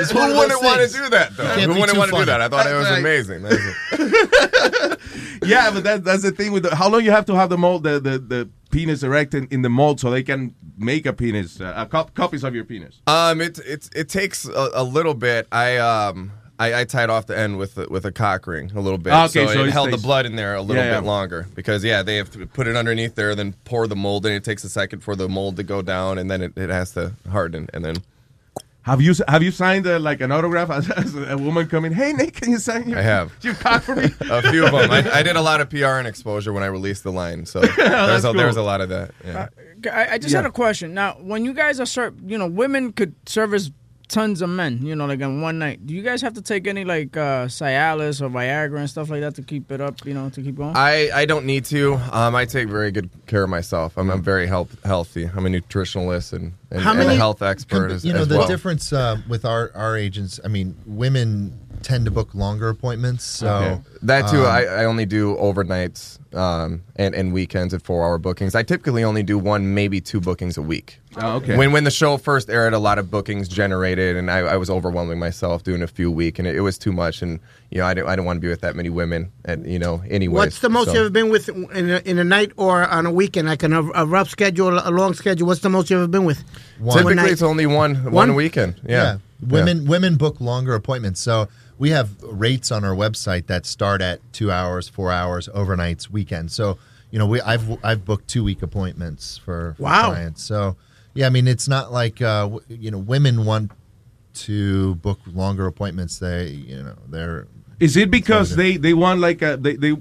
It's one Who wouldn't those want to do that though? can't Who wouldn't want to do that? I thought it was amazing. Yeah, but that, that's the thing with the, how long you have to have the mold, the, the, the penis erect in, the mold so they can make a penis, uh, a cop, copies of your penis. Um, it it it takes a, a little bit. I um. I, I tied off the end with a, with a cock ring a little bit, Ah, okay, so, so it it held stays- the blood in there a little Yeah, bit yeah. longer because yeah, they have to put it underneath there, then pour the mold in. It takes a second for the mold to go down, and then it, it has to harden, and then Have you have you signed uh, like an autograph as, as a woman coming? Hey Nick, can you sign your? I have. your cock for me. a few of them. I, I did a lot of PR and exposure when I released the line, so there's a, cool. there's a lot of that. Yeah. I, I just Yeah. had a question. Now, when you guys are served, you know, women could service tons of men, you know, like in one night. Do you guys have to take any like uh, Cialis or Viagra and stuff like that to keep it up, you know, to keep going? I, I don't need to. Um, I take very good care of myself. I'm, I'm very health, healthy. I'm a nutritionalist and, and, How and a health expert as, you know as the well. difference uh, with our our agents. I mean, women tend to book longer appointments. So Okay. that too, um, I, I only do overnights um, and, and weekends at four hour bookings. I typically only do one, maybe two bookings a week. Oh, okay. When when the show first aired, a lot of bookings generated, and I, I was overwhelming myself doing a few a week, and it, it was too much. And you know, I didn't I didn't want to be with that many women, and you know, anyway. What's the most you've ever been with in a, in a night or on a weekend, like in a, a rough schedule, a long schedule? What's the most you've ever been with? One. Typically, night. it's only one One? one weekend. Yeah. Women women book longer appointments. So we have rates on our website that start at two hours, four hours, overnights, weekends. So you know, we I've I've booked two week appointments for, for Wow. clients. So yeah, I mean, it's not like uh, w- you know, women want to book longer appointments. They you know they're Is it because they, they want like a, they they uh,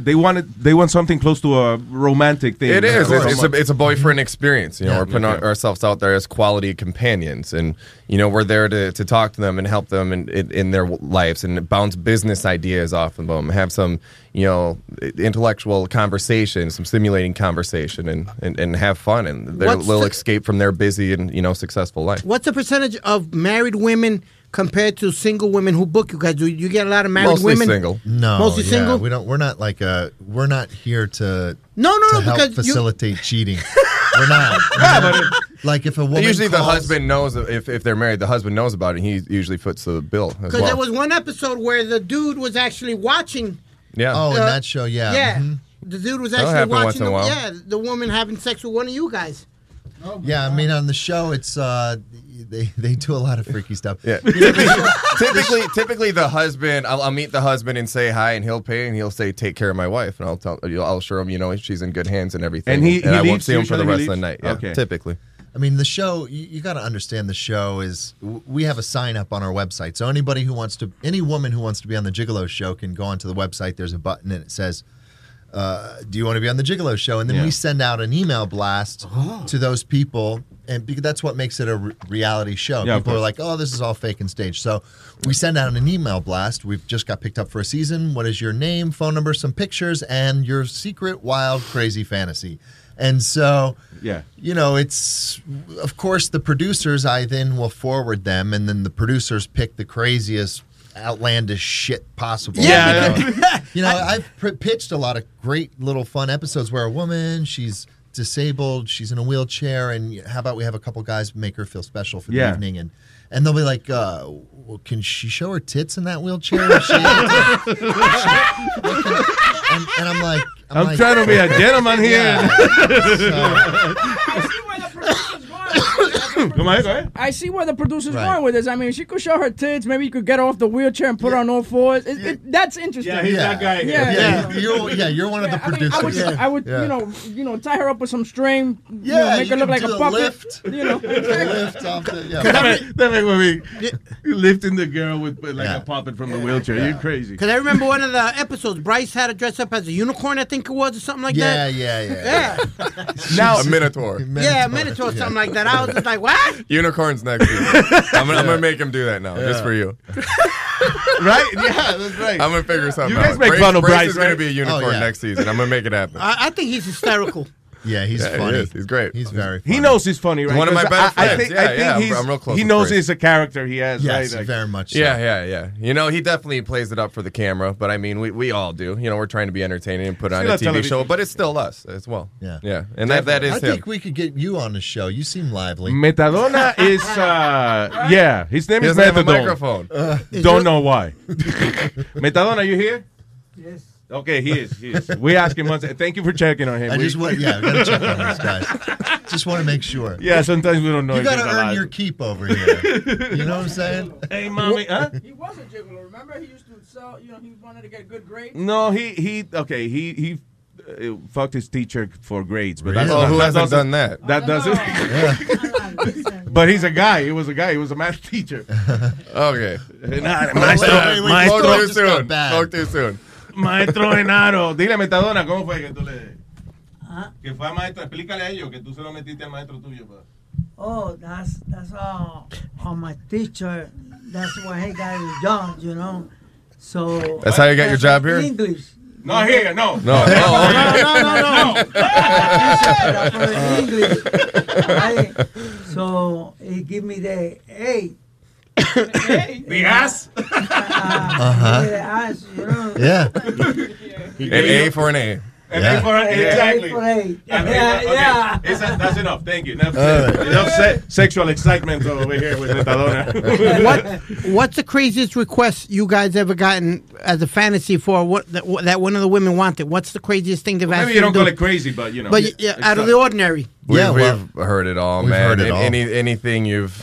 they want it, they want something close to a romantic thing? It is. It's, it's, a, it's a boyfriend experience. You know, Yeah. we're putting our- Okay. ourselves out there as quality companions, and you know, we're there to, to talk to them and help them in, in, in their lives and bounce business ideas off of them. Have some, you know, intellectual conversation, some stimulating conversation, and, and, and have fun and their What's little the- escape from their busy and you know successful life. What's the percentage of married women compared to single women who book you guys? Do you get a lot of married Mostly women? single. no Mostly yeah, single? We don't. We're not like a. We're not here to. No, no, to no, help because you- facilitate cheating. We're not. like if a woman usually the calls- husband knows if if they're married, the husband knows about it. and He usually puts the bill as Because well. there was one episode where the dude was actually watching. yeah. Oh, in uh, that show, yeah. Yeah. Mhm. The dude was That'll actually happen once watching. in a The, while. yeah, the woman having sex with one of you guys. Yeah, I mean on the show it's uh they they do a lot of freaky stuff. Yeah. typically, typically the husband, I'll, I'll meet the husband and say hi, and he'll pay, and he'll say, "Take care of my wife," and I'll tell, I'll assure him, you know, she's in good hands and everything. And he- he I won't see him for the rest of the night. Yeah, Okay. typically. I mean, the show, you, you got to understand the show is, we have a sign up on our website. So anybody who wants to, any woman who wants to be on the Gigolo show can go onto the website. There's a button and it says, uh, Do you want to be on the Gigolo show? And then Yeah. we send out an email blast to those people. And because that's what makes it a re- reality show. Yeah, people are like, oh, this is all fake and staged. So we send out an email blast. We've just got picked up for a season. What is your name, phone number, some pictures, and your secret, wild, crazy fantasy? And so Yeah. you know, it's of course the producers. I then will forward them, and then the producers pick the craziest, outlandish shit possible. Yeah, you know, You know, I've pr- pitched a lot of great little fun episodes where a woman she's disabled, she's in a wheelchair, and how about we have a couple guys make her feel special for the Yeah. evening, and and they'll be like, uh, well, "Can she show her tits in that wheelchair?" Is she able and, and I'm like, I'm like- trying to be a gentleman here. Yeah. Hmm, come on, go ahead. I see where the producer's Right. going with this. I mean, she could show her tits. Maybe you could get her off the wheelchair and put her on all fours. It, it, that's interesting. Yeah, he's that guy. Yeah, Yeah, yeah. you're- yeah, you're one of the I mean, I would, producers. I would Yeah. you know, you know, tie her up with some string. you Yeah, know, make her look like a a puppet. lift. You know, lift off the yeah. That make- that make me lifting the girl with with like a puppet from the wheelchair. You're crazy. Because I remember one of the episodes, Bryce had to dress up as a unicorn, I think it was, or something like Yeah, that. yeah, yeah. Yeah. Now, a minotaur. Yeah, a minotaur, something like that. I was just like, what? Unicorns next season. I'm gonna, I'm gonna make him do that now, just for you. right? Yeah, that's right. I'm gonna figure something You guys out. make Brace, fun of Brace Bryce, is gonna be a oh, unicorn Oh, yeah. next season. I'm gonna make it happen. I, I think he's hysterical. Yeah, he's Yeah, funny. is. He's great. He's very funny. He knows he's funny, right? One of my best I, I friends. think, Yeah, I think yeah, he's, I'm real close he knows Brace. it's a character he has, Yes, right? Like- very much. So. Yeah, yeah, yeah. You know, he definitely plays it up for the camera, but I mean, we, we all do. You know, we're trying to be entertaining and put on a a TV television show, but it's still us as well. Yeah. yeah, and that, that is I him. think we could get you on the show. You seem lively. Metadona is, uh, yeah, his name He is doesn't have a Methadone. microphone. Uh, Don't know why. Metadona, are you here? Yes. Okay, he is. He is. We asked him once. Thank you for checking on him. I We- just want, yeah, we gotta check on these guys. Just want to make sure. Yeah, sometimes we don't know You if gotta earn alive. your keep over here. You know what I'm saying? Hey, mommy, huh? He was a gigolo. Remember, he used to sell. You know, he wanted to get good grades. No, he he okay. He he uh, fucked his teacher for grades, but that's Really? not, Oh, who that hasn't doesn't- done that? That doesn't. but he's a guy. He was a guy. He was a math teacher. Okay. Nah, Wait, maestro, wait, wait, maestro, spoke too soon. Spoke too soon. Maestro Genaro. Dile, Metadona, ¿cómo fue que tú le... Que fue a maestro, explícale a ellos que tú se lo metiste al maestro tuyo. pa. Oh, that's that's all on my teacher. That's why he got his job, you know. So That's how you got your job here? English. No, here, no. No, oh, okay. English. Right? So he give me the hey. The ass? Uh, the ass, you know. Yeah. An A for an A. And Yeah. A for an- exactly. A for A. And Yeah, A for- okay. yeah. It's- that's enough. Thank you. Enough, All right. enough se- sexual excitement over here with Metadona. what What's the craziest request you guys ever gotten as a fantasy for what that, that one of the women wanted? What's the craziest thing they've asked Maybe you you don't to call it crazy, but you know. But yeah, it's out of the ordinary. We've, Yeah, well, we've heard it all, we've man. heard it all. Any anything you've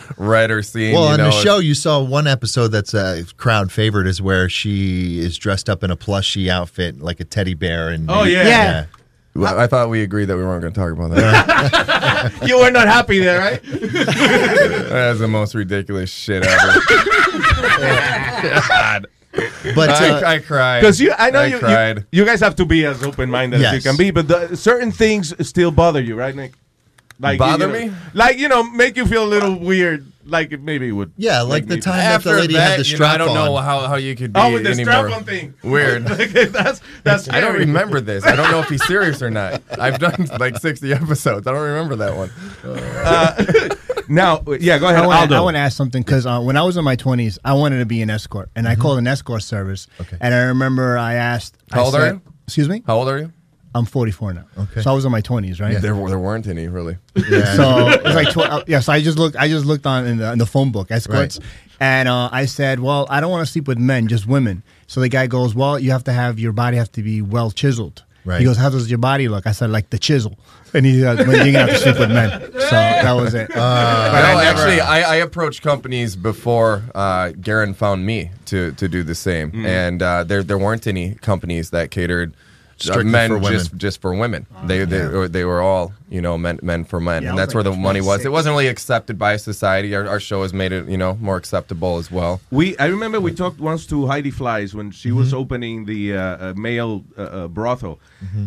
read or seen. Well, you on know, the show, you saw one episode that's uh, a crowd favorite is where she is dressed up in a plushy outfit, like a teddy bear. And Oh, yeah. Yeah. Well, I thought we agreed that we weren't going to talk about that. you were not happy there, right? That's the most ridiculous shit ever. God. But I, uh, I cried. Because you, I know I you, you. cried. You guys have to be as open minded as you can be, but the, certain things still bother you, right, Nick? Like Bother you know, me? Like you know, make you feel a little weird. Like it maybe it would. yeah, like make the me- time that the After lady that, had the you know, I don't know how, how you could be Oh, with the any strap on thing. weird. that's that's. I don't scary. remember this. I don't know if he's serious or not. I've done like 60 episodes. I don't remember that one. Now, yeah, go ahead, I want, Aldo. I want to ask something because uh, when I was in my 20s, I wanted to be an escort, and I called an escort service. Okay. And I remember I asked. How I old are said- you? Excuse me? How old are you? I'm 44 now. Okay. So I was in my 20s, right? There, there weren't any really. So it was like, tw- uh, yeah. So I just looked. I just looked on in the, in the phone book escorts, and uh, I said, "Well, I don't want to sleep with men, just women." So the guy goes, "Well, you have to have your body have to be well chiseled." Right. He goes, "How does your body look?" I said, "Like the chisel." And he goes, "Well, "You're gonna have to sleep with men." So that was it. no, actually, I, I approached companies before uh, Garen found me to, to do the same, Mm. and uh, there there weren't any companies that catered uh, Strictly men for women. just just for women. They they, were- they were all you know men men for men, Yeah, and that's where the money was. 26. It wasn't really accepted by society. Our, our show has made it you know more acceptable as well. We I remember we talked once to Heidi Flies when she was Mm-hmm. opening the uh, uh, male uh, uh, brothel.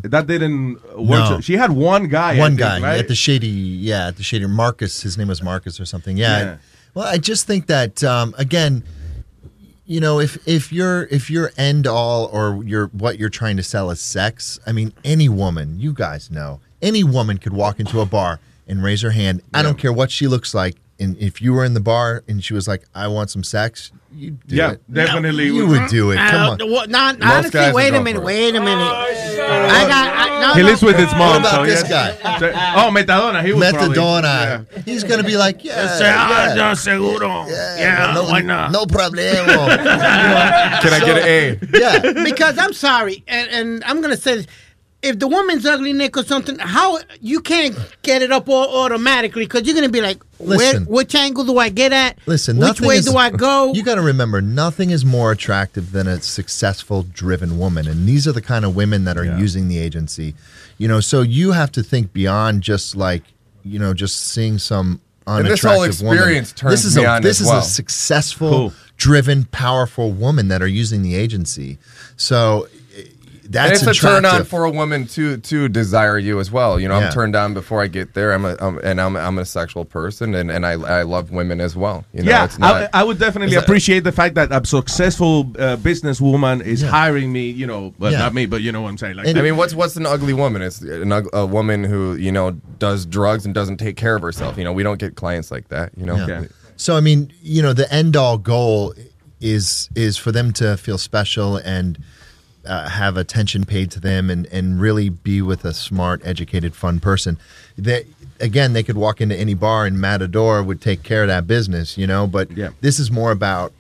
That didn't work. No. She had one guy. One think, guy right? at the shady, yeah, at the shady Marcus. His name was Marcus or something. Yeah. Yeah. Well, I just think that um, again, you know, if if you're if your end all or your what you're trying to sell is sex, I mean, any woman, you guys know, any woman could walk into a bar and raise her hand. I don't care what she looks like. And if you were in the bar and she was like, "I want some sex," you do Yeah, it. definitely You would. would do it. Come Uh, on. what- not, Most honestly, guys wait a minute, wait a minute. I got. I, no, he no. lives with his mom. What about so this yes. guy? Oh, Metadona. He was probably- Metadona. He's gonna be like, yeah, Ese, yeah. ah, seguro. Yeah, no, why not? No problema. Can I get an A? Yeah. because I'm sorry, and, and I'm gonna say this. If the woman's ugly, Nick, or something, how you can't get it up all automatically because you're gonna be like, where, which angle do I get at? Listen, which way is, do I go? You got to remember, nothing is more attractive than a successful, driven woman, and these are the kind of women that are using the agency. You know, so you have to think beyond just like you know, just seeing some And unattractive this whole woman. turns this is me a on this is well. a successful, Cool. driven, powerful woman that are using the agency. So that's and it's a turn on for a woman to to desire you as well. You know, Yeah. I'm turned on before I get there. I'm a I'm, and I'm I'm a sexual person, and, and I I love women as well. You know, yeah, it's not, I, I would definitely it's a- appreciate the fact that a successful uh, businesswoman is hiring me. You know, well, Yeah. not me, but you know what I'm saying. Like, I mean, what's what's an ugly woman? It's an, ug- a woman who you know does drugs and doesn't take care of herself. You know, we don't get clients like that. You know, Yeah. So I mean, you know, the end all goal is is for them to feel special and uh, have attention paid to them and and really be with a smart, educated, fun person. That again, they could walk into any bar and Matador would take care of that business, you know. But this is more about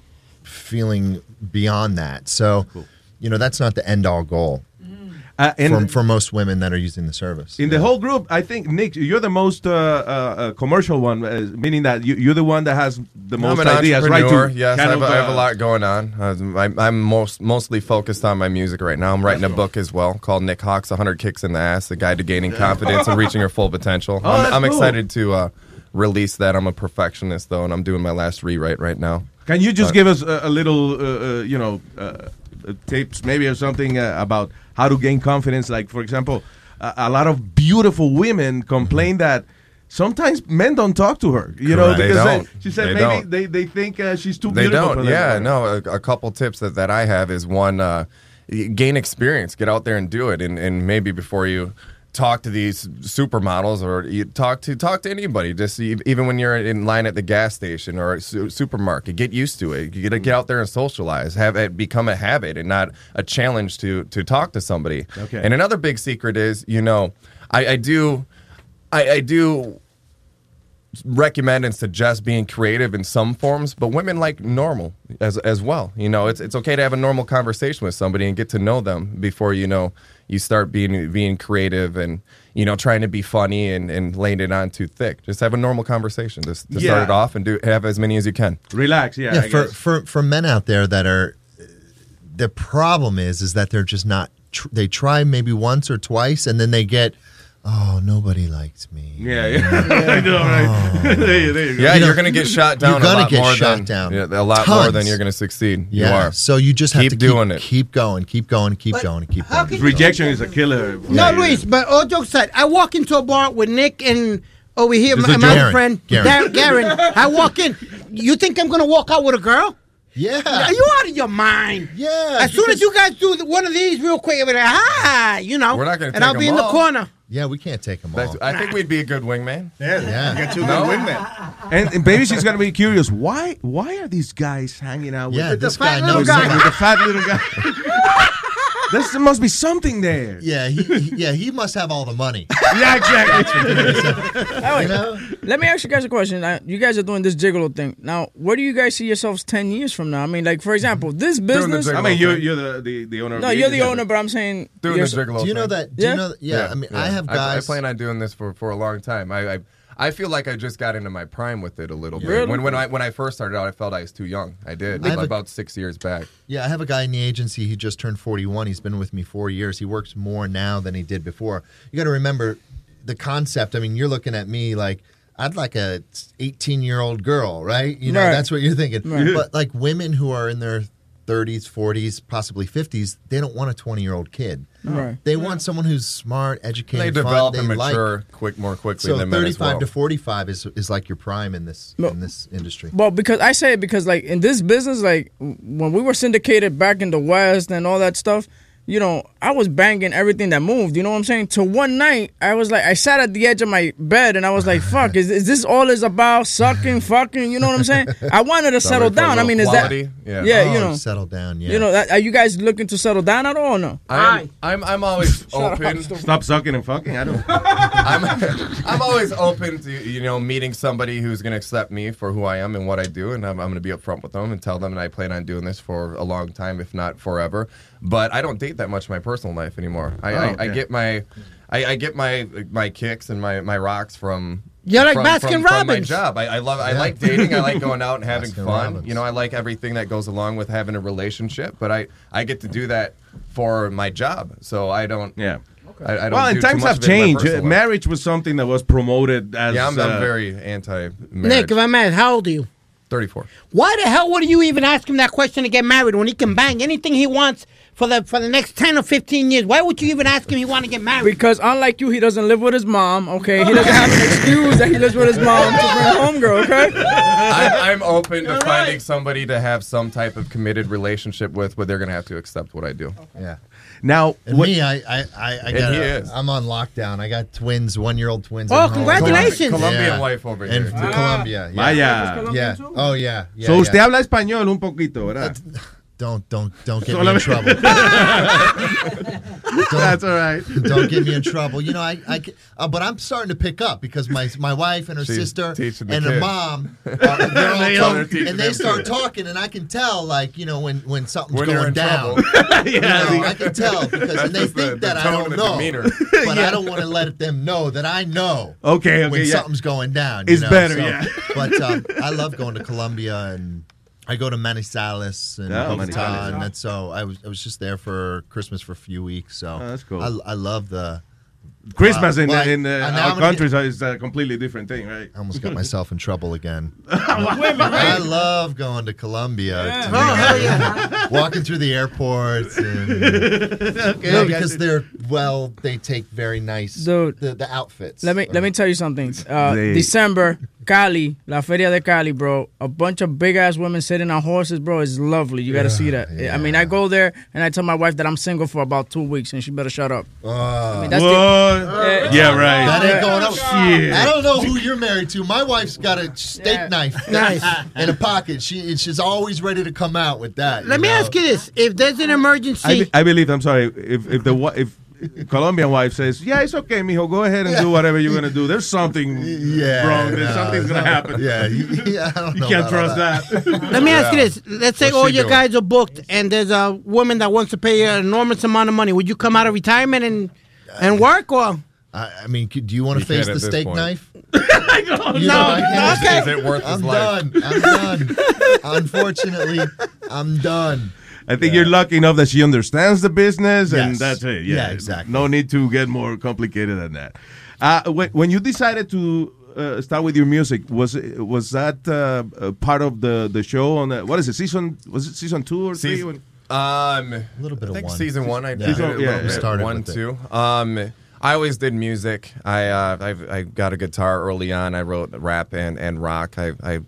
feeling beyond that. So, you know, that's not the end all goal. Uh, and- for, for most women that are using the service. In the whole group, I think Nick, you're the most uh, uh, uh, commercial one, uh, meaning that you, you're the one that has the most I'm an ideas, right? entrepreneur. to yes, I have, of, I have a uh, lot going on. I'm, I'm most mostly focused on my music right now. I'm writing a book as well called Nick Hawk's 100 Kicks in the Ass: The Guide to Gaining Confidence and Reaching Your Full Potential. Oh, I'm, I'm cool. excited to uh, release that. I'm a perfectionist though, and I'm doing my last rewrite right now. Can you just But- give us a, a little, uh, uh, you know, tips maybe or something uh, about how to gain confidence? Like, for example, a, a lot of beautiful women complain that sometimes men don't talk to her. You know. They because don't. she said They maybe don't. they, they think uh, she's too They beautiful. don't. for them. Yeah, no. A, a couple tips that, that I have is one, uh, gain experience. Get out there and do it, and, and maybe before you talk to these supermodels or you talk to talk to anybody, just even when you're in line at the gas station or su- supermarket, get used to it. You to get mm. out there and socialize. Have it become a habit and not a challenge to to talk to somebody. Okay. And another big secret is, you know, I, I do, I, I do recommend and suggest being creative in some forms, but women like normal as as well. You know, it's it's okay to have a normal conversation with somebody and get to know them before you know you start being being creative and you know trying to be funny and, and laying it on too thick. Just have a normal conversation. Just to Yeah. start it off and do have as many as you can. Relax, yeah. yeah, for, guess. for for men out there that are the problem is is that they're just not tr- they try maybe once or twice and then they get oh nobody likes me Yeah, yeah. I know, right? Oh. there, you- there you go. Yeah, You know, you're gonna get shot down. you're gonna a lot get more shot than, down. yeah, a lot more than you're gonna succeed. yeah You are. so you just have Keep to doing keep, it. keep going keep going keep going keep going Rejection is a killer. No, Luis, but all jokes aside, I walk into a bar with Nick and over here, my, is my Garen. friend, Garen. Garen. Garen. I walk in. You think I'm going to walk out with a girl? Yeah. Are you out of your mind? Yeah. As soon as you guys do one of these real quick, I'll be like, hi, you know. We're not gonna And I'll take be them in the all. corner. Yeah we can't take them all I think we'd be a good wingman. Yeah, Yeah. you got two No? good wingmen. And, and maybe she's gonna be curious. Why? Why are these guys hanging out with, Yeah, with this the guy fat knows little guy? With the fat little guy. there must be something there. Yeah, he, he- yeah, he must have all the money. yeah, exactly. Oh, wait. Let me ask you guys a question. Now, you guys are doing this gigolo thing. Now, where do you guys see yourselves 10 years from now? I mean, like, for example, mm-hmm. this business. I mean, you're, you're the, the, the owner. No, the you're the owner, but I'm saying. doing you're- the gigolo Do you know thing. that? Do you know? That, yeah, yeah, I mean, I have guys. I, guys. plan on doing this for, for a long time. I, I I feel like I just got into my prime with it a little bit. Really? When when I when I first started out, I felt I was too young. I did I have a- about six years back. Yeah, I have a guy in the agency. He just turned 41. He's been with me four years. He works more now than he did before. You got to remember the concept. I mean, you're looking at me like I'd like a 18 year old girl, right? You know, Right. that's what you're thinking. Right. But like women who are in their 30s, 40s, possibly 50s, they don't want a 20 year old kid. Right. They want someone who's smart, educated, They fun, develop they and like. mature quick more quickly So than men as 35 well. to 45 is is like your prime in this in this industry. Well, because I say it because like in this business, like when we were syndicated back in the West and all that stuff, you know, I was banging everything that moved. You know what I'm saying? To one night, I was like, I sat at the edge of my bed and I was like, "Fuck, is, is this all is about? Sucking, fucking." You know what I'm saying? I wanted to settle Sorry for a down. I mean, is quality? that Yeah. yeah? you Oh, know, settle down. Yeah. You know, are you guys looking to settle down at all? Or no? I'm, I'm I'm always Shut up, open. Stop sucking and fucking. I don't. I'm I'm always open to you know meeting somebody who's going to accept me for who I am and what I do, and I'm, I'm going to be upfront with them and tell them that I plan on doing this for a long time, if not forever. But I don't date that much in my personal life anymore. I, Oh, I, I get my I, I get my my kicks and my, my rocks from. You're like from, Baskin from, from my job. I, I love. I Yeah. like dating. I like going out and having Baskin fun. Robbins. You know, I like everything that goes along with having a relationship. But I I get to do that for my job. So I don't. Yeah. I, I don't well, do and too times have of it changed. personal life. Marriage was something that was promoted as. Yeah, I'm, uh, I'm very anti Nick, if I'm asked, how old are you? 34. Why the hell would you even ask him that question to get married when he can bang anything he wants for the for the next ten or fifteen years? Why would you even ask him he want to get married? Because unlike you, he doesn't live with his mom. Okay, he doesn't have an excuse that he lives with his mom to bring home girl. Okay. I'm, I'm open to finding somebody to have some type of committed relationship with, but they're going to have to accept what I do. Yeah. Now, And what- me, I, I, I, I gotta, I'm on lockdown. I got twins, one year old twins. Oh, congratulations. Colombian Yeah. wife over And here. to Colombia. Yeah. Vaya. Yeah. Oh yeah. yeah so yeah. usted habla español un poquito, ¿verdad? Don't don't don't get me in Solamente- trouble. That's all right. Don't get me in trouble. You know, I, I uh, but I'm starting to pick up because my my wife and her She's sister teaching the and her mom, are, they're all They talking, and they start too. talking, and I can tell, like you know, when when something's When going down. trouble. You know, I can tell because and they just the- think the that I don't know, demeanor. but I don't want to let them know that I know. Okay, okay, when yeah. something's going down, you It's know, better, so- yeah. But um, I love going to Columbia and. I go to Manizales and Oh, Bogota, Manizales. and that's so I was I was just there for Christmas for a few weeks. So Oh, that's cool. I, I love the Christmas Wow. in, Well, in uh, our I'm gonna countries is a completely different thing, right? I almost got myself in trouble again. I love going to Colombia. to- Oh, hell yeah. Walking through the airports and Okay, No, because they're well, they take very nice Dude. the, the outfits. Let me let me tell you something. Uh, They- December, Cali, La Feria de Cali, bro. A bunch of big ass women sitting on horses, bro. is lovely. You got to see that. I mean, I go there and I tell my wife that I'm single for about two weeks, and she better shut up. Uh, I mean, that's the- What? yeah, right. That ain't going up. Shit. I don't know who you're married to. My wife's got a steak Yeah. knife Nice. in a pocket. She she's always ready to come out with that. Let me know? ask you this: If there's an emergency, I, be- I believe. I'm sorry. If if the wi- if Colombian wife says, "Yeah, it's okay, mijo, go ahead and do whatever you're gonna do," there's something Yeah, wrong. There's no, something's it's gonna happen. Yeah, you- yeah, I don't You can't trust that. let me ask you this: Let's say What's all your doing? guys are booked, and there's a woman that wants to pay an enormous amount of money. Would you come out of retirement and and work, or I, I mean, do you want to You face the steak point. knife? no? You know, I okay. Is it worth his I'm life? done. I'm done. Unfortunately, I'm done. I think you're lucky enough that she understands the business, and Yes. that's it. Yeah, Yeah, exactly. No need to get more complicated than that. Uh, when, when you decided to uh, start with your music, was was that uh, part of the, the show on the, what is it season? Was it season two or three? When- Um, A little bit I of think one. season one. I Yeah. Season- it a yeah, we started one, with it. two. Um, I always did music. I uh, I I got a guitar early on. I wrote rap and and rock. I I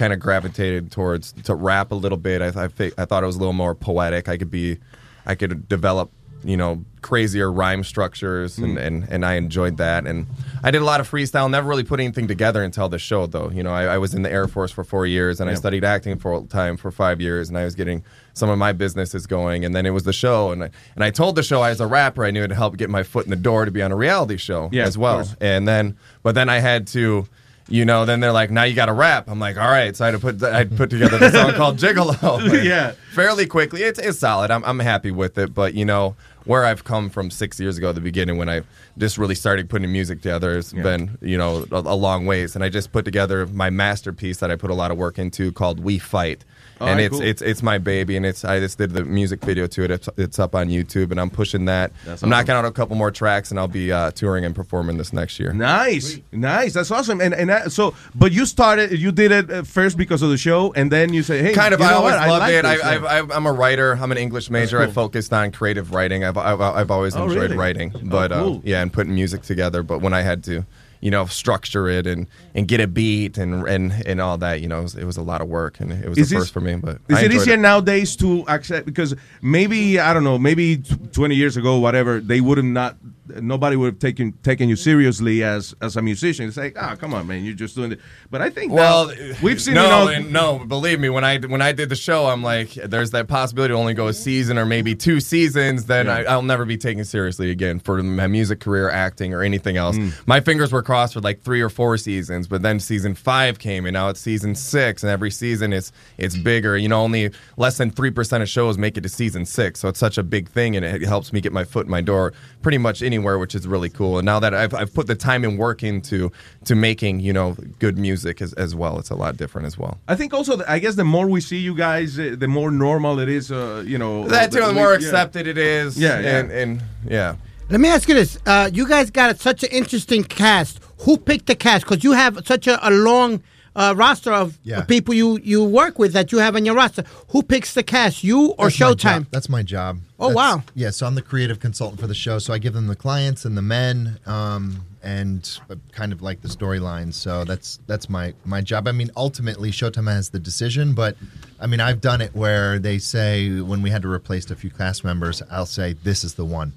kind of gravitated towards to rap a little bit. I I, thi- I thought it was a little more poetic. I could be, I could develop you know crazier rhyme structures, and, hmm. and and I enjoyed that. And I did a lot of freestyle. Never really put anything together until the show, though. You know, I, I was in the Air Force for four years, and I studied acting full time for five years, and I was getting some of my businesses going. And then it was the show, and I, and I told the show as a rapper, I knew it'd help get my foot in the door to be on a reality show Yeah, as well. And then, but then I had to. You know, then they're like, now you got to rap. I'm like, all right. So I had to put, I put together the song called Gigolo. Yeah. fairly quickly. It's it's solid. I'm I'm happy with it. But you know where I've come from six years ago, at the beginning when I just really started putting music together, has been you know a, a long ways. And I just put together my masterpiece that I put a lot of work into called We Fight. All and right, it's cool. it's it's my baby, and it's I just did the music video to it. It's, it's up on YouTube, and I'm pushing that. That's I'm awesome. knocking out a couple more tracks, and I'll be uh, touring and performing this next year. Nice, nice. That's awesome. And and that, so, but you started, you did it uh, first because of the show, and then you say, hey, kind of. you I know always what? loved like it. this, I, yeah. I, I, I'm a writer. I'm an English major. I focused on creative writing. I've, I've, I've always Oh, enjoyed really? writing, Oh, but cool. uh, yeah, and putting music together. But when I had to, you know, structure it and, and get a beat and, and and all that, you know, it was, it was a lot of work, and it was Is the this- first for me. But Is it easier nowadays to accept because maybe I don't know, maybe twenty years ago, whatever, they would have not, nobody would have taken taken you seriously as as a musician. It's like, ah, come on, man, you're just doing it. But I think Well, now, we've seen no, you know, no. Believe me, when I when I did the show, I'm like, there's that possibility to only go a season or maybe two seasons. Then I, I'll never be taken seriously again for my music career, acting, or anything else. Mm. My fingers were crossed for like three or four seasons, but then season five came, and now it's season six, and every season it's it's bigger. You know, only less than three percent of shows make it to season six, so it's such a big thing, and it helps me get my foot in my door pretty much anywhere, which is really cool. And now that I've, I've put the time and work into to making you know good music as, as well, it's a lot different as well. I think also, I guess the more we see you guys, uh, the more normal it is. Uh, you know, That too, uh, the we- more yeah. accepted it is. Yeah, yeah. And, and yeah. Let me ask you this: uh, You guys got such an interesting cast. Who picked the cast? Because you have such a, a long uh, roster of Yeah. people you you work with that you have on your roster. Who picks the cast? You or That's my. Showtime? That's my job. Oh, That's- wow. Yeah, so I'm the creative consultant for the show. So I give them the clients and the men, um, and uh, kind of like the storylines. So that's that's my my job. I mean, ultimately, Showtime has the decision, but I mean, I've done it where they say when we had to replace a few cast members, I'll say this is the one.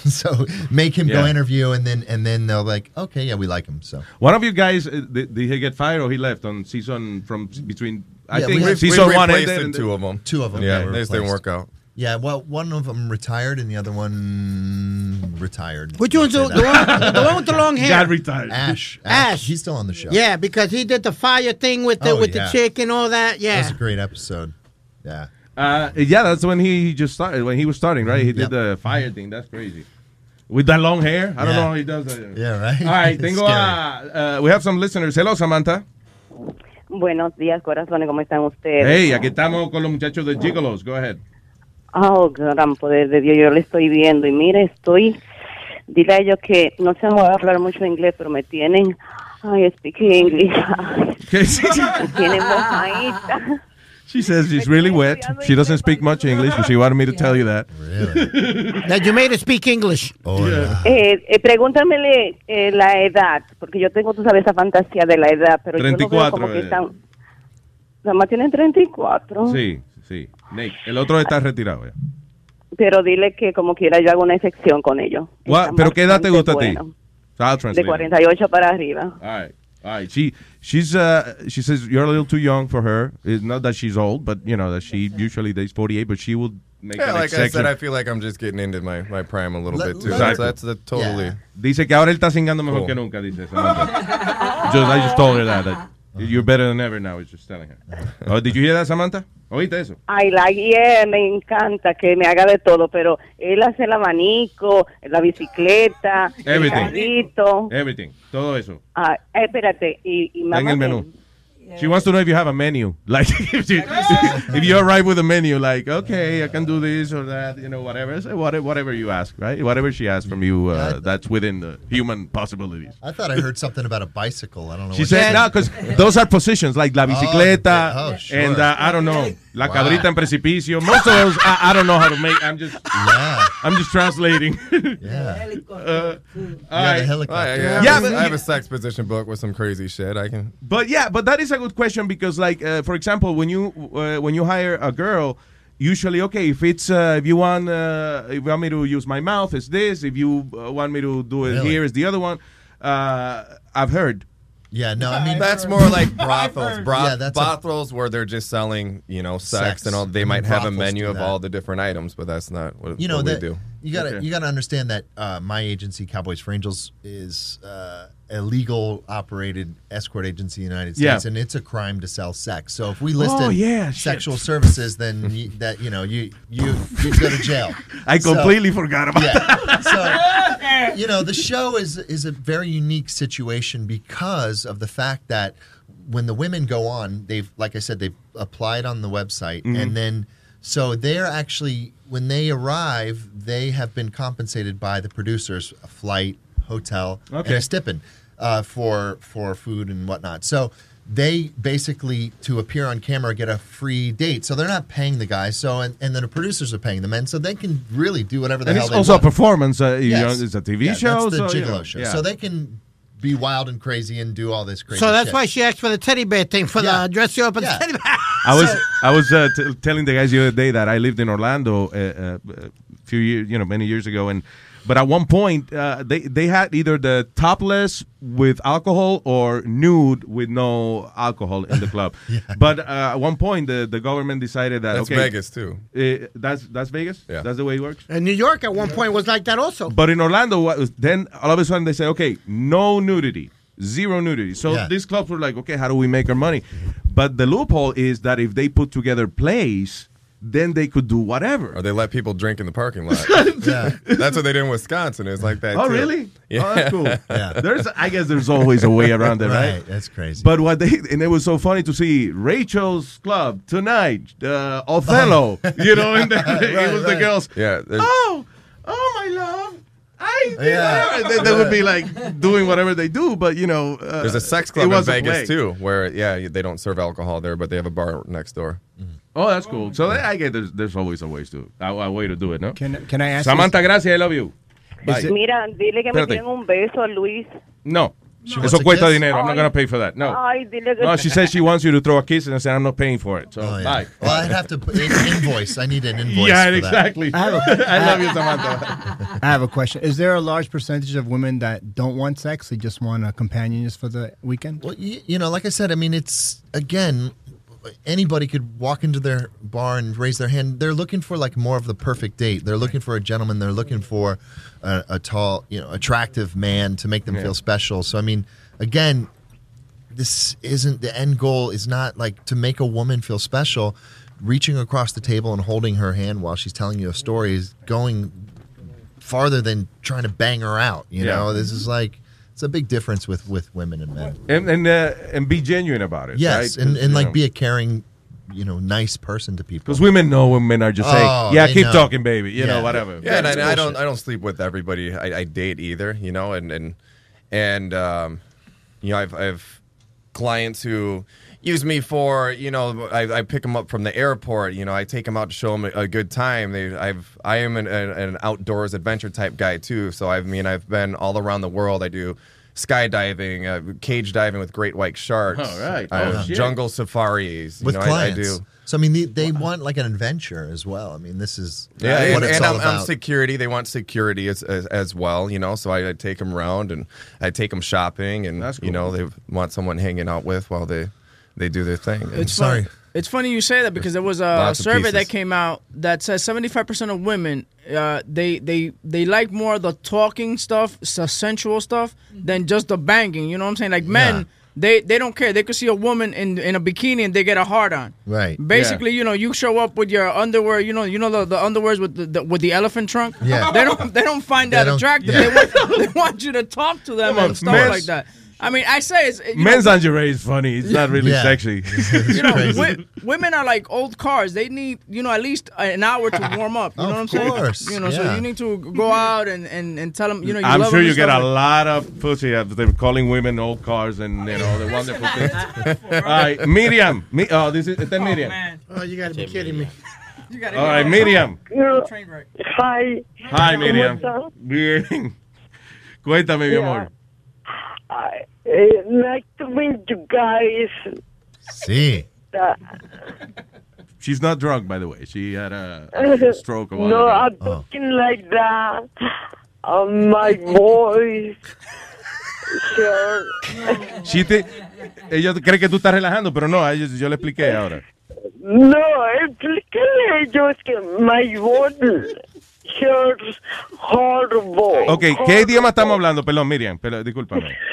so make him go interview, and then and then they'll like, okay, yeah, we like him. So One of you guys, uh, did, did he get fired or he left on season from between? I Yeah, think we have- season we one replaced ended. and two of them. Two of them. Yeah, they didn't work out. Yeah, well, one of them retired and the other one retired. Which one's the, the one? The one with the long hair? retired. Ash. Ash. He's still on the show. Yeah, because he did the fire thing with the Oh, with yeah. the chick and all that. That Yeah. was a great episode. Yeah. Uh, yeah, that's when he just started. When he was starting, right? He did Yep. the fire thing. That's crazy. With that long hair, I don't Yeah. know how he does that. Yeah, right? All right, tengo a. Uh, we have some listeners. Hello, Samantha. Buenos días, corazones, ¿cómo están ustedes? Hey, aquí estamos con los muchachos de Gigolos. Go ahead. Oh, gran poder de Dios, yo le estoy viendo. Y mire, estoy. Dile a ellos que no se me va a hablar mucho inglés, pero me tienen. Ay, speak English. ¿Qué? me tienen mojadita. She says she's really wet. She doesn't speak much English, but she wanted me to tell you that. That you made her speak English. Eh, eh, pregúntamele eh, la edad, porque yo tengo, tú sabes, esa fantasía de la edad, pero yo lo veo 34, como que eh. están. Nada más tienen 34. Sí, sí. Nate, el otro está retirado ya. Pero dile que como quiera yo hago una excepción con ellos. Están ¿Pero qué edad te gusta bastante a ti? buenos. So I'll De translate. it. 48 para arriba. All right. All right. She she's uh she says you're a little too young for her. It's not that she's old, but you know that she usually dates 48, but she will make Yeah, an like I exception. said, I feel like I'm just getting into my, my prime a little Let- bit too. let- That's, that's the totally. Dice que ahora él está singando mejor Cool. que nunca, dice Samantha. just, I just told her that, that you're better than ever now. I was just telling her. Oh, did you hear that, Samantha? ¿Oíste eso? Ay, la yeah, me encanta que me haga de todo, pero él hace el abanico, la bicicleta, el Everything. carrito. Everything. Todo eso. Ah, espérate, y, y Está en mamá el menú. She wants to know if you have a menu. Like, if, you, if you arrive with a menu, like, okay, I can do this or that, you know, whatever. Say whatever, whatever you ask, right? Whatever she asks from you, uh, that's within the human possibilities. I thought I heard something about a bicycle. I don't know. She what said no, because those are positions like la bicicleta oh, sure. and uh, I don't know la Wow. cabrita en precipicio. Most of those I, I don't know how to make. I'm just yeah. I'm just translating. Yeah. Uh, Yeah, all right. Oh, yeah, yeah. Yeah, I have, but- I have a sex position book with some crazy shit. I can. But yeah, but that is a good question because, like, uh, for example, when you uh, when you hire a girl, usually, okay, if it's uh, if you want uh, if you want me to use my mouth, it's this. If you uh, want me to do it Really? here, is the other one. Uh, I've heard. Yeah, no, I mean That's more like brothels. Broth- Yeah, that's a- brothels where they're just selling, you know, sex, Sex. and all. They I mean, might have a menu of all the different items, but that's not what, you know what that we do. You gotta Okay. you gotta understand that uh, my agency cowboys for angels is uh, a legal operated escort agency in the united Yeah. states and it's a crime to sell sex so if we listed Oh, yeah, shit. sexual services then you, that you know you you you go to jail I So- completely forgot about yeah. so you know the show is is a very unique situation because of the fact that when the women go on they've like i said they've applied on the website Mhm. and then so they're actually when they arrive they have been compensated by the producers a flight hotel Okay. and a stipend uh, for for food and whatnot so they basically to appear on camera get a free date so they're not paying the guys so and, and then the producers are paying the men so they can really do whatever the And hell it's they also want. a performance. Uh, you Yes. know, it's a TV Yeah, show. That's the so, you Gigolo know, show. yeah. So they can be wild and crazy and do all this crazy. So that's shit. why she asked for the teddy bear thing for the dress you up as Yeah. a teddy bear. I was I was uh, t- telling the guys the other day that I lived in Orlando uh, uh, a few years, you know, many years ago, and but at one point uh, they they had either the topless with alcohol or nude with no alcohol in the club. But uh, at one point the, the government decided that That's okay, Vegas, too. Uh, that's that's Vegas. Yeah. that's the way it works. And New York at one point was like that also. But in Orlando, what was, then all of a sudden they say, okay, no nudity, zero nudity. So Yeah. these clubs were like, okay, how do we make our money? But the loophole is that if they put together plays, then they could do whatever. Or they let people drink in the parking lot. Yeah. That's what they did in Wisconsin. It's like that. Oh, too. really? Yeah. Oh, that's cool. Yeah. There's, I guess there's always a way around it, right? Right, that's crazy. But what they and it was so funny to see Rachel's club tonight, uh, Othello, you know, and then it Right, the girls. Yeah. Oh, oh my love, I Yeah. whatever." And then they would be like doing whatever they do, but you know, uh, There's a sex club in was Vegas play. too, where yeah, they don't serve alcohol there, but they have a bar next door. Oh, that's cool. So I get there's, there's always a way to a, a way to do it, no? Can, can I ask Samantha, gracias, I love you. Bye. Mira, dile que me Espérate. tiren un beso Luis. No. Wants Eso a cuesta kiss? dinero. I'm not going to pay for that. No. Ay, dile que No, she says she wants you to throw a kiss, and I said I'm not paying for it. So Oh, yeah. bye. Well, I'd have to put in, invoice. I need an invoice. Yeah, for exactly. I have a- I love you, Samantha. I have a question. Is there a large percentage of women that don't want sex? They just want a companion just for the weekend? Well, you, you know, like I said, I mean, it's again, anybody could walk into their bar and raise their hand. They're looking for like more of the perfect date. They're looking for a gentleman. They're looking for a, a tall, you know, attractive man to make them Yeah. feel special. So, I mean, again, this isn't the end goal. Is not like to make a woman feel special. Reaching across the table and holding her hand while she's telling you a story is going farther than trying to bang her out. You Yeah. know, this is like it's a big difference with with women and men. and and, uh, and be genuine about it. Yes, right? and, and like know. be a caring, you know, nice person to people. Because women know when men are just saying, Oh, "Yeah, they keep know. talking, baby," you know, whatever. Yeah, and I, I don't. I don't sleep with everybody I, I date either, you know, and and and um, you know I've I've clients who use me for you know I, I pick them up from the airport, you know I take them out to show them a, a good time. They I've I am an, an, an outdoors adventure type guy too, so I mean I've been all around the world. I do skydiving, uh, cage diving with great white sharks, All right. Oh, have shit. jungle safaris. You with know, clients. I, do. So I mean, they, they want like an adventure as well. I mean, this is Yeah, what and, it's and all I'm, I'm security. They want security as, as, as well, you know. So I, I take them around and I take them shopping, and That's you know they want someone hanging out with while they they do their thing. And It's funny. It's funny you say that because there was a Lots survey that came out that says 75% of women uh, they they they like more the talking stuff, the sensual stuff, than just the banging. You know what I'm saying? Like men, Yeah. they they don't care. They could see a woman in in a bikini and they get a hard on. Right. Basically, you know, you show up with your underwear. You know, you know the, the underwears with the, the with the elephant trunk. Yeah. They don't they don't find They that don't- attractive. yeah. They, want, they want you to talk to them Come on, and stuff men's- like that. I mean, I say it's Men's know, lingerie is funny. It's not really Yeah. sexy. you know, wi- women are like old cars. They need, you know, at least an hour to warm up. You know what I'm saying? course, You know, so you need to go out and, and, and tell them, you know, you I'm love sure you and get a lot of pussy after they're calling women old cars and you know the wonderful things. All right, Miriam. Mi- oh, this is esta es oh, Miriam. Oh, you gotta be kidding me. You All right, Miriam. Hi. Hi, Miriam. ¿Cómo estás? Bien. Cuéntame, mi amor. Hi. Eh, nice to meet you guys. Sí. Uh, She's not drunk, by the way. She had a, a stroke a while no, ago. I'm talking like that. Um, my voice. Sure. She te, ella cree que tú estás relajando, pero no, ellos- yo le expliqué ahora. No, explíquele a ellos que my voice is horrible. Ok, ¿qué idioma estamos hablando? Perdón, Miriam, pero, discúlpame.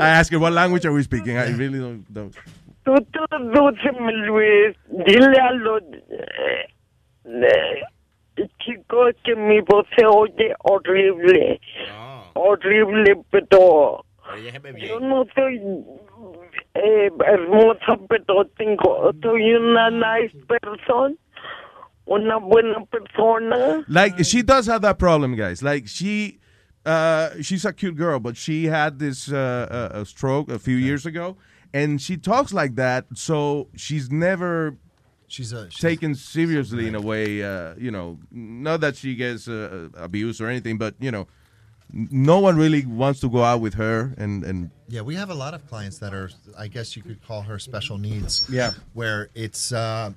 I asked her, what language are we speaking? I really don't... don't. Tú tradúceme, Luis. Dile a los eh, eh, chicos que mi voz se oye horrible. Horrible, pero yo no soy eh, hermosa, pero tengo, soy una nice person. Una buena persona. Like, she does have that problem, guys. Like, she... Uh, she's a cute girl, but she had this uh, uh, a stroke a few years ago, and she talks like that. So she's never she's, a, taken seriously in a way. Uh, you know, not that she gets uh, abused or anything, but you know, no one really wants to go out with her. And and Yeah, we have a lot of clients that are, I guess you could call her special needs. Yeah. Where it's, uh,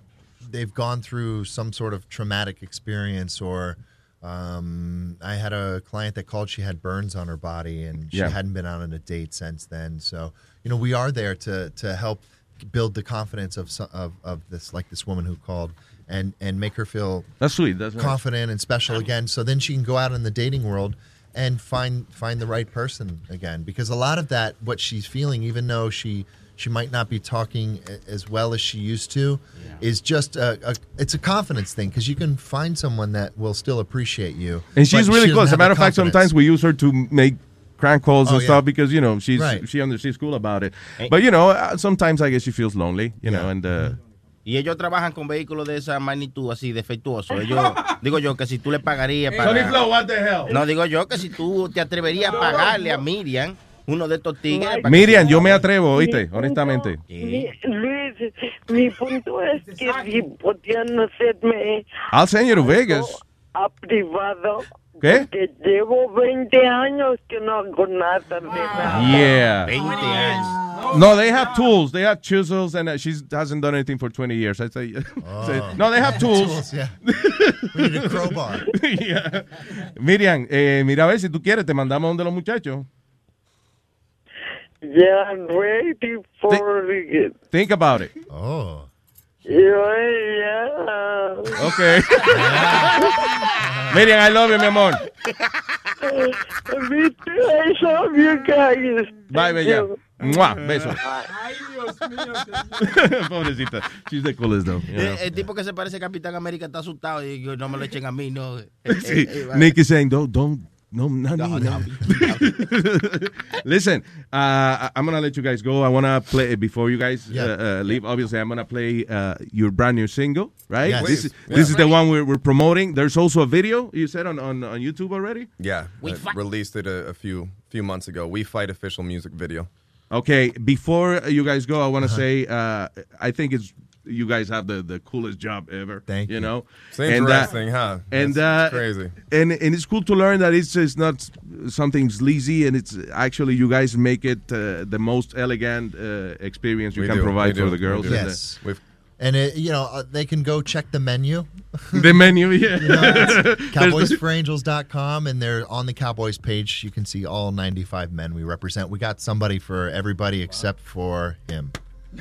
they've gone through some sort of traumatic experience or, um, I had a client that called, she had burns on her body and she Yeah. hadn't been out on a date since then. So, you know, we are there to, to help build the confidence of, of, of this, like this woman who called and, and make her feel that's sweet. That's nice. confident and special again. So then she can go out in the dating world and find find the right person again. Because a lot of that, what she's feeling, even though she she might not be talking as well as she used to, is just a, a it's a confidence thing. Because you can find someone that will still appreciate you, and she's really she cool. As a matter of fact, sometimes we use her to make crank calls Oh, and yeah. stuff because you know she's Right. she under she's cool about it. But you know, uh, sometimes I guess she feels lonely. You know, and uh, Y ellos trabajan con vehículos de esa magnitud así, defectuosos. Ellos, digo yo que si tú le pagarías para... Sonny Flow, what the hell? No, digo yo que si tú te atreverías a pagarle a Miriam uno de estos tigres... Miriam, yo me atrevo, oíste, honestamente. Mi- Luis, mi punto es que si podían hacerme I'll send you to Vegas. a privado, ¿Qué? que llevo 20 años que no hago nada de nada. Yeah. 20 años. No, they have tools. They have chisels, and uh, she hasn't done anything for 20 years. I say, say- no, they have tools. Tools, yeah. We need a crowbar. Yeah. Miriam, eh, mira a ver si tú quieres, te mandamos donde los muchachos. Yeah, I'm ready for it. Think about it. Oh. Yeah, Okay. Miriam, I love you, mi amor. Me too, I love you guys. Bye, bella. Mua, besos. Ay, Dios mío. Pobrecita. She's the coolest, though. you know. Eh, El, tipo que se parece a Capitán América está asustado y yo, no me lo echen a mí, no. Sí. eh, eh. Nick is saying, don't, don't, no, not No, me, no. no. Listen, uh, I- I'm gonna let you guys go. I wanna play before you guys uh, uh, leave. Obviously, I'm gonna play uh, your brand new single, right? Yes. This, is, Please. this is the one we're, we're promoting. There's also a video you said on on, on YouTube already. Yeah, We I released it a, a few few months ago. We fight official music video. Okay, before you guys go, I want to Uh-huh. say uh, I think it's you guys have the, the coolest job ever. Thank you. You know, It's interesting, huh? And That's uh, crazy. And and it's cool to learn that it's it's not something sleazy, and it's actually you guys make it uh, the most elegant uh, experience you We can do, provide we for do, the girls. we do. And, uh, Yes. And it, you know, uh, they can go check the menu. The menu, yeah. You know, it's cowboysforangels.com, and they're on the Cowboys page. You can see all 95 men we represent. We got somebody for everybody except for him.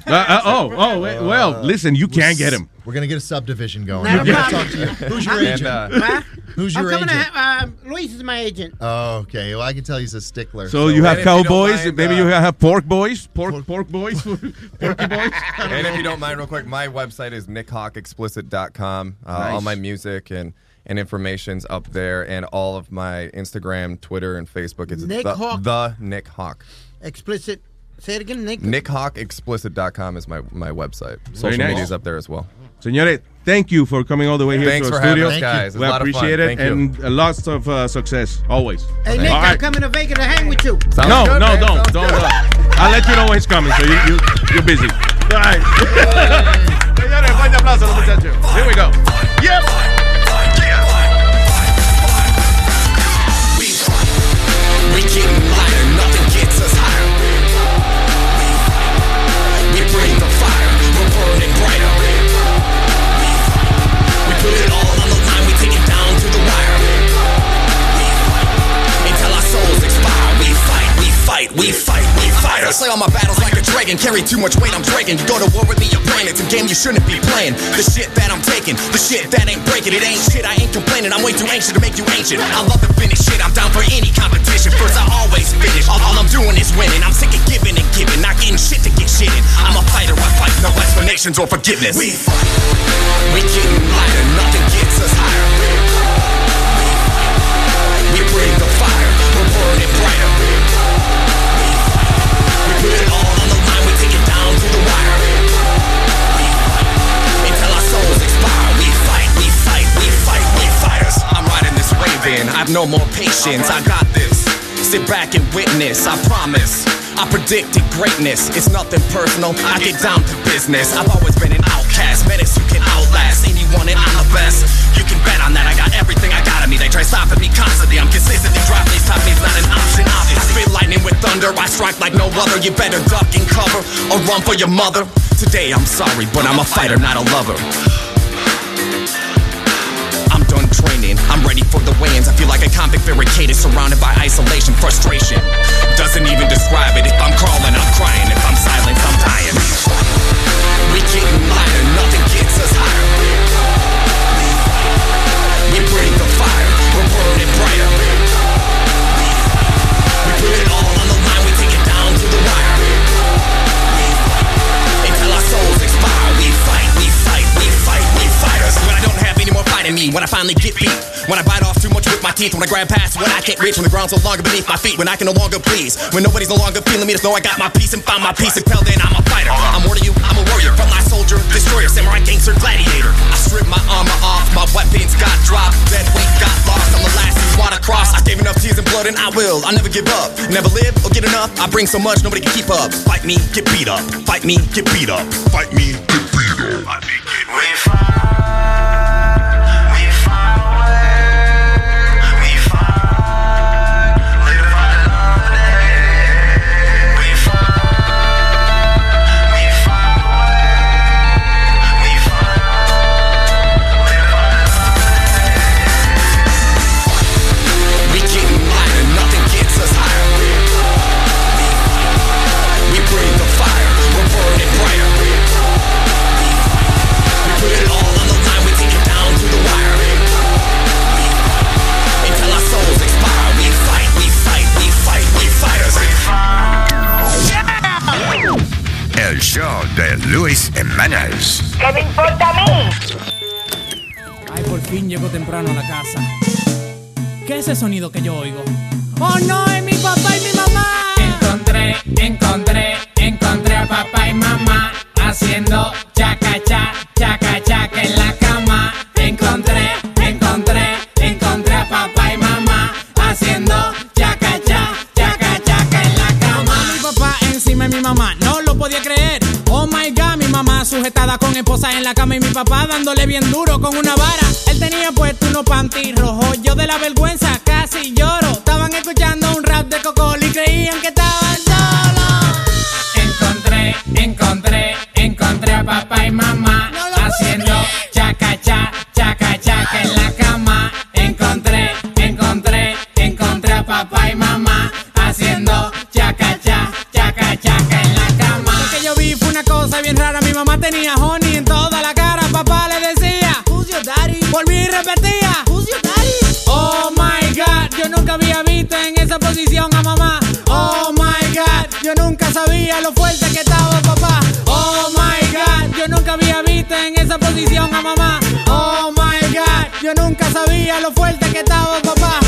Uh, uh, oh, oh, wait, well, listen, you can't get him. We're going to get a subdivision going. Not a problem. talk to you. Who's your And, agent? uh, Huh? Who's I'm your coming agent? To, ha- um, Luis is my agent. Oh, okay. Well, I can tell he's a stickler. So you have And if you don't cowboys, mind, maybe uh, you have pork boys, pork pork boys, porky boys. and if you don't mind, real quick, my website is nickhawkexplicit.com. Uh, All Nice. my music and and information's up there, and all of my Instagram, Twitter, and Facebook is Nick the, Hawk. the Nick Hawk. Explicit. Say it again, Nick. NickHawkExplicit.com is my my website. Very Social nice. media's up there as well. Señores, thank you for coming all the way here Thanks to for our having studio. us, guys. We a lot of fun. appreciate it Thank you. and lots of uh, success always. Hey, Nick, All I'm coming to Vegas to hang with you. no, no, don't, don't. uh, I'll let you know when he's coming. So you, you, you're busy. All right. Señores, fuerte aplauso a los muchachos. Here we go. Yep. Slay all my battles like a dragon. Carry too much weight, I'm dragging. You go to war with me, your brain. It's a game you shouldn't be playing. The shit that I'm taking, the shit that ain't breaking. It ain't shit, I ain't complaining. I'm way too anxious to make you ancient. I love to finish shit, I'm down for any competition. First, I always finish. All, all I'm doing is winning. I'm sick of giving and giving, not getting shit to get shit in. I'm a fighter, I fight no explanations or forgiveness. We fight, we getting lighter, nothing gets us higher. We bring the fire, we're burning brighter. I've no more patience, I got this. Sit back and witness, I promise. I predicted greatness, it's nothing personal, I get down to business. I've always been an outcast, menace who can outlast anyone, and I'm the best. You can bet on that, I got everything I got in me. They try stopping me constantly, I'm consistently dropping these top me's not an option. I spit lightning with thunder, I strike like no other. You better duck and cover, or run for your mother. Today I'm sorry, but I'm a fighter, not a lover. I'm done training. I'm ready for the weigh-ins. I feel like a convict barricaded, surrounded by isolation, teeth, when I grab past what I can't reach, when the ground's no longer beneath my feet, when I can no longer please, when nobody's no longer feeling me, to know I got my peace and find my peace. Until then, I'm a fighter. I'm more to you, I'm a warrior, frontline soldier, destroyer, samurai, gangster, gladiator. I strip my armor off, my weapons got dropped, dead weight got lost. I'm the last who's water cross. I gave enough tears and blood, and I will. I'll never give up. Never live or get enough. I bring so much, nobody can keep up. Fight me, get beat up. Fight me, get beat up. Fight me, get beat up. Fight me, get beat. Luis. ¿Qué me importa a mí? Ay, por fin llego temprano a la casa. ¿Qué es ese sonido que yo oigo? ¡Oh no! ¡Es mi papá y mi mamá! Encontré, encontré, encontré a papá y mamá haciendo chaca cha, chaca chaca en la con esposa en la cama y mi papá dándole bien duro con una vara. Él tenía puesto unos panty rojos, yo de la vergüenza casi lloro. Estaban escuchando un rap de Cocol y creían que estaban solos. Encontré, encontré, encontré a papá y mamá mamá tenía honey en toda la cara. Papá le decía, Who's your daddy? Volví y repetía, Who's your daddy? Oh my god, yo nunca había visto en esa posición a mamá. Oh my god, yo nunca sabía lo fuerte que estaba papá. Oh my god, yo nunca había visto en esa posición a mamá. Oh my god, yo nunca sabía lo fuerte que estaba papá.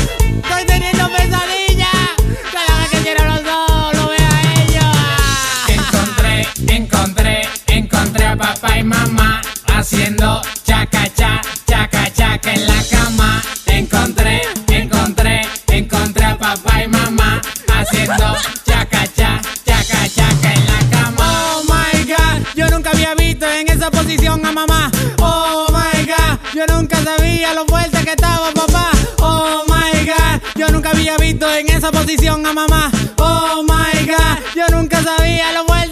Papá y mamá haciendo chaca cha, chaca chaca en la cama. Encontré, encontré, encontré a papá y mamá haciendo chaca cha, chaca chaca en la cama. Oh my god, yo nunca había visto en esa posición a mamá. Oh my god, yo nunca sabía lo fuerte que estaba papá. Oh my god, yo nunca había visto en esa posición a mamá. Oh my god, yo nunca sabía lo fuerte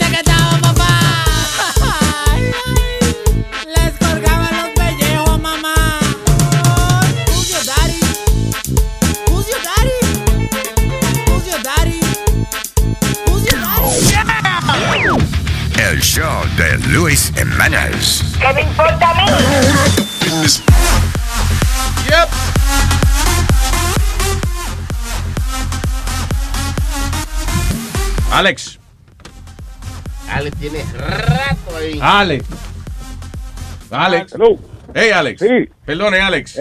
Luis Jiménez. ¿Qué me importa a mí? Yep. Alex. Ale tiene rato ahí. Alex. Alex. Hey, Alex. Sí. Perdone, Alex.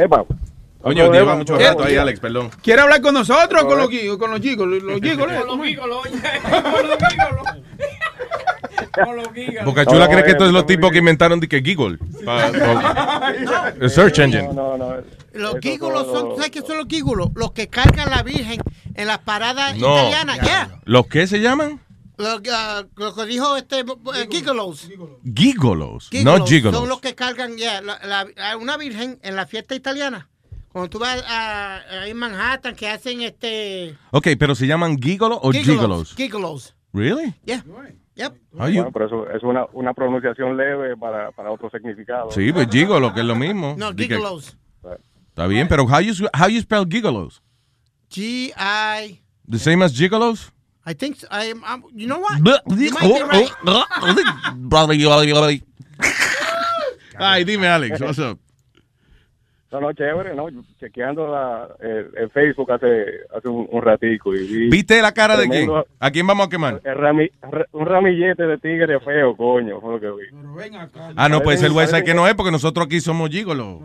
Coño, Eva. lleva mucho rato ahí, Alex, perdón. ¿Quiere hablar con nosotros o con los? Con los gigos, los. Con los gígolos, oye. Con los. Boca Chula cree que estos son los tipos que inventaron de que Giggle. Pa- pa- el search engine. No, no, Los gígolos son, ¿sabes qué son los gígolos? Los que cargan la Virgen en las paradas No. italianas. Yeah. ¿Los qué se llaman? Lo, ah, lo que dijo este eh, gigolos. Gigolos, no Gigolos Son los que cargan yeah, la- la- a una virgen en la fiesta italiana. Cuando tú vas a, a- en Manhattan que hacen este Ok, pero se llaman gigolos o gigolos. Gigolos. Really? Yeah. Yep. Bueno, pero eso es una, una pronunciación leve para, para otro significado. Sí, pues gigolo, que es lo mismo. No, Di que- gigolos. Está bien, pero how you, how you spell gigolos? G I The same as gigolos? I think so. I, I'm, you know what? You might be right. Ay, dime, Alex, what's up? No, no, chévere, ¿no? Chequeando la, el, el Facebook hace, hace un, un ratico y vi... ¿Viste la cara de quién? ¿A quién vamos a quemar? el rami- re- un ramillete de tigre feo, coño, fue lo que vi. Ah, no, pues el website que no es porque nosotros aquí somos gigolos.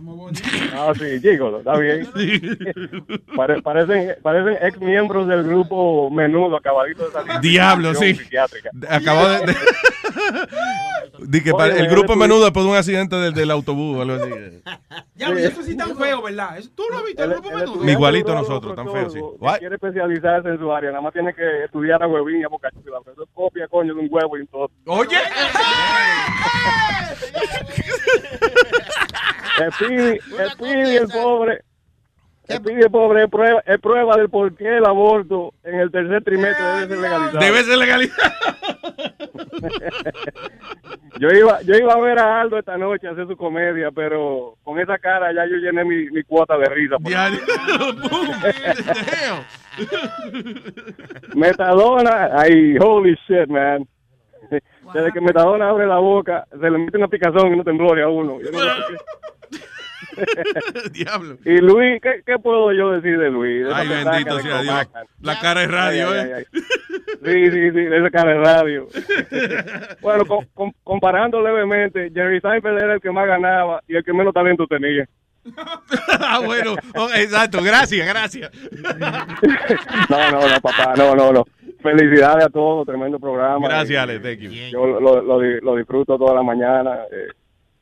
Ah, sí, gigolo, está bien. Pare- parecen, parecen ex miembros del grupo Menudo, acabadito de salir. Diablo, sí. Psiquiátrica. Acabó de... de- que Oye, el grupo menudo después de un accidente del, del autobús o algo así. Ya, pero sí tan feo, ¿verdad? ¿Tú lo viste? el grupo menudo? Igualito a nosotros, tan feo, sí. Si quiere especializarse en su área, nada más tiene que estudiar a huevín y a boca chula. pero Eso es copia, coño, de un huevo y todo. Oye. El el pibi, el pobre. El pobre, es prueba, es prueba del por qué el aborto en el tercer trimestre debe ser legalizado. Debe ser legalizado. Yo iba, yo iba a ver a Aldo esta noche a hacer su comedia, pero con esa cara ya yo llené mi, mi cuota de risa. Metadona, ay, holy shit, man. Desde que Metadona abre la boca, se le mete una picazón y no temblore a uno. Yo no sé qué. Diablo. Y Luis, ¿qué, qué puedo yo decir de Luis? Esa Ay, bendito sea Dios. Comacan. La cara es radio, Ay, ¿eh? ay. Sí, sí, sí, esa cara de radio. bueno, com- com- comparando levemente, Jerry Seinfeld era el que más ganaba y el que menos talento tenía. ah, bueno, Oh, exacto, gracias, gracias. No, no, no, papá, no, no, no. Felicidades a todos, tremendo programa. Gracias, Eh, Alex, thank you. Yo lo, lo, lo di- lo disfruto toda la mañana. eh, eh,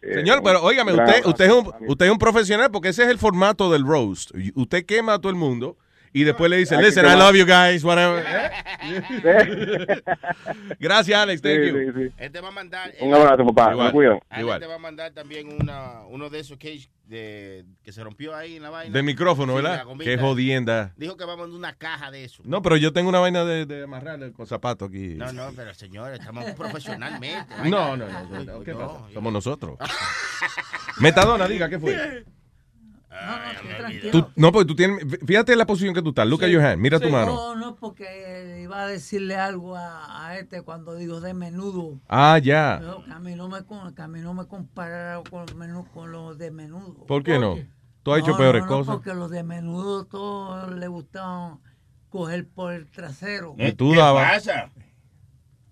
Señor, pero óigame, usted, usted, es un, usted es un profesional porque ese es el formato del roast. Usted quema a todo el mundo y después le dice, que listen, I love you guys, whatever. Gracias, Alex, thank Sí, you. sí, sí. Él te va a mandar. Un abrazo, papá. Igual, Me cuidan. Alex te va a mandar también una, uno de esos cage de, que se rompió ahí en la vaina. De micrófono, Sí, ¿verdad? Qué jodienda. Dijo que va a mandar una caja de eso. No, pero yo tengo una vaina de, de amarrar con zapatos aquí. No, no, pero señor, estamos profesionalmente. No, no, no, no, ¿qué pasa? Somos nosotros. Metadona, diga, ¿qué fue? Tú- no, porque tú tienes. Fíjate la posición que tú estás. Look at your hand. Mira tu mano. No, no, porque iba a decirle algo a, a este cuando digo de menudo. Ah, ya. Pero que a mí no me, con- que a mí no me compararon con, con los de menudo. ¿Por qué no? Tú has hecho No, peores no, no, cosas. Porque los de menudo todos le gustaban coger por el trasero. Y tú dabas.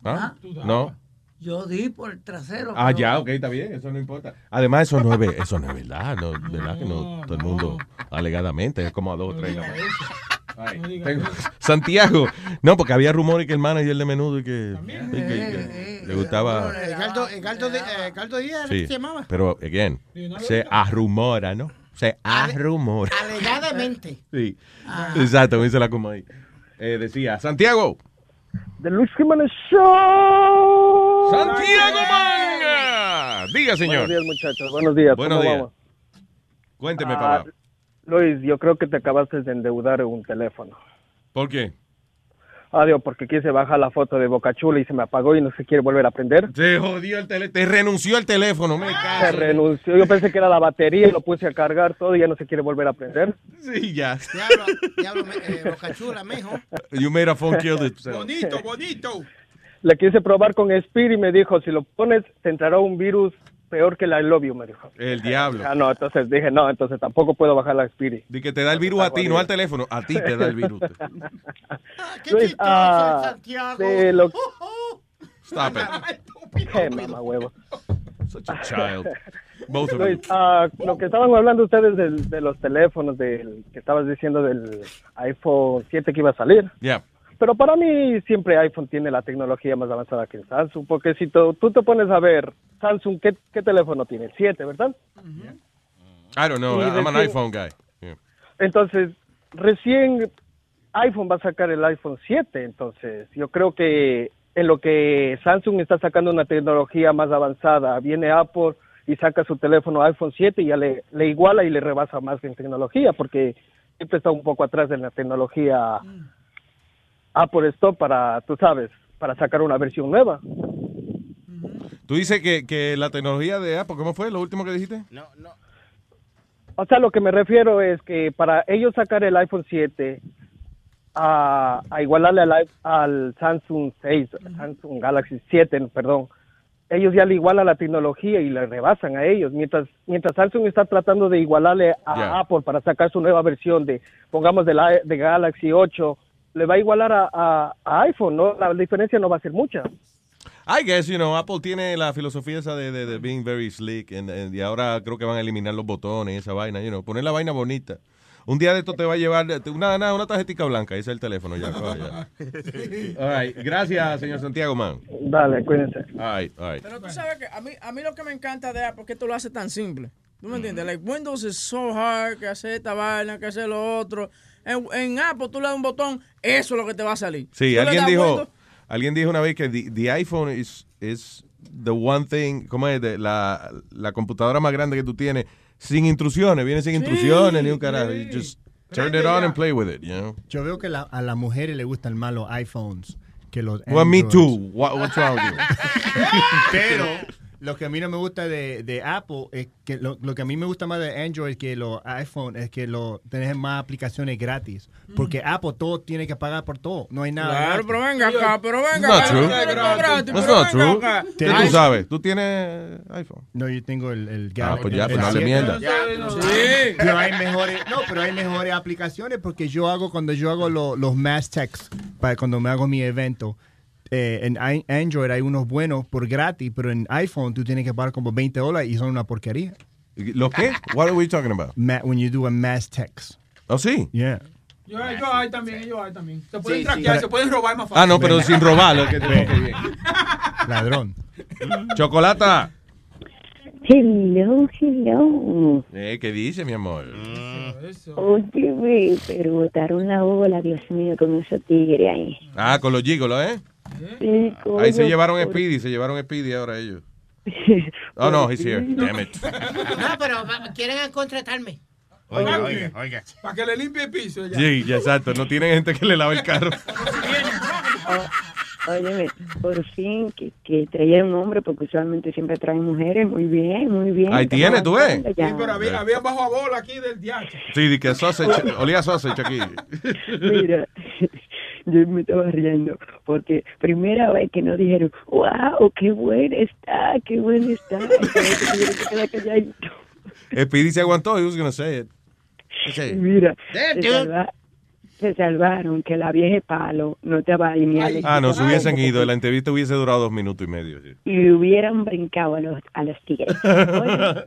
¿Ah? No. Yo di por el trasero. Ah, pero- ya, ok, está bien, eso no importa. Además, eso no es, eso no es verdad, no, verdad que no, todo el mundo, alegadamente, es como a dos o tres. Ay, tengo- Santiago, no, porque había rumores que el manager de menudo y que, y que- que le gustaba. Edgardo, Edgardo, Di- eh, Edgardo Díaz Sí, se llamaba. pero, again, se arrumora, ¿no? Se arrumora. Alegadamente. Sí, exacto, me dice la coma ahí. Eh, decía, Santiago. The Luis Jiménez Show. Santiago Manga. Diga, señor. Buenos días, muchachos. Buenos días. Buenos ¿Cómo días. vamos? Cuénteme, Ah, papá. Luis, yo creo que te acabaste de endeudar en un teléfono. ¿Por qué? Adiós, porque aquí se baja la foto de Boca Chula y se me apagó y no se quiere volver a prender. Se jodió el teléfono. Te renunció el teléfono, me Se caso. renunció. Yo pensé que era la batería y lo puse a cargar todo y ya no se quiere volver a prender. Sí, ya. Diablo, diablo, me- eh, Boca Chula, mijo. You made a phone kill itself. Bonito, bonito. le quise probar con Spirit y me dijo, si lo pones, te entrará un virus peor que la I love you, me dijo. El diablo. Ah, no, entonces dije, no, entonces tampoco puedo bajar la Spirit. De que te da el virus a ti, no al teléfono. A ti te da el virus. Luis, ah, de lo- Stop it. Eh, mamá huevo. Such a child. Both of Luis, them. ah, lo que estaban hablando ustedes del- de, los teléfonos, del que estabas diciendo del iPhone 7 que iba a salir. Yeah. Pero para mí siempre iPhone tiene la tecnología más avanzada que el Samsung, porque si tú, tú te pones a ver Samsung, ¿qué, qué teléfono tiene? El 7, ¿verdad? I don't know. Y I'm an iPhone guy. Yeah. Entonces, recién iPhone va a sacar el iPhone 7, entonces yo creo que en lo que Samsung está sacando una tecnología más avanzada, viene Apple y saca su teléfono iPhone 7 y ya le, le iguala y le rebasa más en tecnología, porque siempre está un poco atrás de la tecnología Apple Store para, tú sabes, para sacar una versión nueva. Tú dices que, que la tecnología de Apple, ¿cómo fue lo último que dijiste? No, no. O sea, lo que me refiero es que para ellos sacar el iPhone 7 a, a igualarle al, al Samsung 6, Samsung Galaxy 7, perdón, ellos ya le igualan la tecnología y le rebasan a ellos, mientras mientras Samsung está tratando de igualarle a Ya. Apple para sacar su nueva versión de, pongamos, de, la, de Galaxy 8, le va a igualar a, a- a iPhone, ¿no? La diferencia no va a ser mucha. I guess, you know, Apple tiene la filosofía esa de, de, de being very slick and- and- y ahora creo que van a eliminar los botones y esa vaina, you know, poner la vaina bonita. Un día de esto te va a llevar una, una, una tarjetita blanca, ese es el teléfono ya. coja ya. All right. Gracias, señor Santiago, man. Dale, cuídense. All right, all right. Pero tú sabes que a mí, a mí lo que me encanta de Apple es que tú lo haces tan simple. ¿Tú me entiendes? Like, Windows es so hard, que hacer esta vaina, que hacer lo otro. En, en Apple tú le das un botón, eso es lo que te va a salir. Sí, alguien dijo, alguien dijo una vez que the, the iPhone is, is the one thing, ¿cómo es? De la, la computadora más grande que tú tienes, sin intrusiones, viene sin intrusiones ni un carajo. Just turn it on and play with it, you know. Yo veo que la- a las mujeres les gustan más los iPhones que los Well, me Androids. too. What, what's wrong with you? Pero lo que a mí no me gusta de, de Apple es que lo, lo que a mí me gusta más de Android que los iPhone es que lo tenés más aplicaciones gratis. Porque Apple todo tiene que pagar por todo. No hay nada. Claro, gratis. pero venga acá, pero venga Not acá. true. That's not true. ¿Qué tú sabes? ¿Tú tienes iPhone? No, yo tengo el, el Ah, pues ya, pues no siete. mierda. Sí. Pero hay mejores, no, pero hay mejores aplicaciones porque yo hago cuando yo hago lo- los mass texts para cuando me hago mi evento. Eh, en I- Android hay unos buenos por gratis, pero en iPhone tú tienes que pagar como 20 dólares y son una porquería. ¿Lo qué? What are we talking about? Ma- when you do a mass text. ¿Oh, sí? Yeah. Yo, yo hay también, yo hay también. Se pueden Sí, traquear, sí. se pueden robar más fácil. Ah, no, pero sin robarlo. Que bien. Ladrón. Chocolata. Hello, hello. Eh, ¿Qué dice, mi amor? Oye, pero botaron la bola, Dios mío, con esos tigres ahí. Ah, con los gigolos, ¿eh? Sí, Ahí se llevaron por- Speedy, se llevaron Speedy ahora ellos. Oh, no, he's here. Damn it. No, pero quieren contratarme. Oiga, oiga, oiga. Para que le limpie el piso. Ya. Sí, ya, exacto. No tienen gente que le lave el carro. Óyeme, por fin que, que trajeron un hombre, porque usualmente siempre traen mujeres. Muy bien, muy bien. Ahí tiene, tú ves. Sí, pero había, había bajo a bola aquí del diacho. Sí, de que sausage, olía sausage aquí. Mira, yo me estaba riendo, porque primera vez que nos dijeron, wow, qué buena está, qué buena está. Speedy se aguantó, he was gonna say it. Okay. Mira, se, dude. salva- se salvaron que la vieja palo no te va a alinear. Ah, no, se hubiesen ido. La entrevista hubiese durado dos minutos y medio. sí. Y hubieran brincado a los, a los tigres. Oye,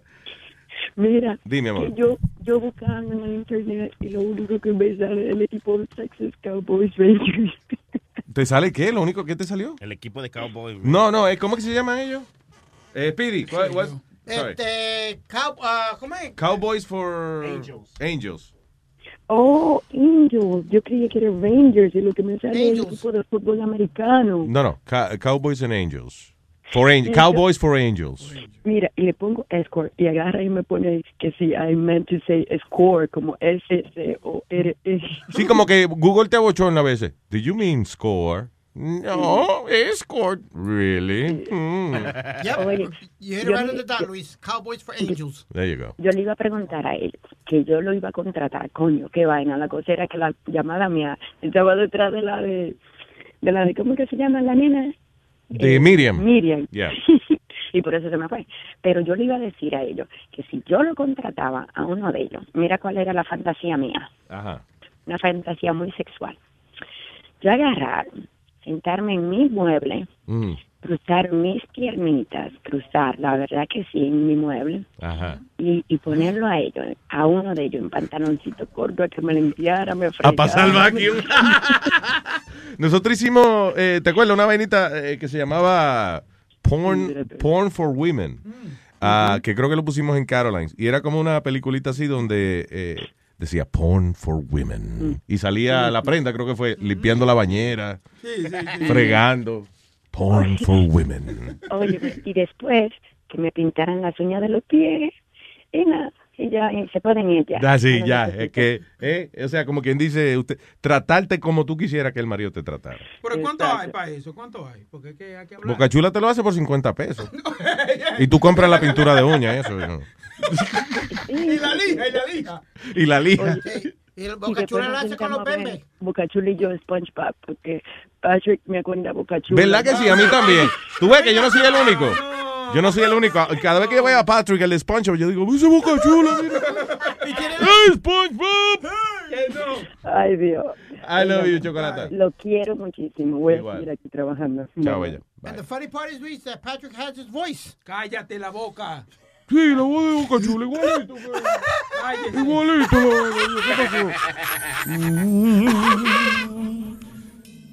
mira, Dime, amor. que yo, yo buscaba en el internet y lo único que me sale es el equipo de Texas Cowboys Rangers. ¿Te sale qué? ¿Lo único que te salió? El equipo de Cowboys. No, no, eh, ¿cómo que se llaman ellos? Eh, Speedy, ¿cuál-. Este, cow, ¿cómo es? Cowboys for Angels. Oh, Angels. Yo creía que era Rangers y lo que me sale es el equipo de fútbol americano. No, no, Ca- Cowboys and Angels. For Ang- Sí, Cowboys for Angels. Mira, y le pongo escort y agarra y me pone que si I meant to say score como S C O R E. Sí, como que Google te abochona a veces. Did you mean score? No, escort. Really? Mm. Yep. Oye, you hit it yo right on the dot, Luis. Cowboys for Angels. There you go. Yo le iba a preguntar a él que yo lo iba a contratar, coño, qué vaina. La cosa era que la llamada mía estaba detrás de la de, de la de, ¿cómo que se llama la nena? De Eh, Miriam. Miriam. Yeah. y por eso se me fue. Pero yo le iba a decir a ellos que si yo lo contrataba a uno de ellos, mira cuál era la fantasía mía, Ajá. una fantasía muy sexual. Yo agarrar, sentarme en mi mueble, Mm, cruzar mis piernitas, cruzar, la verdad que sí, en mi mueble, Ajá. y, y ponerlo a ellos, a uno de ellos en pantaloncito corto, a que me limpiara, me A fregara. pasar vacuum. Nosotros hicimos, eh, ¿te acuerdas? Una vainita eh, que se llamaba Porn, Porn for Women. ah, Que creo que lo pusimos en Carolines. Y era como una peliculita así donde eh, decía Porn for Women. Y salía la prenda, creo que fue limpiando la bañera, fregando. Porn for Women. Oye, y después que me pintaran las uñas de los pies, y nada, y ya, y se pueden ir ya. Ah, sí, ya. Es que, eh, o sea, como quien dice, usted, tratarte como tú quisieras que el marido te tratara. Pero ¿cuánto hay para eso? ¿Cuánto hay? Porque es que hay que hablar. Boca Chula te lo hace por 50 pesos. Y tú compras la pintura de uña, eso. ¿no? Y la lija, y la lija. Y la lija. Y el lo hace con los sentamos a ver bembes. Boca Chula y yo SpongeBob, porque Patrick me acuerda a Boca Chula. ¿Verdad que sí? A mí también. Tú ves que yo no soy el único. Yo no soy el único. Cada vez que voy a Patrick, el de SpongeBob, yo digo, ¡Ese Boca Chula! mira". ¡Ay, SpongeBob! Ay, Dios. I love you, Chocolata. Lo quiero muchísimo. Voy Igual. a seguir aquí trabajando. Chao, bella. And the funny part is, Luis, that Patrick has his voice. Cállate la boca. Sí, la voz de Boca Chula, igualito. Igualito. ¿Qué pasó?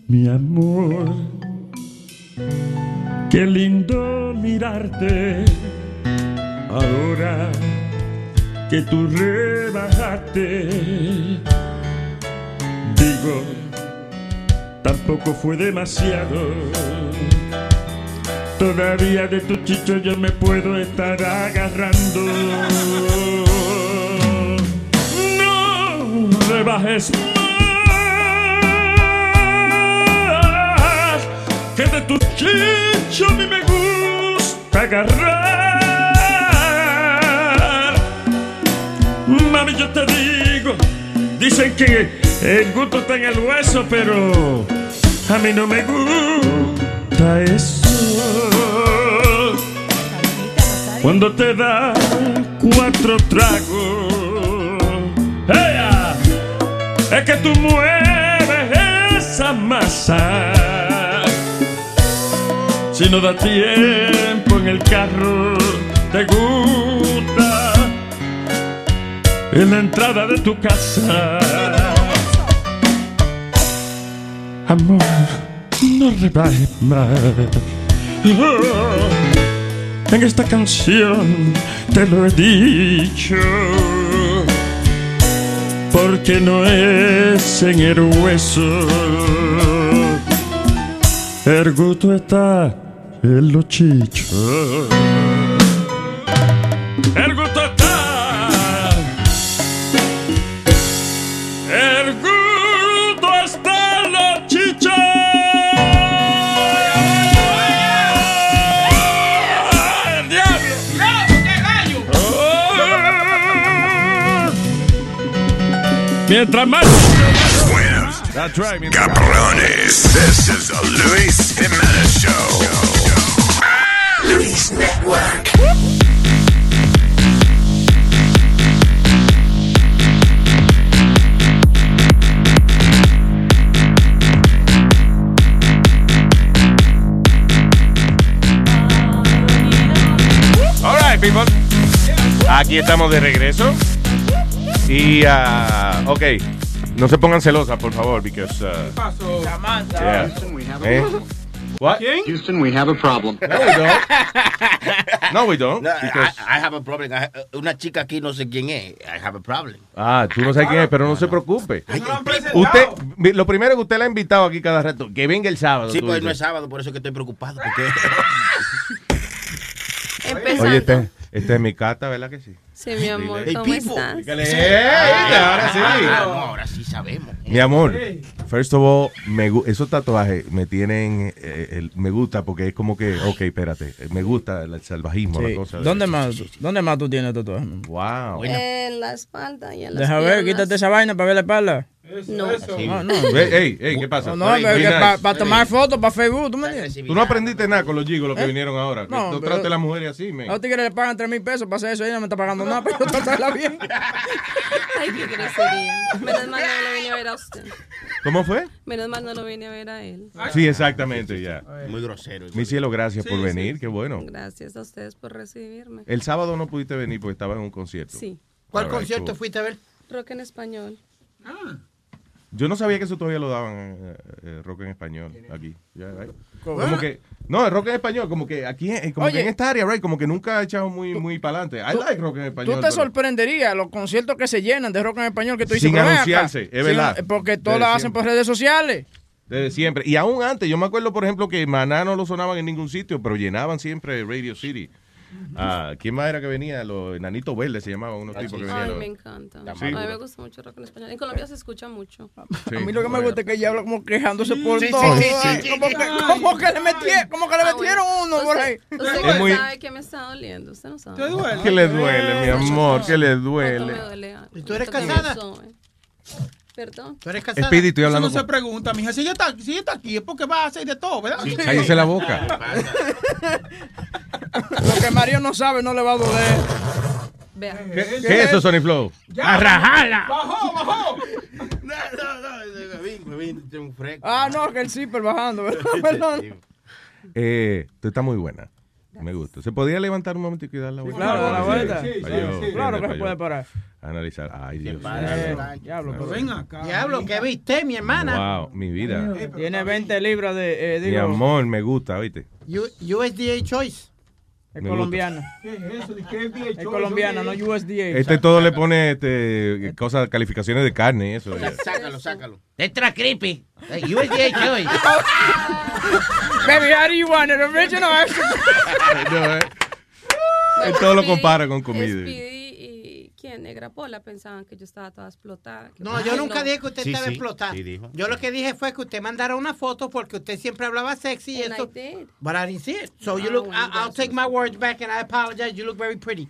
Mi amor, qué lindo mirarte ahora que tú rebajaste. Digo, tampoco fue demasiado. Todavía de tu chicho yo me puedo estar agarrando. No rebajes más, que de tu chicho a mí me gusta agarrar. Mami, yo te digo, dicen que el gusto está en el hueso, pero a mí no me gusta eso. Cuando te dan cuatro tragos, ¡Ea! es que tú mueves esa masa. Si no da tiempo en el carro, te gusta en la entrada de tu casa. Amor, no rebajes más. En esta canción te lo he dicho. Porque no es en el hueso. El gusto está en los chichos. El gusto Mientras más. Buenos. That's right. Cabrones. This is the Luis Jimenez Show. Luis Network. All right, people. Aquí estamos de regreso. Y, ah, ok, no se pongan celosas, por favor, because... Uh, yeah. ¿Eh? What? Houston, we have a problem. No, we don't. No, we don't. No, I, because- I have a problem. I- una chica aquí no sé quién es. I have a problem. Ah, tú no sabes quién es, pero no se preocupe. Usted, mi- lo primero que usted la ha invitado aquí cada rato, que venga el sábado. Sí, pues no es sábado, por eso que estoy preocupado. Porque... Oye, este, este es mi carta, ¿verdad que sí? Sí, mi amor, Hey, ¿cómo people. estás? Dígale, "Ey, ahora sí". Ah, no, ahora sí sabemos. Mi amor, first of all, me esos tatuajes me tienen, eh, el- me gusta porque es como que, ok, espérate, me gusta el salvajismo, Sí. la cosa. de- ¿Dónde más, ¿Dónde más tú tienes tatuaje? Wow. En la espalda y en las Deja ver, quítate esa vaina para ver la espalda. No. No, no. Ey, ¿qué pasa? No, muy para tomar fotos para Facebook, ¿tú me entiendes? Tú no aprendiste nada con los gigolos que ¿Eh? vinieron ahora. No, no, trate a las mujeres así, man. A los tigres le pagan 3 mil pesos para hacer eso, ella no me está pagando nada, pero yo tratarla bien. Ay, qué grosería. Menos mal no lo vine a ver a usted. ¿Cómo fue? Menos mal no lo vine a ver a él. Sí, exactamente, ya. Muy grosero. Mi cielo, gracias por venir, sí. qué bueno. Gracias a ustedes por recibirme. El sábado no pudiste venir porque estaba en un concierto. Sí. ¿Cuál concierto fuiste a ver? Rock en español. Yo no sabía que eso todavía lo daban eh, eh, rock en español aquí. Como que no, el rock en español, como que aquí, eh, como Oye. que en esta área, right, como que nunca ha echado muy, muy para adelante. I like rock en español. Tú te pero- sorprenderías los conciertos que se llenan de rock en español que tú dices, Sin anunciarse, es Sin- verdad. Porque todos Desde lo hacen por redes sociales. Desde siempre. Y aún antes, yo me acuerdo, por ejemplo, que Maná no lo sonaban en ningún sitio, pero llenaban siempre Radio City. Ah, ¿Quién más era que venía? Los enanitos verdes se llamaban unos tipos que venían. Ay, los- me encanta. Sí. A mí me gusta mucho rock en español. En Colombia se escucha mucho. Sí. A mí lo que me gusta es que ella habla como quejándose por todo. sí, Ay, sí. como, que, como que le metieron, como que le metieron uno por ahí. Ah, Usted Es muy- sabe que me está doliendo. Usted no sabe. ¿Qué le duele, mi amor? ¿Qué le ¿Cuánto duele? duele? ¿Y tú eres ¿Cuánto que casada? Me? Perdón. ¿Tú eres casada? Speedy, estoy Eso hablando no se pregunta, mija. Si ella está, si ella está aquí es porque va a hacer de todo, ¿verdad? Cállese la boca. Lo que Mario no sabe no le va a doler. Vea. ¿Qué, qué es eso, Sony Flow? Ya. ¡A rajarla! ¡Bajó, bajó! No, no, no, tiene un fresco. Ah, no, que el zipper bajando, ¿verdad? Perdón. Eh, tú estás muy buena. Me gusta. ¿Se podía levantar un momento y dar la vuelta? Claro, dar la vuelta. sí, Sí, para yo- sí. Claro que se puede parar. Analizar. Ay, Dios mío. Diablo, pero Ven acá. Diablo, ¿qué viste, mi hermana? Wow, mi vida. Tiene 20 libras de. eh, Mi amor, me gusta, ¿viste? U- USDA Choice. Es colombiana. ¿Qué es eso? ¿De qué es Es colombiana, no USDA. Este todo le pone este, cosas, calificaciones de carne y eso. Sácalo, sácalo. Extra creepy. USDA Choice. Baby, how do you want it? Original? No, eh. Él todo lo compara con comida. Quién, Negra Pola, pensaban que yo estaba toda explotada. No, yo nunca no. dije que usted Sí, estaba sí, explotada. sí dijo. Yo lo que dije fue que usted mandara una foto porque usted siempre hablaba sexy y And eso. I did. But I didn't see it. So you Ah, look, I, I'll take my words back and I apologize. You look very pretty.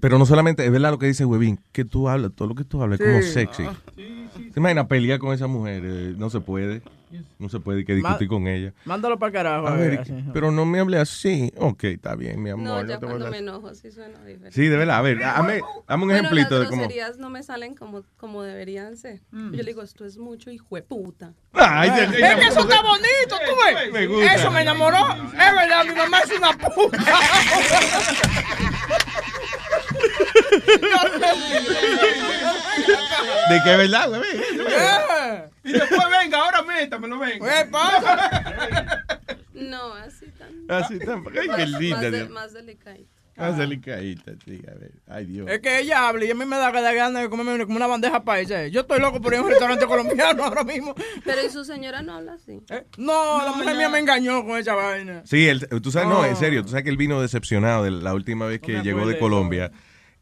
Pero no solamente, es verdad lo que dice Webin, que tú hablas, todo lo que tú hablas es como Sí. sexy. Ah. ¿Se imagina pelear con esa mujer? Eh, no se puede. No se puede que discutir Ma- con ella. Mándalo para carajo. A ver, así. pero no me hable así. Ok, está bien, mi amor. No, no ya te voy a cuando me así. enojo sí suena diferente. Sí, de verdad. A ver, dame, dame un Pero ejemplito de las cómo. groserías no me salen como, como deberían ser. Yo le digo, esto es mucho hijo de puta. Ay, Es de- que eso está bonito, tú ves. Me gusta. Eso me enamoró. Es verdad, mi mamá es una puta. De que es verdad, güey. Y después venga, ahora métamelo, venga. ¿Qué pasa? No, así tan. Así tampoco. Ay, qué más, linda. más, de- Dios. más delicadito. Más delicadita, sí, a ver. Ay, Dios. Es que ella habla y a mí me da da ganas de comerme como una bandeja paisa. Yo estoy loco por ir a un restaurante colombiano ahora mismo. Pero ¿y su señora no habla así? Eh, No, la mujer mía me engañó con esa vaina. Sí, él, tú sabes, no, Oh. en serio, tú sabes que él vino decepcionado de la última vez que me llegó de de Colombia.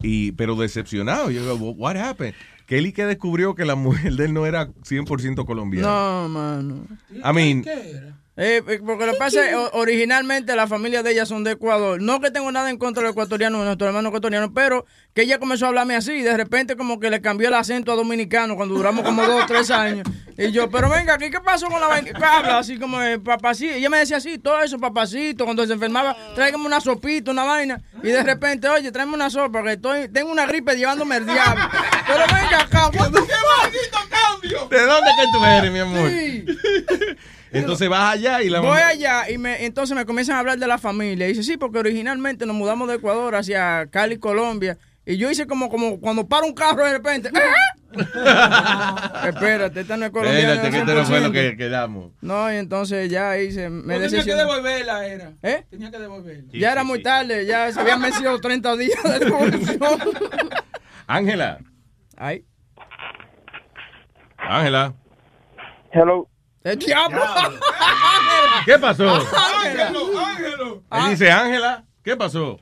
Y, pero decepcionado. Yo digo, what happened? Que él y que descubrió que la mujer de él no era 100% colombiana. No, mano. I mean, Eh, eh, porque lo que pasa es originalmente la familia de ella son de Ecuador. No que tengo nada en contra de los ecuatorianos, de nuestros hermanos ecuatorianos, pero que ella comenzó a hablarme así y de repente como que le cambió el acento a dominicano cuando duramos como dos o tres años. Y yo, pero venga, aquí, ¿qué pasó con la vaina? ¿Qué habla? Así como eh, papacito. Ella me decía así, todo eso, papacito. Cuando se enfermaba, tráigame una sopita, una vaina. Y de repente, oye, tráeme una sopa, que estoy, tengo una gripe llevándome el diablo. Pero venga acá, the fuck? cambio! ¿de dónde que tú eres, mi amor? Sí. Entonces vas allá y la Voy mamá- allá y me, entonces me comienzan a hablar de la familia. Y dice, sí, porque originalmente nos mudamos de Ecuador hacia Cali, Colombia. Y yo hice como, como cuando para un carro de repente. ¡ah! Espérate, esta no es colombiana. Espérate, que esto no fue lo 100%. que quedamos. No, y entonces ya hice, me No tenía que devolverla, era. ¿Eh? Tenía que devolverla. ya era muy tarde, ya se habían vencido 30 días de devolución. Ángela, Ay, Ángela. Hello. El diablo. ¿Qué pasó? Ángelo, Ángelo. Él dice, Ángela, ¿qué pasó?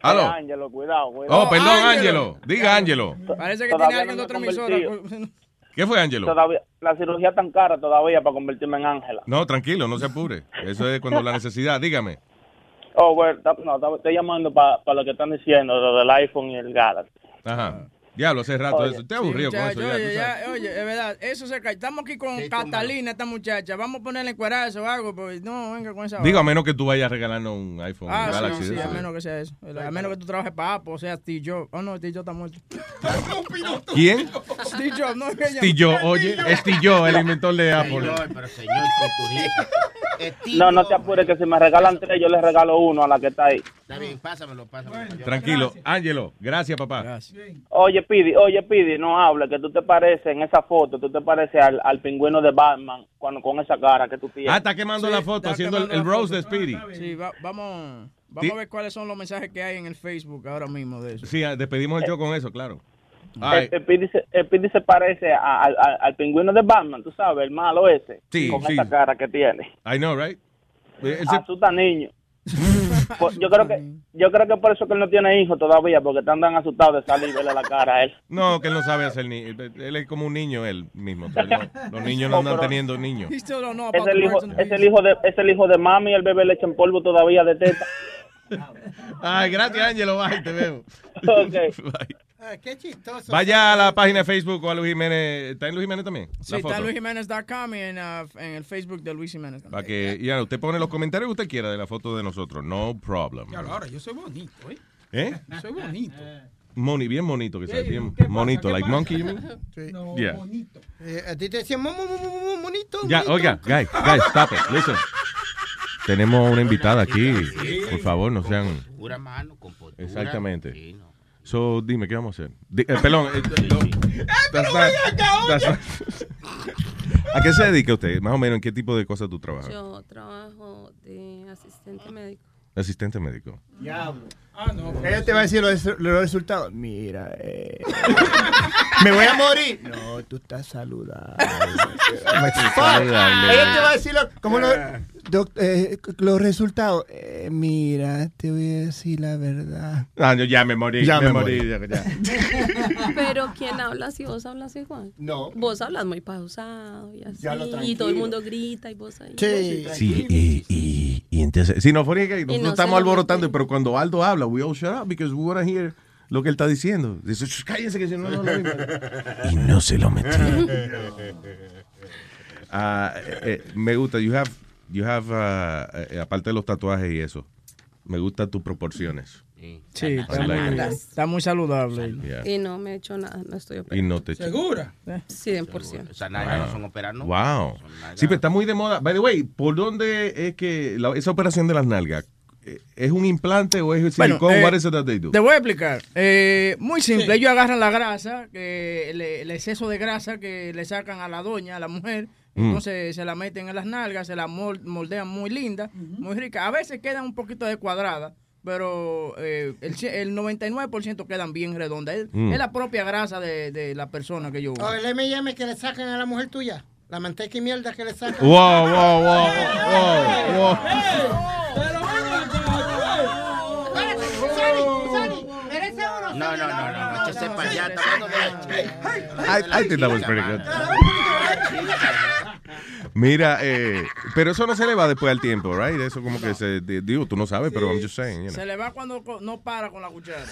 Aló. Ángelo, cuidado, cuidado. Oh, perdón, Ángelo. Diga, Ángelo. Parece que Todavía tiene alguien de no otra me he emisora. ¿Qué fue, Ángelo? Todavía, la cirugía tan cara todavía para convertirme en Ángela. No, tranquilo, no se apure. Eso es cuando la necesidad. Dígame. Oh, bueno, no, estoy llamando para lo que están diciendo, lo del iPhone y el Galaxy. Ajá. Diablo, hace rato Oye, eso. Estoy aburrido con eso. Ya, oye, ya, oye, es verdad, eso se cae. Estamos aquí con Catalina, esta muchacha. Vamos a ponerle encuerazo o algo, pues no, venga con esa. Digo, a menos que tú vayas a regalarnos un iPhone Ah, Galaxy. sí, sí, a menos que sea eso. A menos que tú trabajes para Apple, o sea, Steve Jobs. Oh, no, Steve Jobs está muerto. ¿Quién? Steve Jobs, no, que Steve Jobs, oye, Steve Jobs, el inventor de Apple. pero señor. No, no te apures, que si me regalan tres, yo les regalo uno a la que está ahí. Está bien, pásamelo, pásamelo. Tranquilo. Ángelo, gracias, papá. Oye, Pidi, oye, Pidi, no hable, que tú te pareces en esa foto, tú te pareces al, al pingüino de Batman cuando, con esa cara que tú tienes. Ah, está quemando la foto, haciendo el, el Rose de Speedy. Sí, va- vamos, vamos Sí. a ver cuáles son los mensajes que hay en el Facebook ahora mismo de eso. Sí, ah, despedimos el show con eso, claro. El, Speedy se, el Speedy se parece a- al, al- al pingüino de Batman, tú sabes, el malo ese, Sí, con sí. esa cara que tiene. I know, right? Eh, Asusta niños. Pues yo creo que yo creo que por eso que él no tiene hijos todavía, porque están tan asustados de salir y verle la cara a él. No, que él no sabe hacer ni. Él es como un niño, él mismo. pero no, los niños no andan teniendo niños. Es el hijo, es el hijo de, es el hijo de mami, el bebé le echa en polvo todavía de teta. Ay, gracias, Ángelo. Bye, te veo. Bye. Ah, qué chistoso. Vaya a la página de Facebook o a Luis Jiménez. ¿Está en Luis Jiménez también? Sí, está foto. luisjiménez.com y en, uh, en el Facebook de Luis Jiménez. Para que, ya, usted pone los comentarios que usted quiera de la foto de nosotros. No problem. Ya, ahora, yo soy bonito, ¿eh? ¿Eh? Soy bonito. Moni, bien bonito que sea. Bien monito. ¿Qué Like monkey, you mean? Sí. No, Yeah. bonito. Eh, a ti te decían, "Mo, mo, mo, mo, mo, monito. Ya, monito". oiga, guys, guys, stop it. Listen. Tenemos una invitada aquí. Por favor, no sean. Pura mano, con postura. Exactamente. So, dime, ¿qué vamos a hacer? Di- eh, perdón. eh, no, that's not- that's not- ¿A qué se dedica usted? Más o menos, ¿en qué tipo de cosas tú trabajas? Yo trabajo de asistente médico. Asistente médico. Diablo. Ah, no. Ella te va a decir los, los resultados. Mira, eh, me voy a morir. No, tú estás saludable. Saludable. Ella te va a decir lo- como lo- doc- eh, los resultados. Eh, mira, te voy a decir la verdad. Ah, yo ya me morí. Ya me, me morí. morí. ya, ya. Pero ¿quién habla si vos hablas igual? No. Vos hablas muy pausado y así. Ya lo y todo el mundo grita y vos ahí. Sí, y, y, y entonces, si no fuera que nosotros no estamos lo alborotando, pero cuando Aldo habla, we all shut up because we want to hear lo que él está diciendo. Dice, "Shh, cállense que si no, no, no. y no se lo metí. Ah, eh, eh, me gusta, you have, you have, ah, eh, aparte de los tatuajes y eso, me gustan tus proporciones. Sí, está muy, it. está muy saludable. Yeah. Y no me he hecho nada, no estoy Y operando. no te 100%. Esas nalgas no son operadas. Wow. Sí, pero está muy de moda. By the way, ¿por dónde es que la- esa operación de las nalgas? eh, ¿Es un implante o es Bueno, silicón? eh, What is it that they do? Te voy a explicar. Eh, muy simple. Ellos agarran la grasa, que el, el exceso de grasa que le sacan a la doña, a la mujer. Mm. Entonces se la meten en las nalgas, se la mol- moldean muy linda, muy rica. A veces quedan un poquito descuadradas, pero eh, el, el 99% quedan bien redondas. Es, Mm. es la propia grasa de, de la persona que yo O el M&M que le sacan a la mujer tuya. La manteca y mierda que le sacan. Wow, wow, wow, wow, wow. No, no, no, no, no, was pretty good. Mira, eh, pero eso no se le va después al tiempo, right? Eso como que se, di- digo, tú no sabes, pero I'm just saying, you know. Se le va cuando co- no para con la cuchara.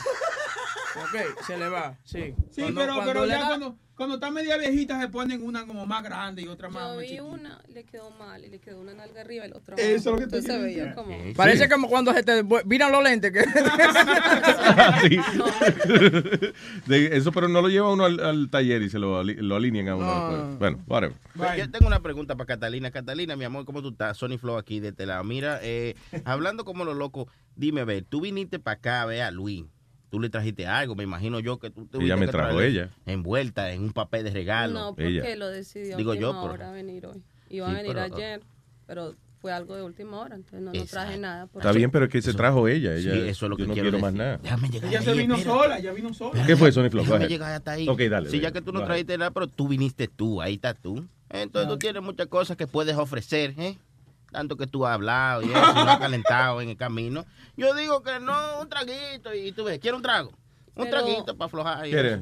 Ok, se le va, sí. Sí, Cuando- pero, cuando pero le ya da- cuando, cuando está media viejita se ponen una como más grande y otra más, Yo más vi chiquita. una, le quedó mal y le quedó una nalga arriba y la otra Eso es lo que se veía como... Parece como cuando se te viran los lentes. Que... Sí. De- eso, pero no lo lleva uno al, al taller y se lo, ali- lo alinean a uno No. después. Bueno, whatever. Yo tengo una pregunta para Catalina. Catalina, mi amor, ¿cómo tú estás? Sony Flow aquí de Tela. Mira, eh, hablando como los locos, dime, a ver, tú viniste para acá a ver a Luis. Tú le trajiste algo, me imagino yo que tú Ella tuviste me que trajo, ella. Envuelta en un papel de regalo. No, porque lo decidió Digo yo, hora venir hoy. Iba a venir pero- ayer, pero fue algo de última hora, entonces no, no traje nada. por Está eso. bien, pero es que se trajo ella. ella Sí, eso es lo yo que no quiero quiero más nada. Déjame llegar Ella se ahí, vino espérate. sola, ella vino sola. ¿Qué fue, Sony Flow? Déjame llegar hasta ahí. Ok, dale, Sí, dale. ya que tú no trajiste nada, pero tú viniste tú, ahí estás tú. Entonces tú tienes muchas cosas que puedes ofrecer, ¿eh? Tanto que tú has hablado y eso, y lo has calentado en el camino. Yo digo que no, un traguito y tú ves, ¿quieres un trago? Un Pero- traguito para aflojar. y ¿Quieres?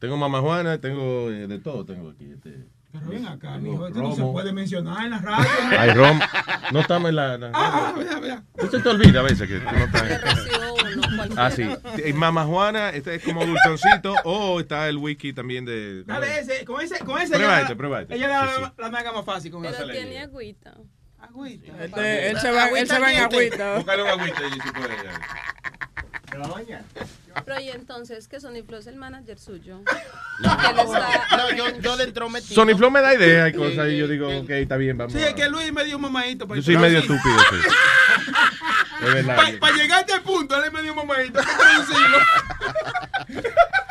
Tengo mamá Juana, tengo eh, de todo, tengo aquí. Este, Pero ven acá, tengo mijo, esto no se puede mencionar en la radio. Hay rom. No estamos en la. la- Ah, vea. Tú se te olvida a veces que tú no estás. No. Ah, sí. Eh, Mama Juana, este es como dulzoncito. o está el whisky también de. Dale ese, con ese, con ese. Prueba ella este, prueba este. Ella la, Sí, la me haga más fácil con Pero tiene agüita. Agüita. Él se va, él se va en agüita. Búscale un agüita y si puede. ya. Pero y entonces que Sony Flow es el manager suyo. No, Que él está- no, yo, yo dentro metido. Sony Flow me da ideas y cosas y yo digo, ok, está bien, vamos. Sí, a- es que Luis me dio un mamadito. Yo soy medio estúpido, sí. Es verdad. Para llegar a este punto, él me dio un mamadito.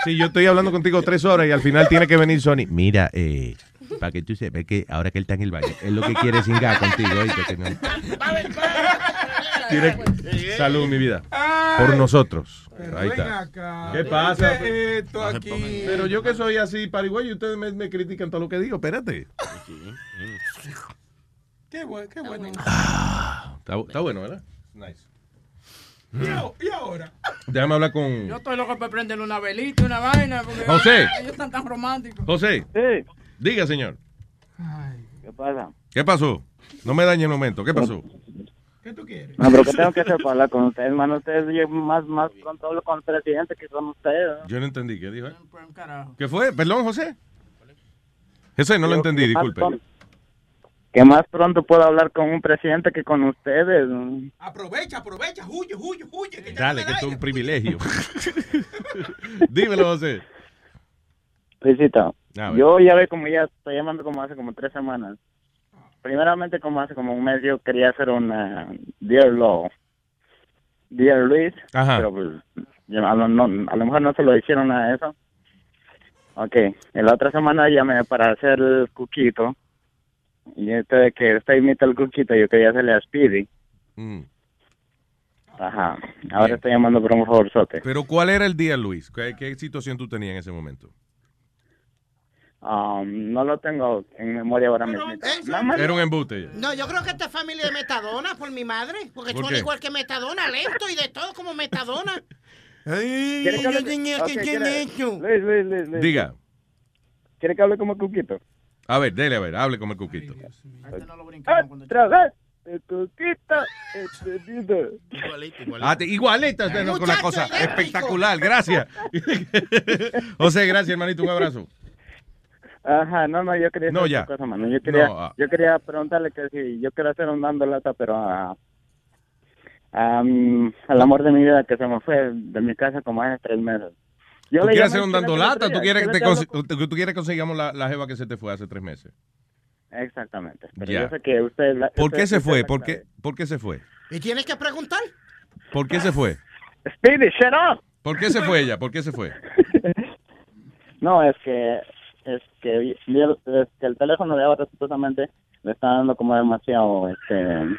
Sí, yo estoy hablando contigo tres horas y al final tiene que venir Sony. Mira, eh, para que tú sepas que ahora que él está en el baño, es lo que quiere singar contigo, oíste, que no. Tiene- Salud, mi vida. Por nosotros. Ahí está. acá. ¿Qué pasa? ¿Qué es esto aquí? Pero yo que soy así parigüey y ustedes me, me critican todo lo que digo. Espérate. Qué bueno, qué bueno. Está, está bueno, ¿verdad? Nice. ¿Y ahora- ¿Y ahora? Déjame hablar con Yo estoy loco por prenderle una velita, una vaina. Porque José. Ellos están tan románticos. José. Diga, señor. ¿Qué pasa? ¿Qué pasó? No me dañe el momento. ¿Qué pasó? ¿Qué tú quieres? No, pero ¿qué tengo que hacer para hablar con ustedes, hermano? Ustedes yo más, más pronto hablo con el presidente que con ustedes. ¿no? Yo no entendí. ¿Qué dijo? Carajo. ¿Qué fue? Perdón, José. José, no lo entendí, disculpe. Que más pronto puedo hablar con un presidente que con ustedes. ¿no? Aprovecha, aprovecha, huye, huye, huye. Que ya Dale, no que esto es un privilegio. Dímelo, José. Luisito, A ver. yo ya ve como ya estoy llamando como hace como tres semanas. Primeramente, como hace como un mes, yo quería hacer una Dear Law. Dear Luis. Ajá. Pero pues, a, lo, no- a lo mejor no se lo hicieron nada de eso. Ok, en la otra semana llamé para hacer el cuquito. Y este de que usted imita el cuquito, yo quería hacerle a Speedy. Mm. Ajá. Ahora estoy llamando por un favorzote. Pero ¿cuál era el día, Luis? ¿Qué, qué situación tú tenías en ese momento? Um, no lo tengo en memoria ahora mismo. Más- Era un embuste. ya. No, yo creo que esta es familia de Metadona, por mi madre. Porque ¿Por son qué? igual que Metadona, lento y de todo como Metadona. ¿Quiere que yo hable- tenía Ok, que ¿quiere- tener eso. Luis, Luis, Luis, Luis. Diga. ¿Quiere que hable como Cuquito? A ver, dele, a ver, hable como el cuquito. Otra vez, el Cuquito, entendido. Igualito, Ah, te- igualita, usted, no, con una cosa espectacular, gracias. José, gracias, hermanito, un abrazo. Ajá, no, no, yo quería No, hacer ya. cosa, mano. Yo quería, No, ah. yo quería preguntarle que si yo quiero hacer un dando lata, pero a, a, mm, al amor de mi vida que se me fue de mi casa como hace tres meses. Yo ¿Tú le quieres hacer un dando lata? ¿Tú quieres, que te tú- quieres que consigamos la, la jeva que se te fue hace tres meses? Exactamente. Pero Ya. yo sé que usted... la- ¿Por usted- qué se usted fue? la ¿Por sabe. qué, ¿Por qué se fue? Y tienes que preguntar. ¿Por qué se fue? Speedy, shut up. ¿Por qué se fue ella? ¿Por qué se fue? No, es que es que, es que el teléfono de ahora supuestamente le está dando como demasiado este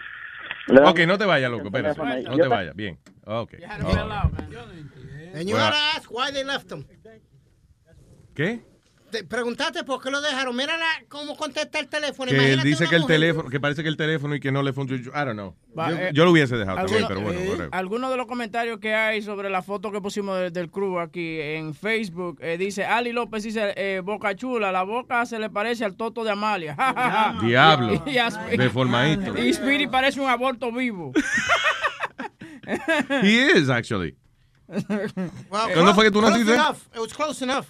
Ok, no te vayas, loco, espérate. No te vayas, bien. Ok. And you Bueno. gotta ask why they left them. ¿Qué? Te- Preguntate por qué lo dejaron. Mira la- cómo contesta el teléfono. Que él dice que el mujer. teléfono, que parece que el teléfono y que no le funcionó. I don't know. Va, Yo, eh, yo lo hubiese dejado también, pero bueno, eh, whatever. Algunos de los comentarios que hay sobre la foto que pusimos de- del crew aquí en Facebook eh, dice Ali López dice eh, Boca Chula, la boca se le parece al toto de Amalia. Diablo. Y a Sp- Deformadito. Y Speedy parece un aborto vivo. He is, actually. Well, ¿Cuándo fue que tú naciste? enough. It was close enough.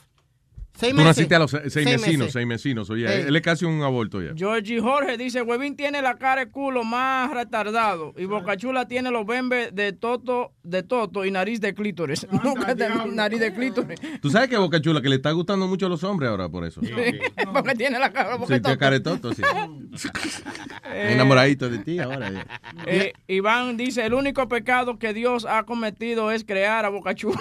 Seis Tú meses. naciste a los seis, Seis mesinos, meses. seis mesinos. Oye, él es casi un aborto ya. Georgie Jorge dice, Huevín tiene la cara de culo más retardado y Boca Chula tiene los bembes de toto, de toto y nariz de clítoris. Nunca de nariz de clítoris. Tú sabes que Boca Chula, que le está gustando mucho a los hombres ahora por eso. Sí, Porque tiene la cara boca de que toto. sí. Eh, Enamoradito de ti ahora. ya. Eh, Iván dice, el único pecado que Dios ha cometido es crear a Boca Chula.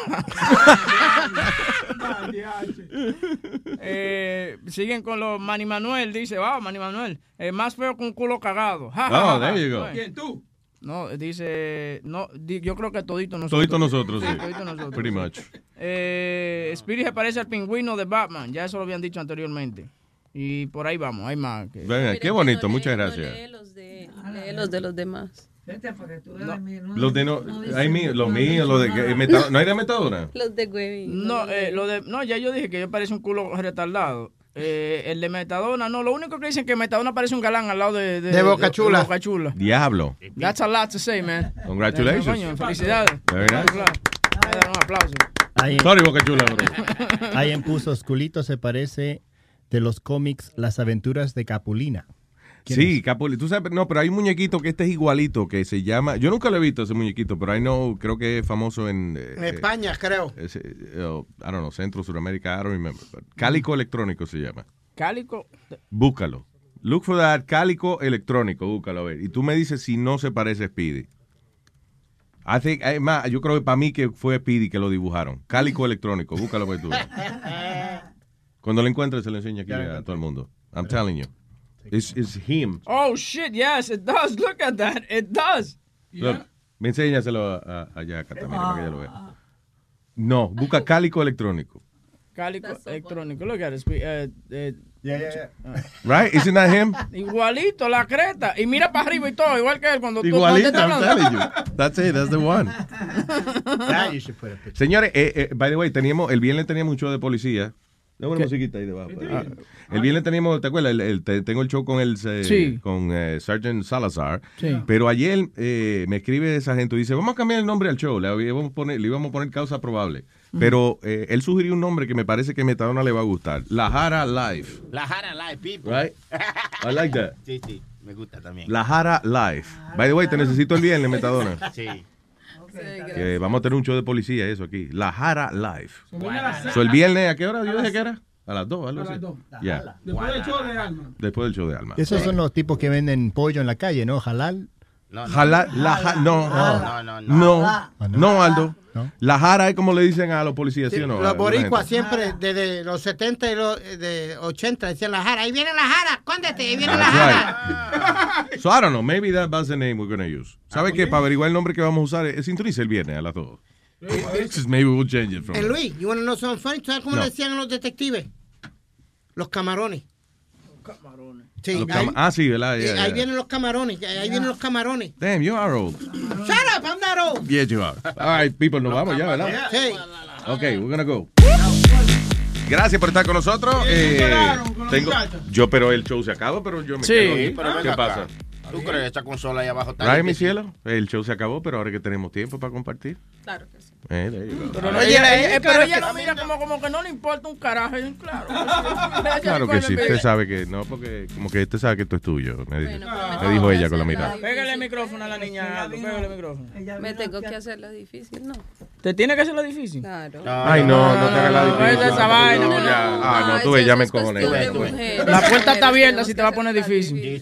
Eh, siguen con los Manny Manuel, dice, wow, Manny Manuel, eh, más feo que un culo cagado. Oh, there you go. ¿Quién tú? No, dice, no, di- yo creo que todito nosotros. Todito nosotros, sí. todito nosotros. Pretty much. Eh, Spirit se parece al pingüino de Batman, ya eso lo habían dicho anteriormente. Y por ahí vamos, hay más. que- Venga, qué bonito, muchas gracias. Lee los de, lee los de los demás. Vete no- Los de no, no hay mío, los míos, los de que- meta- no hay de metadona. Los de Huevín. No, eh, lo de, no, ya yo dije que yo parece un culo retardado. Eh, el de Metadona, no. Lo único que dicen que Metadona parece un galán al lado de, De Boca Chula. de Boca Chula. Diablo. That's a lot to say, man. Congratulations. Coño, felicidades. Very nice. Claro. Voy a dar un aplauso. Ahí, Sorry, Boca Chula, bro. ahí en puso Sculito se parece de los cómics Las aventuras de Capulina. ¿Quién Sí, Capuli. Tú sabes, no, pero hay un muñequito que este es igualito, que se llama. Yo nunca lo he visto ese muñequito, pero I know, creo que es famoso en. eh, En España, creo. eh, ese, eh, oh, I don't know, Centro, Sudamérica, I don't remember. Cálico electrónico se llama. Cálico. Búscalo. Look for that cálico electrónico, búscalo a ver. Y tú me dices si no se parece a Speedy. I think, es más, yo creo que para mí que fue Speedy que lo dibujaron. Cálico electrónico, búscalo para tú. Cuando lo encuentres se lo enseña aquí a todo el mundo. I'm telling you. It's, it's him. Oh, shit, yes, it does. Look at that. It does. Look, me enséñaselo a, a, a Yaka también para que ella lo vea. No, busca cálico electrónico. Cálico electrónico. Look at it. Uh, uh, Right? Isn't that him? Igualito, la creta. Y mira para arriba y todo, igual que él cuando tú Igualito, I'm telling you. That's it, that's the one. That you should put a picture. Señores, eh, eh, by the way, teníamos, el viernes teníamos un show de policía. Tengo una musiquita ahí debajo. Ah, el viernes teníamos, ¿te acuerdas? El- el- te- tengo el show con el eh, Sí. con eh, Sergeant Salazar. Sí. Pero ayer eh, me escribe esa gente y dice, vamos a cambiar el nombre al show. Le íbamos a poner, le íbamos a poner causa probable. Pero eh, él sugirió un nombre que me parece que Metadona le va a gustar. La Jara Live. La Jara Live, people. Right? I like that. Sí, sí, me gusta también. La Jara Live. By the way, te necesito el viernes, Metadona. Sí. Que vamos a tener un show de policía, eso aquí. La Jara Live. So, el viernes, ¿a qué hora? ¿Yo dije que era? A las 2, algo A las así. dos. Ya. Después del show de Alma. Después del show de Alma. Esos son los tipos que venden pollo en la calle, ¿no? Halal. Jala- la ja- no, No, no, no, no, no, Aldo. La jara es como le dicen a los policías, ¿sí, Sí, o no? Los la boricuas siempre, desde los 70 y los de 80, decían la jara. Ahí viene la jara, cóndete, ahí viene la That's jara. right. So, I don't know, maybe that was the name we're going to use. ¿Sabe qué? Para averiguar el nombre que vamos a usar, eh, sintoniza el viernes a las 2. Just maybe we'll change it from Eh, Luis, you wanna know something funny? ¿Sabes cómo No. le decían a los detectives? Los camarones. Sí, Los ahí, cama- ah, sí, ¿verdad? eh, Yeah, ahí yeah. vienen los camarones, ahí vienen los camarones. Damn, you are old. Shut up, I'm not old. Yes, you are. All right, people, nos vamos ya, ¿verdad? Sí. Ok, we're gonna go. Gracias por estar con nosotros. Eh, quedaron con tengo, yo, pero el show se acabó, pero yo me Sí, quedo aquí. pero ¿Qué acá. pasa? ¿Tú crees que esa consola ahí abajo está Right, mi cielo. El show se acabó, pero ahora que tenemos tiempo para compartir. Claro que sí. Eh, there you go. Pero, no, right. ella, ella- pero claro ella lo mira como, como que no le importa un carajo. Claro. Claro que sí, usted sabe que no, porque como que usted sabe que esto es tuyo, me, dijo, me dijo ella con la mirada. Pégale el micrófono a la niña. Pégale el micrófono. Me tengo que hacerla difícil, ¿no? ¿Te tiene que hacerlo difícil? Claro. Ay, no, no te hagas la no, difícil. esa vaina, No, no. ya. Ah, no, tú ves, ya me encojoné. mujeres, La puerta está abierta si te va a poner difícil.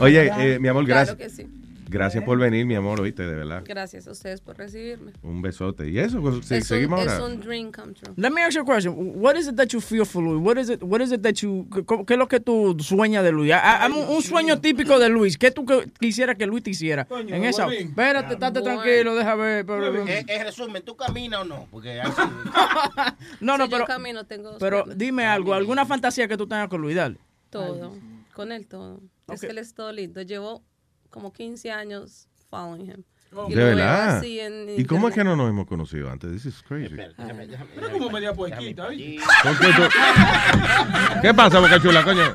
Oye, eh, mi amor, Claro gracias. Gracias por venir, mi amor, oíste, de verdad. Gracias a ustedes por recibirme. Un besote. ¿Y eso? Pues, sí, es, seguimos un, es ahora. un dream come true. Let me ask you a question. What is it that you feel for Luis? What is it, what is it that you, qué- es lo que tú sueñas de Luis? Un, un sueño típico de Luis. ¿Qué tú quisieras que Luis te hiciera? en esa. Espérate, estate tranquilo, deja ver. pero- Eh, En resumen, ¿tú caminas o no? Porque así... no, no, Si yo pero, camino, tengo dos pero dime algo, alguna fantasía que tú tengas con Luis, dale. Todo. Con él todo. Es que él es todo lindo. Llevo como 15 años following him. Y De verdad. en ¿Y cómo es que no nos hemos conocido antes? This is crazy. Pero como media puerquita, ¿oíste? ¿Por qué tú- ¿Qué pasa, Boca Chula, coño?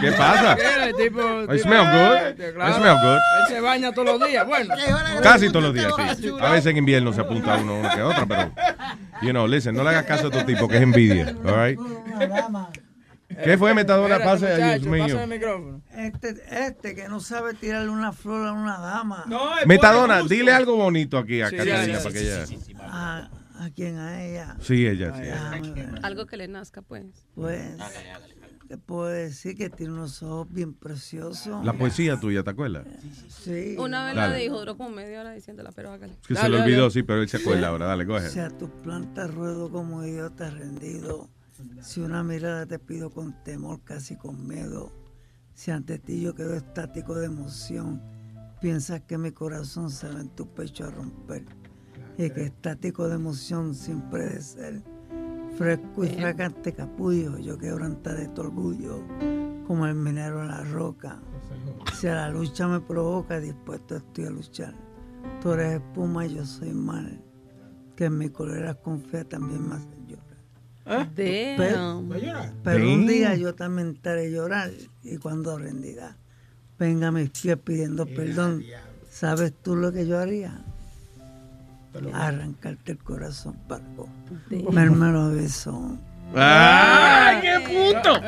¿Qué pasa? El tipo, I smell good. Eh, I smell good. Él se baña todos los días. Bueno. Casi todos los días, sí. A veces en invierno se apunta uno una que otra, pero... You know, listen, no le hagas caso a tu tipo, que es envidia, all right? ¿Qué fue, Metadona? Pase, Dios muchacho, mío. pasa el micrófono. Este, este que no sabe tirarle una flor a una dama. Metadona, dile algo bonito aquí a Sí, Catalina sí, para que sí, ella... sí, ¿A, a quién? A ella. Sí, ella, sí. Ah. Algo que le nazca, pues. Pues, te puedo decir que tiene unos ojos bien preciosos. La poesía tuya, ¿te acuerdas? Sí. Una vez la Dale. dijo, duró como media hora diciéndola, pero hágale. Que se le olvidó, sí, pero él se acuerda ahora. Dale, coge. Si a tus plantas ruedo como idiota rendido, si una mirada te pido con temor, casi con miedo, si ante ti yo quedo estático de emoción, piensas que mi corazón se va en tu pecho a romper, y que estático de emoción sin ser fresco y fragante capullo, yo quebranta de tu orgullo, como el minero en la roca. Si a la lucha me provoca, dispuesto estoy a luchar. Tú eres espuma y yo soy mal que en mi cólera con fe también me Pero, pero un día yo también estaré llorar y cuando rendirá, venga a mis pies pidiendo perdón. ¿Sabes tú lo que yo haría? Arrancarte el corazón, Paco. Comerme los besos. ¡Ay, qué puto!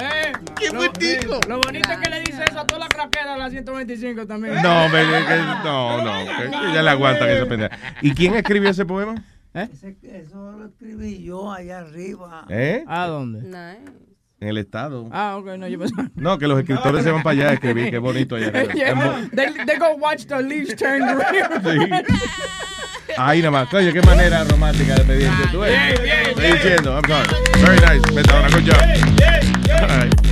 ¡Qué putico! Lo bonito es que le dice eso a toda la craquera de la 125 también. No, me, que- no, no, que ya le aguantan esa pendeja. ¿Y quién escribió ese poema? Ese- eso lo escribí yo allá arriba. ¿Eh? ¿A dónde? En el estado. Ah, ok, no, yo pensaba. No, que los escritores se van para allá a escribir, qué bonito allá. arriba. Yeah, they, they go watch the leaves turn green. Ahí nada más. Coño, qué manera romántica de pedirte. Tú ves. Bien, bien, Estoy diciendo. I'm sorry. Very nice. Metadona, good job. All right.